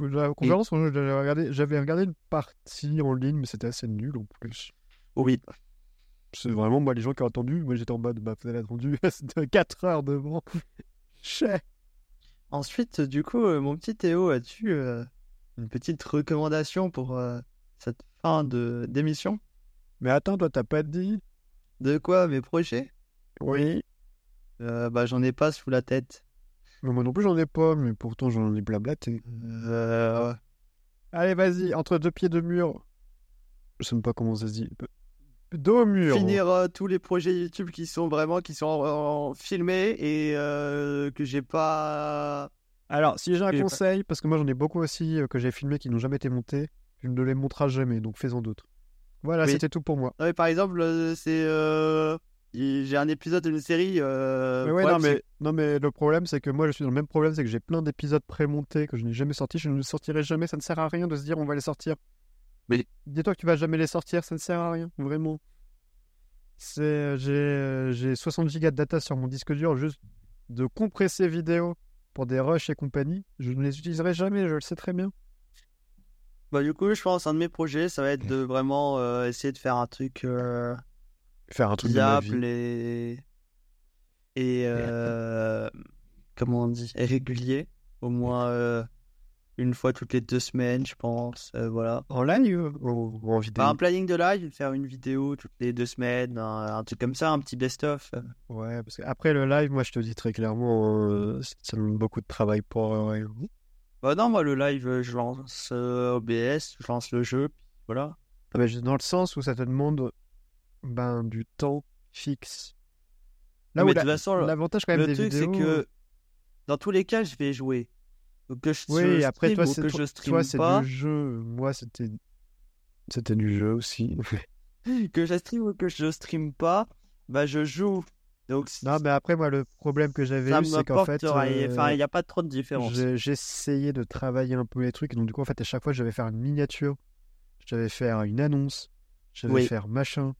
La conférence, j'avais regardé, regardé une partie en ligne, mais c'était assez nul en plus. Oui. C'est vraiment moi les gens qui ont attendu. Moi j'étais en mode, bah vous avez attendu 4 heures devant. Ensuite, du coup, euh, mon petit Théo, as-tu euh, une petite recommandation pour euh, cette fin de d'émission? Mais attends, toi t'as pas dit? De quoi? Mes projets? Oui. Euh, Bah j'en ai pas sous la tête. Mais moi non plus j'en ai pas, mais pourtant j'en ai blablaté. Euh, Allez, vas-y, entre deux pieds de mur. Je sais même pas comment ça se dit. Dos au mur. finir euh, tous les projets YouTube qui sont vraiment qui sont en- en- filmés et que j'ai pas Alors, si j'ai un conseil, parce que moi j'en ai beaucoup aussi euh, que j'ai filmé qui n'ont jamais été montés, je ne les monterai jamais, donc fais-en d'autres. Voilà, Oui. c'était tout pour moi. Non, mais par exemple, euh, c'est. euh, j'ai un épisode d'une série. Euh, mais ouais, non, mais, non, mais le problème, c'est que moi, je suis dans le même problème, c'est que j'ai plein d'épisodes pré-montés que je n'ai jamais sortis. Je ne les sortirai jamais. Ça ne sert à rien de se dire on va les sortir. Mais dis-toi que tu vas jamais les sortir, ça ne sert à rien, vraiment. C'est, j'ai, j'ai 60 gigas de data sur mon disque dur juste de compresser vidéo pour des rushs et compagnie. Je ne les utiliserai jamais, je le sais très bien. Bah, du coup, je pense un de mes projets, ça va être de vraiment euh, essayer de faire un truc. Euh, faire un truc viable et. Et. Euh, comment on dit Régulier. Au moins une fois toutes les deux semaines, je pense. voilà. En live ou, en vidéo? Un planning de live, faire une vidéo toutes les deux semaines, un, truc comme ça, un petit best-of. Ouais, parce qu'après le live, moi je te dis très clairement, ça demande beaucoup de travail pour. Bah non, moi le live, je lance euh, OBS, je lance le jeu, voilà. Ah, mais dans le sens où ça te demande ben, du temps fixe. Là mais de toute façon, l'avantage quand même le truc, c'est que dans tous les cas, je vais jouer. Que je, oui, après toi, c'est que je stream c'est du jeu. Moi, c'était c'était du jeu aussi. que je stream ou que je stream pas, bah je joue. Donc, non, mais après, moi, le problème que j'avais eu, c'est qu'en fait. Enfin, il n'y a pas trop de différence. J'essayais de travailler un peu les trucs. Donc, du coup, en fait, à chaque fois, je devais faire une miniature. Je devais faire une annonce. Je devais faire machin.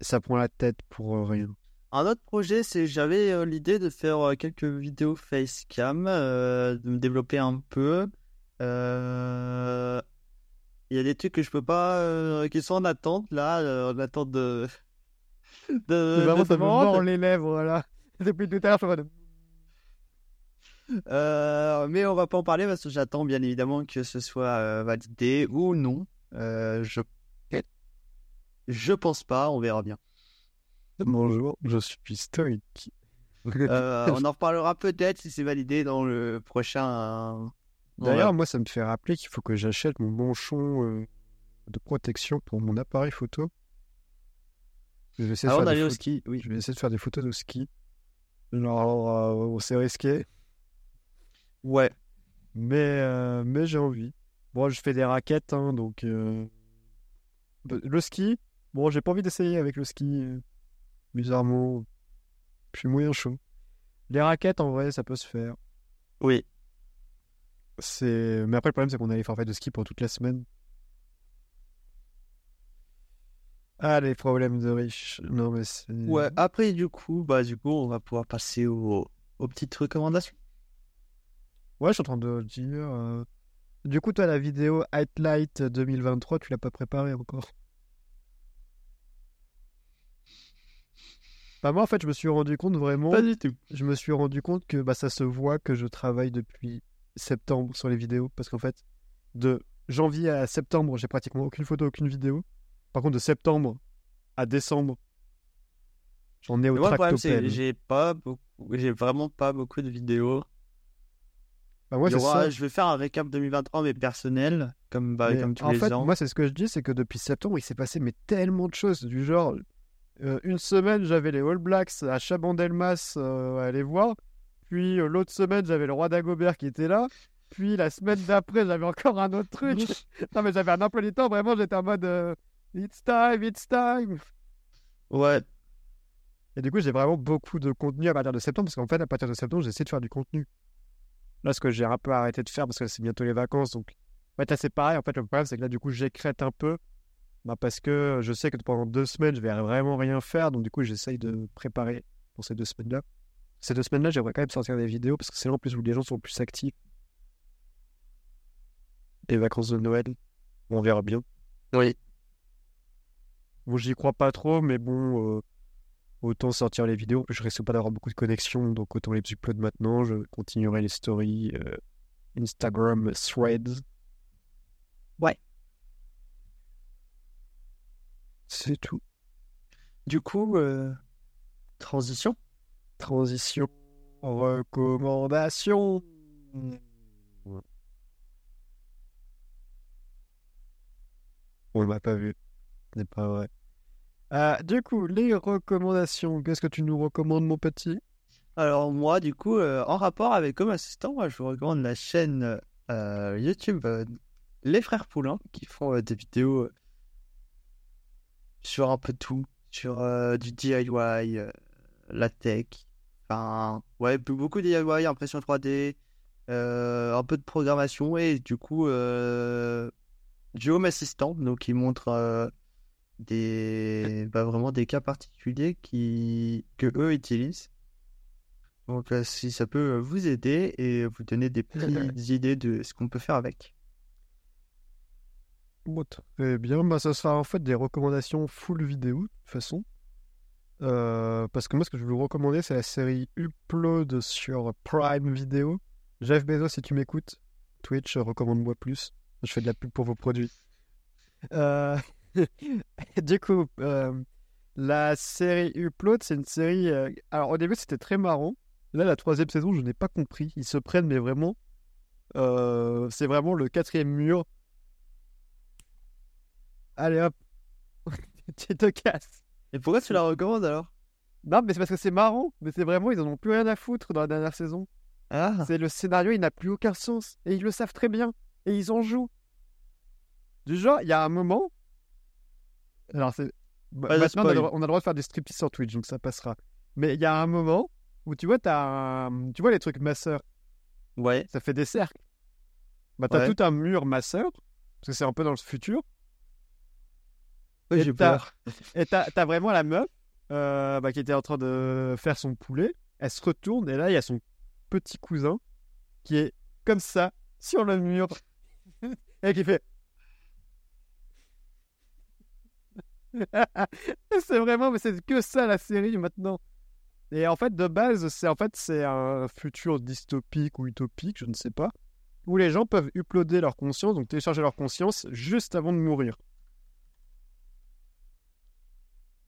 Ça prend la tête pour euh, rien. Un autre projet, c'est j'avais euh, l'idée de faire euh, quelques vidéos facecam, de me développer un peu. Il y a des trucs que je peux pas, qui sont en attente là, en attente de de, vraiment, ça me mord les lèvres, voilà. Depuis tout à l'heure, je vois euh, mais on va pas en parler parce que j'attends bien évidemment que ce soit euh, validé ou non. Euh, je je pense pas, on verra bien. Bonjour, je suis stoïque. Euh, on en reparlera peut-être si c'est validé dans le prochain. D'ailleurs, moi, ça me fait rappeler qu'il faut que j'achète mon manchon de protection pour mon appareil photo. Je vais essayer d'aller au ski, oui. Je vais essayer de faire des photos de ski. Genre, euh, c'est risqué. Ouais. Mais, euh, mais j'ai envie. Bon, je fais des raquettes, hein, donc. Euh, le ski, bon, j'ai pas envie d'essayer avec le ski. Bizarrement, je suis moyen chaud. Les raquettes, en vrai, ça peut se faire. Oui. C'est... Mais après, le problème, c'est qu'on a les forfaits de ski pour toute la semaine. Ah, les problèmes de riches. Non, mais c'est. Ouais, après, du coup, bah, du coup, on va pouvoir passer aux, aux petites recommandations. Ouais, je suis en train de dire. Euh, du coup, toi, la vidéo Highlight 2023, tu l'as pas préparée encore? Bah, moi, en fait, je me suis rendu compte vraiment. Pas du tout. Je me suis rendu compte que bah, ça se voit que je travaille depuis septembre sur les vidéos. Parce qu'en fait, de janvier à septembre, j'ai pratiquement aucune photo, aucune vidéo. Par contre, de septembre à décembre, j'en ai au tractopelle. J'ai pas j'ai vraiment pas beaucoup de vidéos. Bah ça. Je vais faire un récap 2023 mais personnel, comme, bah, comme tous en fait, ans. Moi, c'est ce que je dis, c'est que depuis septembre, il s'est passé mais tellement de choses. Du genre, euh, une semaine, j'avais les All Blacks à Chabandelmas euh, à aller voir. Puis euh, l'autre semaine, j'avais le roi d'Agobert qui était là. Puis la semaine d'après, j'avais encore un autre truc. non, mais j'avais un emploi du temps. Vraiment, j'étais en mode. It's time, it's time. Ouais. Et du coup, j'ai vraiment beaucoup de contenu à partir de septembre, parce qu'en fait, à partir de septembre, j'essaie de faire du contenu. Là, ce que j'ai un peu arrêté de faire, parce que c'est bientôt les vacances, donc... En fait, là, c'est pareil. En fait, le problème, c'est que là, du coup, j'écrète un peu, bah, parce que je sais que pendant deux semaines, je vais vraiment rien faire, donc du coup, j'essaye de préparer pour ces deux semaines-là. Ces deux semaines-là, j'aimerais quand même sortir des vidéos, parce que c'est là, en plus, où les gens sont plus actifs. Les vacances de Noël, on verra bien. Oui. Bon, j'y crois pas trop, mais bon, euh, autant sortir les vidéos. Je risque pas d'avoir beaucoup de connexions, donc autant les upload maintenant. Je continuerai les stories euh, Instagram Threads. Ouais. C'est tout. Du coup, euh, transition. Transition. Recommandation. On m'a pas vu. Ce n'est pas vrai. Euh, du coup, les recommandations. Qu'est-ce que tu nous recommandes, mon petit? Alors, moi, du coup, euh, en rapport avec Comme Assistant, moi, je vous recommande la chaîne YouTube Les Frères Poulain qui font des vidéos sur un peu tout. sur euh, du DIY, euh, la tech. Enfin, ouais, beaucoup de DIY, impression 3D, euh, un peu de programmation et du coup, du Home Assistant, donc qui montre des, bah, vraiment des cas particuliers qui, que eux utilisent. Donc, si ça peut vous aider et vous donner des petites idées de ce qu'on peut faire avec. Bon, très bien. Bah, ça sera en fait des recommandations full vidéo, de toute façon. Euh, parce que moi, ce que je vais vous recommander, c'est la série Upload sur Prime Video. Jeff Bezos, si tu m'écoutes, Twitch, recommande-moi plus. Je fais de la pub pour vos produits. Euh, du coup, euh, la série Upload, c'est une série. Alors, au début, c'était très marrant. Là, la troisième saison, je n'ai pas compris. Ils se prennent, mais vraiment. c'est vraiment le quatrième mur Allez hop, tu te casses. Et pourquoi tu la recommandes alors? Non, mais c'est parce que c'est marrant. Mais c'est vraiment, ils en ont plus rien à foutre dans la dernière saison. Ah. C'est le scénario, il n'a plus aucun sens. Et ils le savent très bien. Et ils en jouent. Du genre, il y a un moment. Alors, c'est. Maintenant, on a, le droit de faire des striptease sur Twitch, donc ça passera. Mais il y a un moment où tu vois, as tu vois les trucs masseurs. Ouais. Ça fait des cercles. Bah, t'as tout un mur masseur, parce que c'est un peu dans le futur j'ai peur. Et t'as as vraiment la meuf euh, bah, qui était en train de faire son poulet. Elle se retourne et là, il y a son petit cousin qui est comme ça, sur le mur, et qui fait. c'est vraiment, mais c'est que ça la série maintenant. Et en fait, de base, c'est en fait c'est un futur dystopique ou utopique, je ne sais pas, où les gens peuvent uploader leur conscience, donc télécharger leur conscience juste avant de mourir.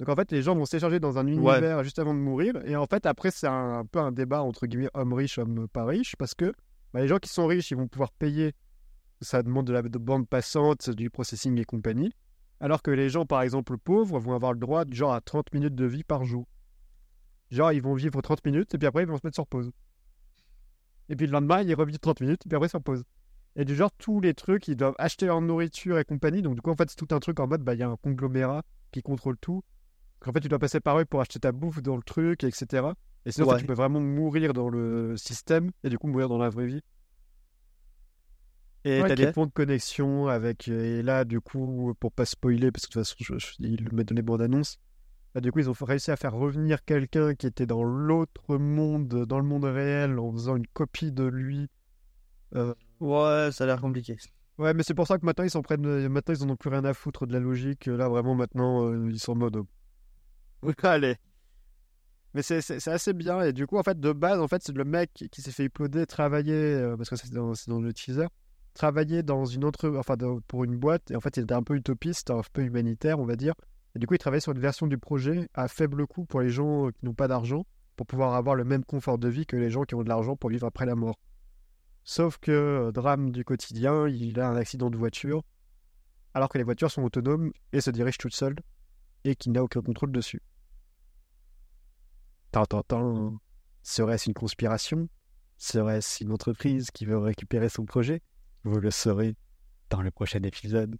Donc en fait, les gens vont s'échanger dans un univers juste avant de mourir. Et en fait, après, c'est un, peu un débat entre guillemets homme riche, homme pas riche, parce que bah, les gens qui sont riches, ils vont pouvoir payer. Ça demande de la bande passante, du processing et compagnie. Alors que les gens, par exemple, pauvres, vont avoir le droit genre à 30 minutes de vie par jour. Genre, ils vont vivre 30 minutes et puis après, ils vont se mettre sur pause. Et puis le lendemain, ils revivent 30 minutes et puis après, sur pause. Et du genre, tous les trucs, ils doivent acheter leur nourriture et compagnie. Donc, du coup, en fait, c'est tout un truc en mode, bah, il y a un conglomérat qui contrôle tout. En fait, tu dois passer par eux pour acheter ta bouffe dans le truc, etc. Et sinon, tu peux vraiment mourir dans le système et du coup mourir dans la vraie vie. Et tu t'as des ponts de connexion avec. Et là, du coup, pour pas spoiler, parce que de toute façon, il m'a donné bonne annonce. Là, du coup, ils ont réussi à faire revenir quelqu'un qui était dans l'autre monde, dans le monde réel, en faisant une copie de lui. Euh, ouais, ça a l'air compliqué. Ouais, mais c'est pour ça que maintenant ils s'en prennent. Maintenant, ils en ont plus rien à foutre de la logique. Là, vraiment, maintenant, euh, ils sont en mode. Allez. Mais c'est assez bien. Et du coup, en fait, de base, en fait, c'est le mec qui s'est fait uploader, travailler, euh, parce que c'est dans, le teaser, travailler dans une autre, enfin, pour une boîte. Et en fait, il était un peu utopiste, un peu humanitaire, on va dire. Et du coup, il travaillait sur une version du projet à faible coût pour les gens euh, qui n'ont pas d'argent, pour pouvoir avoir le même confort de vie que les gens qui ont de l'argent pour vivre après la mort. Sauf que, euh, drame du quotidien, il a un accident de voiture, alors que les voitures sont autonomes et se dirigent toutes seules, et qu'il n'a aucun contrôle dessus. Serait-ce une conspiration? Serait-ce une entreprise qui veut récupérer son projet? Vous le saurez dans le prochain épisode.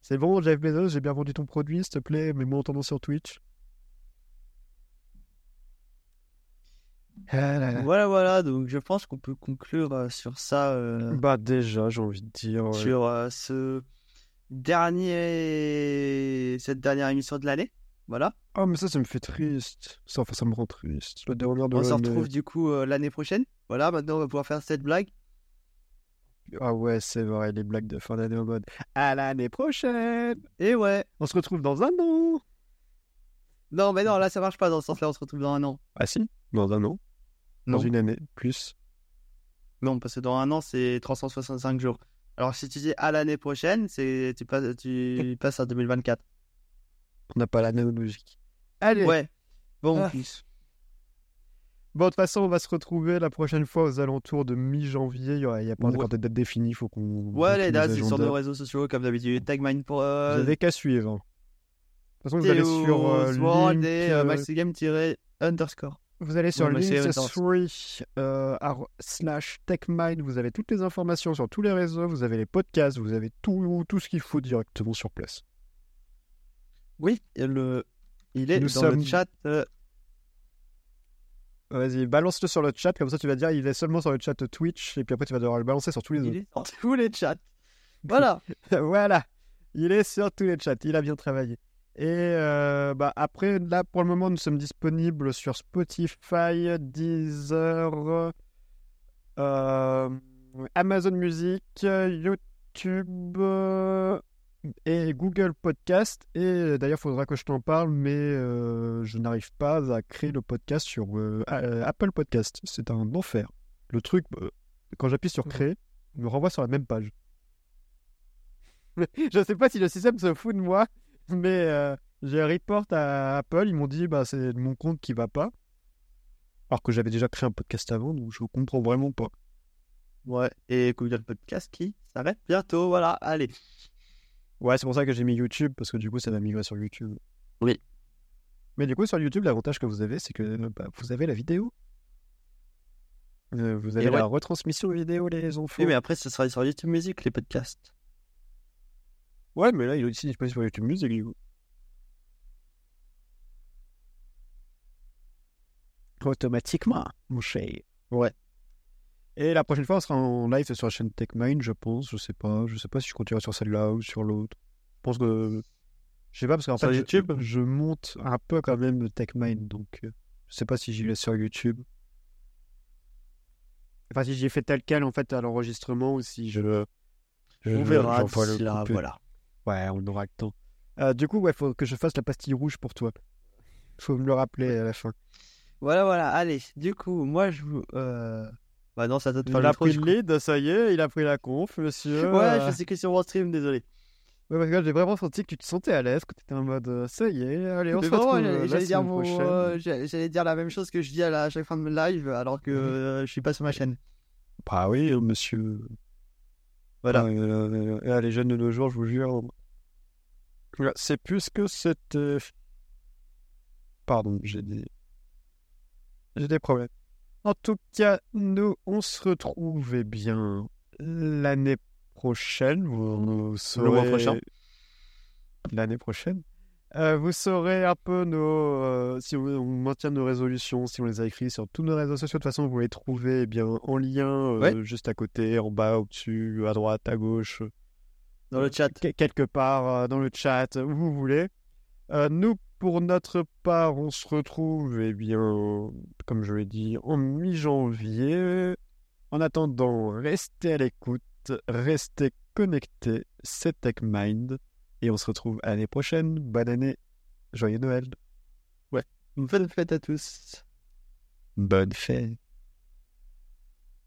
C'est bon, Jeff Bezos, j'ai bien vendu ton produit, s'il te plaît, mets-moi en sur Twitch. Ah voilà, voilà, donc je pense qu'on peut conclure euh, sur ça. Euh, bah, déjà, j'ai envie de dire. Sur euh, ce dernier... cette dernière émission de l'année. Voilà. Ah, mais ça, ça me fait triste. Ça, ça me rend triste. La dernière de on se retrouve du coup euh, l'année prochaine. Voilà, maintenant on va pouvoir faire cette blague. Ah ouais, c'est vrai, les blagues de fin d'année en mode à l'année prochaine. Et ouais. On se retrouve dans un an. Non, mais non, là ça marche pas dans ce sens-là, on se retrouve dans un an. Ah si, dans un an. Dans une année, plus. Non, parce que dans un an, c'est 365 jours. Alors si tu dis à l'année prochaine, c'est tu passes, tu passes à 2024. On n'a pas la même logique. Allez. Ouais. Bon. Ah. Bon, de toute façon, on va se retrouver la prochaine fois aux alentours de mi-janvier. Il n'y a, pas encore de date définie. faut qu'on. Ouais, les dates, c'est sur nos réseaux sociaux, comme d'habitude. Tagmine pour. Euh... Vous n'avez qu'à suivre. De toute façon, vous allez sur. Euh, link, euh, maxigame-underscore. Vous allez sur link3 euh, slash techmind. Vous avez toutes les informations sur tous les réseaux. Vous avez les podcasts. Vous avez tout, tout ce qu'il faut directement sur place. Oui, le... il est Nous dans sommes- le chat. euh, Vas-y, balance-le sur le chat, comme ça tu vas dire il est seulement sur le chat Twitch, et puis après tu vas devoir le balancer sur tous les il autres. est dans tous les chats. Voilà. voilà, il est sur tous les chats, il a bien travaillé. Et euh, bah, après, là pour le moment, nous sommes disponibles sur Spotify, Deezer, euh, Amazon Music, YouTube euh, et Google Podcast. Et d'ailleurs, il faudra que je t'en parle, mais euh, je n'arrive pas à créer le podcast sur euh, A- Apple Podcast. C'est un enfer. Le truc, euh, quand j'appuie sur créer, il me renvoie sur la même page. je sais pas si le système se fout de moi, mais euh, j'ai un report à Apple. Ils m'ont dit bah c'est mon compte qui va pas. Alors que j'avais déjà créé un podcast avant, donc je comprends vraiment pas. Ouais. Et Google Podcast qui s'arrête bientôt. Voilà. Allez. Ouais, c'est pour ça que j'ai mis YouTube, parce que du coup, ça va migrer sur YouTube. Oui. Mais du coup, sur YouTube, l'avantage que vous avez, c'est que bah, vous avez la vidéo. Euh, vous avez Et la ouais. retransmission vidéo, les enfants. Oui, mais après, ce sera sur YouTube Music, les podcasts. Ouais, mais là, il est aussi disponible sur YouTube Music, du coup. Automatiquement, mon cher. Ouais. Et la prochaine fois, on sera en live sur la chaîne TechMind, je pense. Je sais pas. Je sais pas si je continuerai sur celle-là ou sur l'autre. Je pense que. Je sais pas, parce qu'en fait, YouTube je, monte un peu quand même TechMind, donc euh, je sais pas si j'y vais sur YouTube. Enfin, si j'ai fait tel quel, en fait, à l'enregistrement, ou si je. je- On verra le là, voilà. Ouais, on aura le temps. Euh, du coup, ouais, faut que je fasse la pastille rouge pour toi. Faut me le rappeler à la fin. Voilà, voilà. Allez, du coup, moi, je vous. Euh... Bah non, ça te Il a pris le lead, ça y est, il a pris la conf, monsieur. Ouais, je sais que sur mon stream, désolé. Ouais, parce que j'ai vraiment senti que tu te sentais à l'aise, que tu étais en mode euh, ça y est, allez, on Mais se retrouve j'allais- euh, dire, mon- euh, j'allais dire la même chose que je dis à, la, à chaque fin de live, alors que Mhm. euh, je suis pas sur ma chaîne. Bah oui, monsieur. Voilà. Euh, les jeunes de nos jours, je vous jure. C'est plus que c'était. Pardon, j'ai des. J'ai des problèmes. En tout cas, nous, on se retrouve eh bien l'année prochaine. Vous, vous saurez... mois prochain. L'année prochaine. Euh, vous saurez un peu nos. euh, si on, on maintient nos résolutions, si on les a écrites sur tous nos réseaux sociaux. De toute façon, vous les trouvez eh bien en lien, euh, Ouais. juste à côté, en bas, au-dessus, à droite, à gauche Dans le chat. que- quelque part dans le chat, où vous voulez. Nous, pour notre part, on se retrouve, eh bien, comme je l'ai dit, en mi-janvier. En attendant, restez à l'écoute, restez connectés, c'est TechMind. Et on se retrouve à l'année prochaine. Bonne année, joyeux Noël. Bonne fête à tous. Bonne fête.